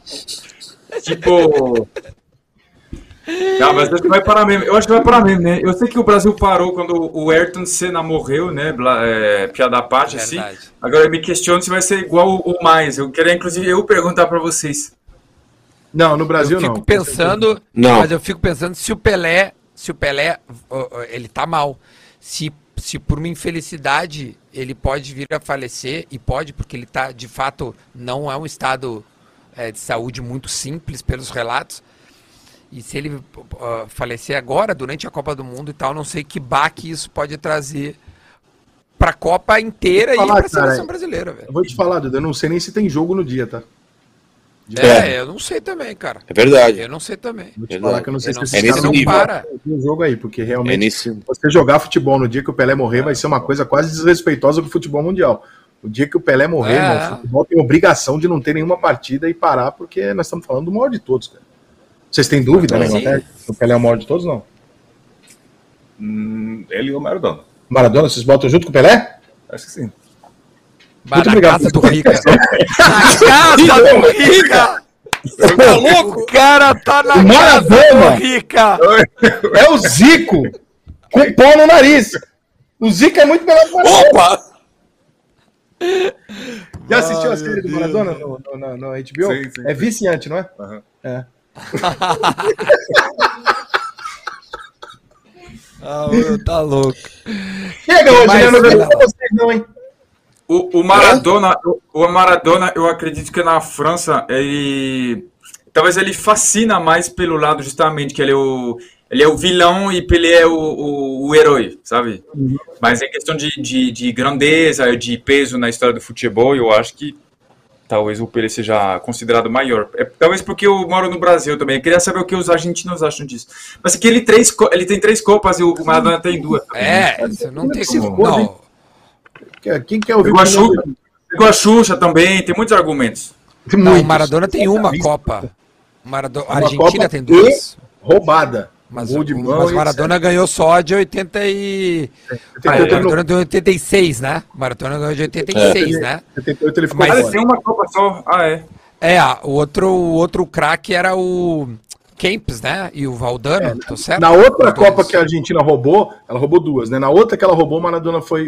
[LAUGHS] tipo. Ah, mas acho que vai parar mesmo. Eu acho que vai parar mesmo, né? Eu sei que o Brasil parou quando o Ayrton Senna morreu, né? Bla- É, piada à parte, assim. Agora eu me questiono se vai ser igual ou mais. Eu queria, inclusive, eu perguntar pra vocês. Não, no Brasil eu fico não. pensando, Não. mas eu fico pensando se o Pelé, se o Pelé, ele tá mal. Se, se por uma infelicidade ele pode vir a falecer e pode porque ele tá, de fato, não é um estado é, de saúde muito simples pelos relatos. E se ele ó, falecer agora durante a Copa do Mundo e tal, não sei que baque isso pode trazer para a Copa inteira Vou e falar, para a seleção brasileira, velho. Eu vou te falar, Duda, eu não sei nem se tem jogo no dia, tá? É, eu não sei também, cara. É verdade. Eu não sei também. Vou te falar que eu não sei Eu se não se caras não vão para. um jogo aí, porque É realmente nesse. você jogar futebol no dia que o Pelé morrer vai ser uma coisa quase desrespeitosa com o futebol mundial. O dia que o Pelé morrer, É. irmão, o futebol tem obrigação de não ter nenhuma partida e parar, porque nós estamos falando do maior de todos, cara. Vocês têm dúvida, né, Sim. Inglaterra? O Pelé é o maior de todos, não? Hum, ele e o Maradona. Maradona, vocês botam junto com o Pelé? Acho que sim. Muito na obrigado. casa do Rica. [LAUGHS] na casa do Rica! Tá louco? [LAUGHS] O cara tá na Maradona. do Rica! É o Zico com pau no nariz. O Zico é muito melhor que o Maradona. Opa! Já assistiu a série do. Maradona no, no, no- no HBO? Sim, sim, é sim. viciante, não é? Aham. É. [LAUGHS] Ah, meu, tá louco. Chega hoje, né? Não vocês, não, hein? O, o Maradona, o, o Maradona, eu acredito que na França ele talvez ele fascina mais pelo lado justamente que ele é o ele é o vilão e Pelé é o, o, o herói, sabe? Mas em questão de, de, de grandeza, de peso na história do futebol, eu acho que talvez o Pelé seja considerado maior. É, talvez porque eu moro no Brasil também. Eu queria saber o que os argentinos acham disso. Mas que ele, três, ele tem três copas e o Maradona tem duas. É, você não tem como. Não, Que- Quem quer ouvir Igual a o Xuxa, igual a Xuxa também, tem muitos argumentos. Tem não, o. Maradona tem uma Isso. Copa. Maradona, a Uma Argentina Copa tem duas. Roubada. Mas, Gol de mão mas Maradona ganhou só de 80 e... Ah, etc. o Maradona deu 86, né? Maradona ganhou de 86, né? 78 ele ficou Mas- Ah, tem uma Copa só. Ah, é. É, ah, o outro, o outro craque era o Kempes, né? E o Valdano, tô certo? Na outra Os dois. Copa que a Argentina roubou, ela roubou duas, né? Na outra que ela roubou, o Maradona foi.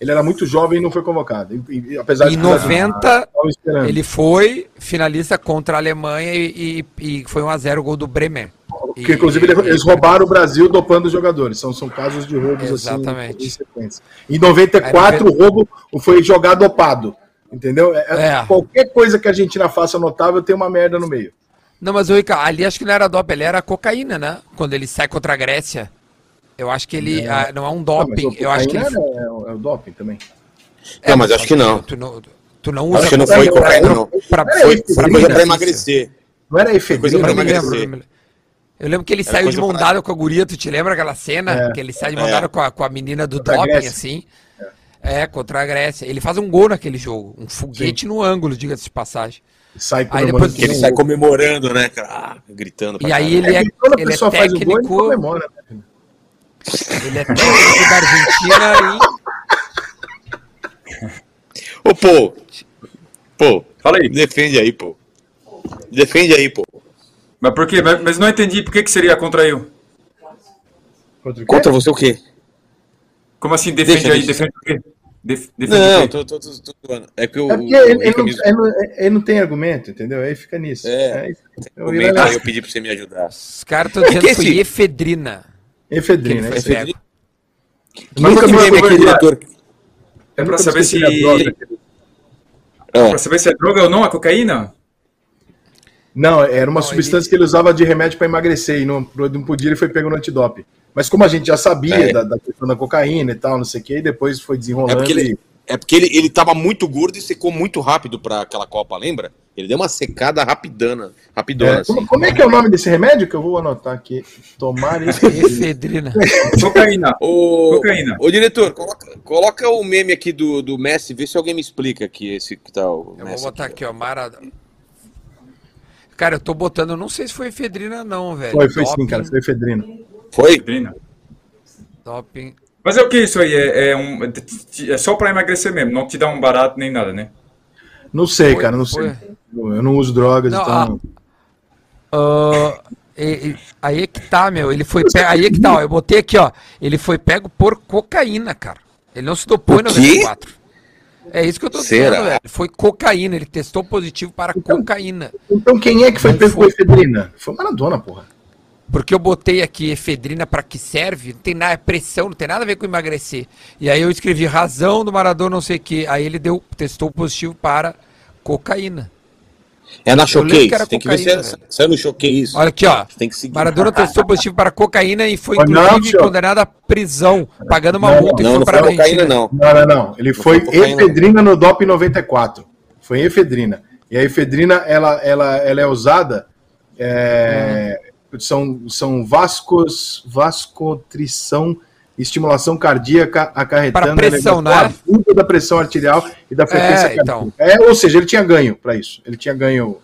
Ele era muito jovem e não foi convocado. E- e- apesar Em que 90, Tava esperando. ele foi finalista contra a Alemanha e, e- e foi 1x0 o gol do Bremer. Porque, E- inclusive, ele- eles roubaram o Brasil dopando os jogadores. São, são casos de roubos Exatamente. assim. Sequência. Em 94, Aí, o roubo foi jogar dopado. Entendeu? É- é- É. Qualquer coisa que a Argentina faça notável tem uma merda no meio. Não, mas o Ricardo, ali acho que não era doping, ele era cocaína, né? Quando ele sai contra a Grécia. Eu acho que ele ah, não é um mas doping. o eu acho que ele. é, é o- é doping também. Não, mas acho que não. Tu não, tu não usa Acho que não foi cocaína cocaína, não. pra, Foi- pra, Foi coisa pra emagrecer. Não era coisa efedrina? pra emagrecer. Eu lembro. Que ele Era saiu de mão dada com a guria, tu te lembra aquela cena? É. Que ele sai de mão É. dada com a, com a menina do Contra doping, assim. É, contra a Grécia. Ele faz um gol naquele jogo. Um foguete no ângulo, diga-se de passagem. Sai Aí comemorando depois- ele sai comemorando, né, cara? Ah, gritando pra E aí ele é, É, quando a ele é pessoa faz o gol, ele técnico. comemora. né? Ele é técnico da Argentina Ô, pô. Pô, Fala aí. defende aí, pô. Defende aí, pô. Mas por quê? Mas, mas não entendi por que, que seria contra eu. Contra? Contra você o quê? Como assim defende Deixa, aí? deixa. Defende o quê? Def- defende Não, o quê? tô, tô, tô, tô. É que o. É porque o- ele, ele não, ele não- ele não tem argumento, entendeu? Aí fica nisso. É. isso. Eu comenta ia aí, eu pedi pra você me ajudar. Os caras estão [LAUGHS] dizendo que foi esse- efedrina. Efedrina, é aí. pego. Nunca me me aqui, esqueci- diretor. É eu pra saber se. É. Pra saber se é droga ou não, a cocaína? Não, era uma Não, substância que ele usava de remédio para emagrecer e não, não podia, ele foi pego no antidope. Mas como a gente já sabia É. da, da questão da cocaína e tal, não sei o que, e depois foi É desenrolando. porque ele, e- é porque ele, ele tava muito gordo e secou muito rápido pra aquela Copa, lembra? Ele deu uma secada rapidana, rapidona, É, assim. como, como é que é o nome desse remédio que eu vou anotar aqui? Tomar isso. [LAUGHS] Efedrina. Cocaína. Ô, Cocaína. ô diretor, coloca, coloca o meme aqui do, do Messi, vê se alguém me explica aqui esse que tá o Eu vou Messi botar aqui, aqui, ó. Maradona. Cara, eu tô botando, eu não sei se foi efedrina, não, velho. Foi, foi sim, cara, foi efedrina. Foi? Doping. Mas é o que isso aí? É, é, um, é só pra emagrecer mesmo, não te dá um barato nem nada, né? Não sei, Foi- cara, não foi. sei. Eu não uso drogas, Não, então. Ah, e- e- aí é que tá, meu. Ele foi pego. Aí é que tá, ó. Eu botei aqui, ó. Ele foi pego por cocaína, cara. Ele não se dopou em O quê? 94. É isso que eu tô Será? dizendo, velho. Foi cocaína. Ele testou positivo para cocaína. Então quem é que foi pego com efedrina? Foi Maradona, porra. Porque eu botei aqui efedrina para que serve, não tem nada, é pressão, não tem nada a ver com emagrecer. E aí eu escrevi razão do Maradona, não sei o que. Aí ele deu, testou positivo para cocaína. É na Choquei, tem que ver se é, velho. se é no Choquei isso. Olha aqui, ó. Tem que seguir. Maradona testou positivo para cocaína e foi Foi não, inclusive condenado à prisão, pagando uma Não, multa Não, foi não para foi cocaína, não. Não, não, não. Ele foi foi cocaína, efedrina no DOP 94. Foi efedrina. E a efedrina, ela, ela, ela é usada. é, São, são vascos, vascotrição, estimulação cardíaca acarretando Para pressão, elevação né? aguda da pressão arterial e da frequência É, cardíaca. então. É, ou seja, ele tinha ganho para isso. Ele tinha ganho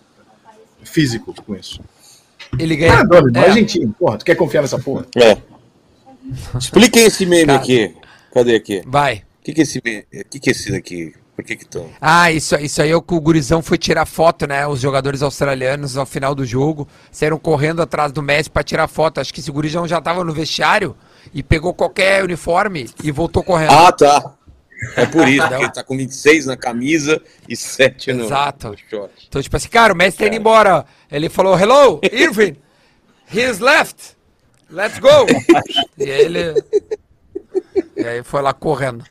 físico com isso. Ele ganha. Maradona, irmão, é, argentino. Porra, tu quer confiar nessa porra? É. Expliquem esse meme Cara. aqui. Cadê aqui? Vai. O que, que é esse meme? O que, que é esse daqui? Por que que estão? Ah, isso, isso aí é o que o Gurizão foi tirar foto, né? Os jogadores australianos ao final do jogo saíram correndo atrás do Messi para tirar foto. Acho que esse Gurizão já tava no vestiário e pegou qualquer uniforme e voltou correndo. Ah, tá. É por isso, porque ele tá com 26 na camisa e 7 no, Exato. no. Então, tipo assim, cara, o Messi tá indo embora. Ele falou, hello, Irving, he's left, let's go. e aí ele... E aí foi lá correndo.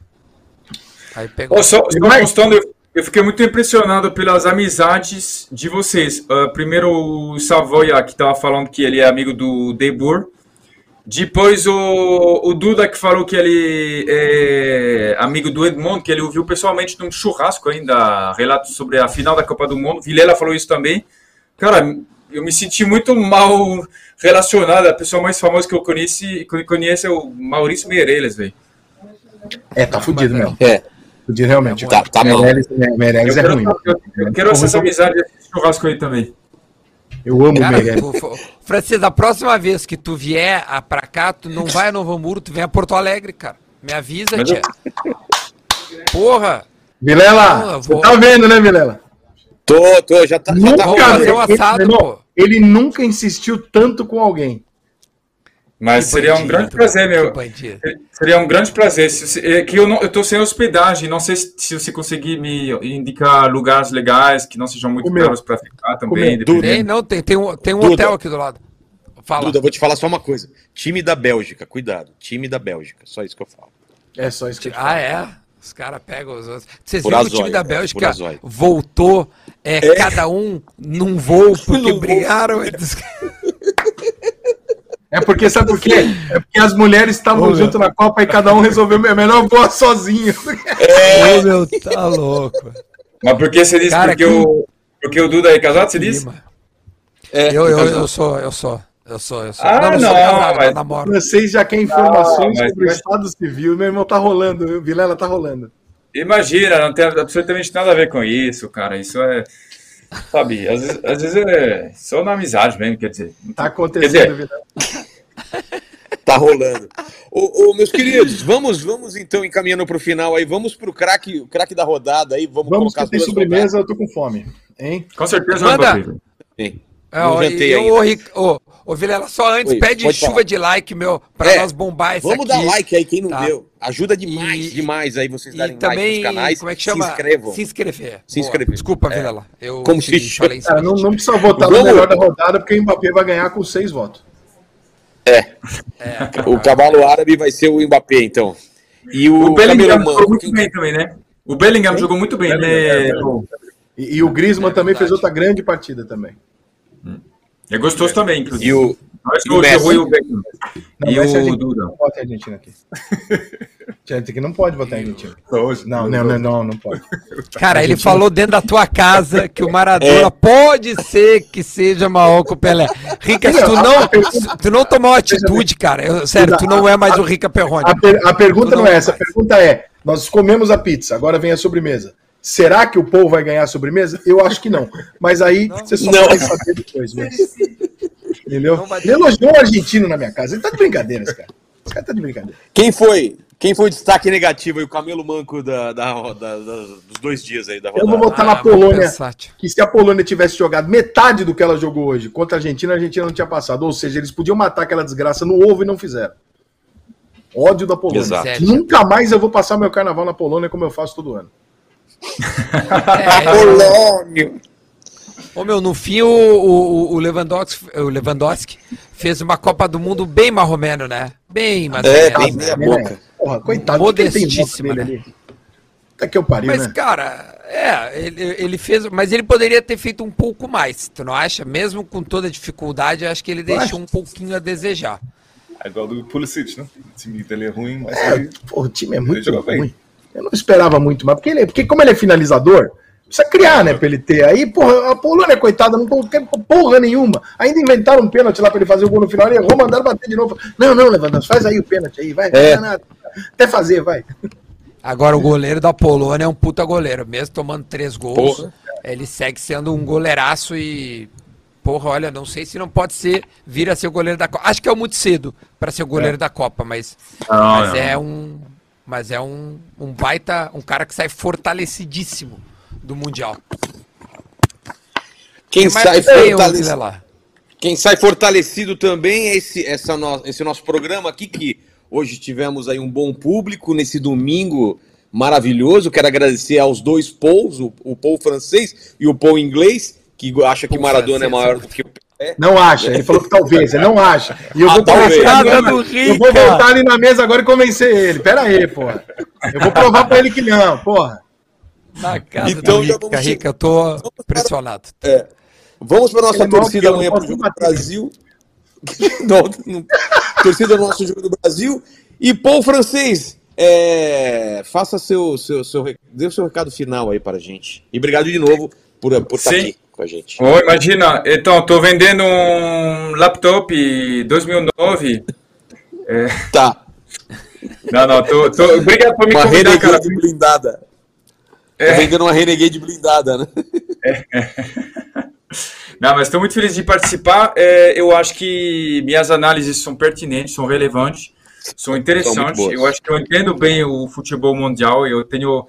Aí pegou. Ô, só, só mostrando, eu, eu fiquei muito impressionado pelas amizades de vocês. Ah, primeiro o Savoia, que tava falando que ele é amigo do Debur. Depois o, o Duda, que falou que ele é amigo do Edmundo, que ele ouviu pessoalmente num churrasco ainda, relato sobre a final da Copa do Mundo. Vilela falou isso também. Cara, eu me senti muito mal relacionado. A pessoa mais famosa que eu conheci, que eu conheço é o Maurício Meirelles, velho. É, tá fudido mesmo. É, Fudido realmente. Tá- tá. Meirelles, Meirelles Eu é quero, ruim. eu, eu quero essa amizade desse churrasco aí também. Eu amo o Cara, fo- Francisco, a próxima vez que tu vier a- pra cá, tu não vai a Novo Muro, tu vem a Porto Alegre, cara. Me avisa, Mas tia. Porra! Vilela, você vou- tá vendo, né, Vilela? tô, tô, já tá, já tá Nunca fazer rolando. um assado, ele, pô. ele nunca insistiu tanto com alguém. Mas Que seria um bandido, grande prazer, meu. Seria um grande prazer. É que eu, não, eu tô sem hospedagem, não sei se, se você conseguir me indicar lugares legais que não sejam muito caros para ficar também. Tem, não, tem, tem um, tem um Duda. hotel aqui do lado. Fala. Duda, eu vou te falar só uma coisa. Time da Bélgica, cuidado. Time da Bélgica, só isso que eu falo. É só isso que eu te Ah, é? Os caras pegam os outros. Vocês viram que o time da é, Bélgica voltou, é, cada um num voo, porque brigaram. eles- [LAUGHS] É porque, sabe por quê? É porque as mulheres estavam junto na Copa e cada um resolveu, é melhor voar sozinho. Ô, meu, tá louco. Mas por que você disse? Cara, porque, que- o, porque o Duda é casado, você disse? É, Eu, eu, eu sou, eu sou, eu sou, eu sou. Ah, não, não sou não, casado, mas- eu namoro. Vocês já querem informações Não, mas- sobre o Estado Civil. Meu irmão tá rolando, viu? Vilela tá rolando. Imagina, não tem absolutamente nada a ver com isso, cara. Isso é. Sabe, às vezes, às vezes é só na amizade mesmo, quer dizer. Tá acontecendo, dizer-. [LAUGHS] Tá rolando. Ô, ô, meus queridos, vamos, vamos então encaminhando pro final aí. Vamos pro craque, o craque da rodada aí. Vamos, Vamos colocar que as tem sobremesa, eu tô com fome. Hein? Com certeza Manda. não é rodadas. É, ó, jantei e, ainda. ô, Ric- ô, Vilela, só antes, Oi, pede chuva falar. de like, meu, pra É, nós bombar esse Vamos aqui. dar like aí, quem não Tá. deu. Ajuda demais, E- demais aí vocês E darem like também, nos canais. como é que chama? Se inscrevam. Se inscrever. Se inscrever. Desculpa, É. Vilela. Eu Como se falei Cara, não, não precisa votar Vamos. no melhor da rodada, porque o Mbappé vai ganhar com seis votos. É, O cavalo árabe vai ser o Mbappé, então. E o, O Bellingham jogou muito bem também, né? O Bellingham jogou muito bem, né? E, e o Griezmann É também fez outra grande partida também. É gostoso também, inclusive. E o, Mas e o o Messi? E o Beckham. Não, E ser o. Duda. Não vota em Argentina aqui. [LAUGHS] Gente, que não pode votar em Argentina. Hoje. Não, não, não, não, não pode. [LAUGHS] Cara, ele falou dentro da tua casa que o É. Maradona pode ser que seja maior que o Pelé. Rica, se tu não, tu não tomar uma atitude, cara, eu- sério, tu não é mais o Rica Perrone. A, per- a pergunta não, não é essa, a pergunta é: nós comemos a pizza, agora vem a sobremesa. Será que o povo vai ganhar a sobremesa? Eu acho que não. Mas aí você só Não. vai saber depois. Mas... Entendeu? Não. Ele elogiou o argentino na minha casa. Ele tá de brincadeira, esse cara. Esse cara tá de brincadeira. Quem foi? Quem foi o destaque negativo aí? O Camelo Manco da, da, da- da- dos dois dias aí da Eu rodada. vou votar na Ah, vou Polônia. tio. Que se a Polônia tivesse jogado metade do que ela jogou hoje contra a Argentina, a Argentina não tinha passado. Ou seja, eles podiam matar aquela desgraça no ovo e não fizeram. Ódio da Polônia. Exato. Nunca mais eu vou passar meu carnaval na Polônia como eu faço todo ano. É, [LAUGHS] Polônia. Ô meu, no fim o, o, o, Lewandowski, o Lewandowski fez uma Copa do Mundo bem marromeno, né? Bem, mas É, bem né? meia boca. Porra, coitado. por que né? ali? Até que eu pariu, Mas, né? cara, é, ele, ele fez, mas ele poderia ter feito um pouco mais, tu não acha? Mesmo com toda a dificuldade, eu acho que ele deixou acho. um pouquinho a desejar. É igual do Pulisic, né? O time dele é ruim, mas É, ele- pô, o time é muito jogou bem. Eu não esperava muito, mas porque, ele, porque como ele é finalizador, precisa criar, né, pra ele ter. Aí, porra, a Polônia, coitada, não tem porra nenhuma. Ainda inventaram um pênalti lá pra ele fazer o gol no final, ele errou, mandaram bater de novo. Não, não, Lewandowski, faz aí o pênalti aí, vai, É. não dá nada. Até fazer, vai. Agora, o goleiro da Polônia é um puta goleiro, mesmo tomando três gols, Porra. ele segue sendo um goleiraço e. Porra, olha, não sei se não pode ser, vir a ser o goleiro da Copa. Acho que é muito cedo pra ser o goleiro da Copa, mas, Não, mas não. é um. Mas é um, um baita, um cara que sai fortalecidíssimo do Mundial. Quem sai, fortalecido, quem sai fortalecido também é esse, essa no- esse nosso programa aqui, que hoje tivemos aí um bom público nesse domingo maravilhoso. Quero agradecer aos dois Pauls, o, o Paul francês e o Paul inglês, que acha que Maradona é francês, maior é. do que o Pelé. Não acha, ele falou que talvez, ele não acha. E eu Ah, vou, Nada do eu vou voltar ali na mesa agora e convencer ele. Pera aí, porra. Eu vou provar pra ele que não, porra. Na casa Então, Rica, vamos Rica, eu tô impressionado. Vamos para nossa Ele é torcida eu, amanhã para o jogo do. Brasil. [LAUGHS] não, não. Torcida do nosso jogo do Brasil. E Paul francês, é, faça seu, seu, seu, dê o seu recado final aí para a gente. E obrigado de novo por, por estar Sim. aqui com a gente. Oh, imagina, então, tô vendendo um laptop 2009. Tá. Não, não, tô, tô... obrigado por me Uma convidar, cara. Renegade blindada. É. Tá vendendo uma Renegade blindada, né? [LAUGHS] Não, mas estou muito feliz de participar. É, eu acho que minhas análises são pertinentes, são relevantes, são interessantes. boas. eu acho que eu entendo bem o futebol mundial. Eu tenho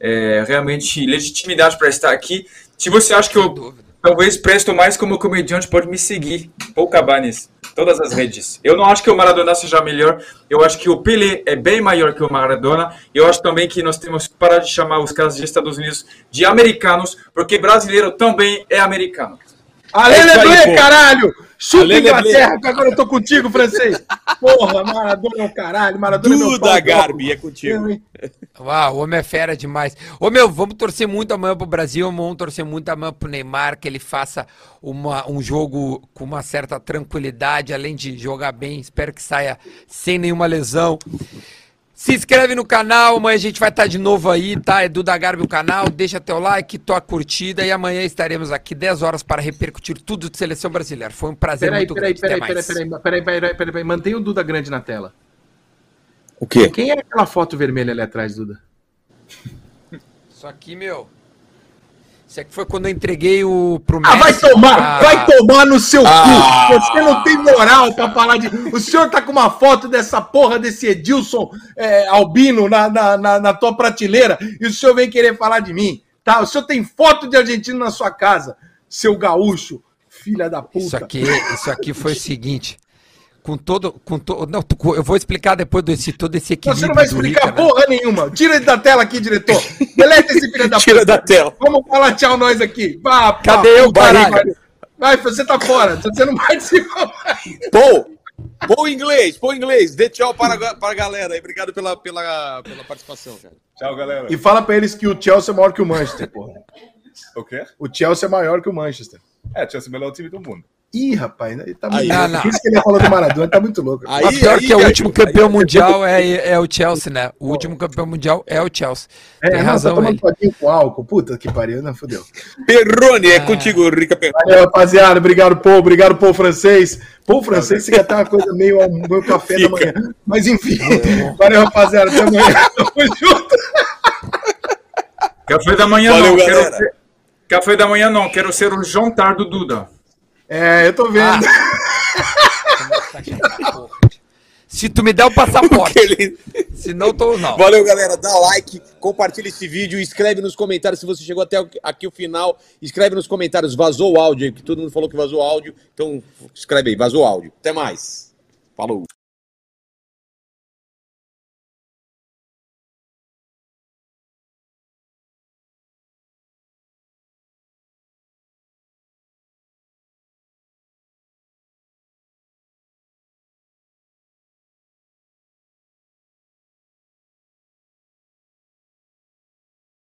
é, realmente legitimidade para estar aqui. Se você acha que eu talvez presto mais como comediante, pode me seguir. Paul Cabanes, todas as redes. Eu não acho que o Maradona seja melhor. Eu acho que o Pelé é bem maior que o Maradona. Eu acho também que nós temos que parar de chamar os caras dos Estados Unidos de americanos, porque brasileiro também é americano. Ale É Leblé, caralho! Chupa Ale Leblé. Inglaterra, que agora eu tô contigo, francês. Porra, Maradona é o caralho, Maradona é meu Duda pau, Garbi, é contigo. Uau, o homem é fera demais. Ô meu, vamos torcer muito amanhã pro Brasil, vamos torcer muito amanhã pro Neymar, que ele faça uma, um jogo com uma certa tranquilidade, além de jogar bem. Espero que saia sem nenhuma lesão. Se inscreve no canal, amanhã a gente vai estar de novo aí, tá? Edu da Garbi o canal, deixa teu like, tua curtida e amanhã estaremos aqui 10 horas para repercutir tudo de seleção brasileira. Foi um prazer Peraí, muito peraí, grande. peraí, Até peraí, mais. peraí, peraí, peraí, peraí, peraí, peraí, mantenha o Duda grande na tela. O quê? Quem é aquela foto vermelha ali atrás, Duda? Isso aqui, meu. Isso aqui foi quando eu entreguei o pro Ah, vai Messi. tomar, Ah, vai tomar no seu Ah. cu. Você não tem moral pra falar de. O senhor tá com uma foto dessa porra desse Edilson é, Albino na, na, na, na tua prateleira e o senhor vem querer falar de mim, tá? O senhor tem foto de argentino na sua casa, seu gaúcho, filha da puta. Isso aqui, isso aqui foi o seguinte. Com todo. Com to, não, tu- eu vou explicar depois desse, todo esse equilíbrio. Você não vai explicar Rica, né? porra nenhuma. Tira ele da tela aqui, diretor. Deleta esse filho da [LAUGHS] Tira da tela. Vamos falar tchau nós aqui. Vá, pá, Cadê eu, caralho? Vai, você tá fora. Você não participa mais. Paul, Paul inglês, Paul inglês. Dê tchau para, a- para a galera aí. Obrigado pela, pela, pela participação, cara. Tchau, galera. E fala pra eles que o Chelsea é maior que o Manchester, porra. O quê? O Chelsea é maior que o Manchester. É, Chelsea é o melhor time do mundo. Ih, rapaz, ele tá muito Aí, louco. não, não. Por isso que ele falou do Maradona, tá muito louco. Aí, Mas pior que é o aí, último aí, campeão aí, mundial é, é o Chelsea, né? O último campeão mundial é o Chelsea. é, Tem não, razão tá tomando todinho com álcool. Puta que pariu, não fudeu. Perrone, é Ah. contigo, Rica Perrone. Valeu, rapaziada. Obrigado, Paul. Obrigado, Paul francês. Paul francês fica até uma coisa meio, meio café da manhã. Mas enfim. Valeu, rapaziada. Até amanhã. Tamo junto. Café da manhã Valeu, não, quero galera. ser... Café da manhã não, quero ser o jantar do Duda. É, eu tô vendo. [LAUGHS] Se tu me der o passaporte, Ele- senão tô não. Valeu, galera. Dá like, compartilha esse vídeo, escreve nos comentários se você chegou até aqui o final. Escreve nos comentários, vazou o áudio, aí, que todo mundo falou que vazou o áudio. Então, escreve aí, vazou o áudio. Até mais. Falou.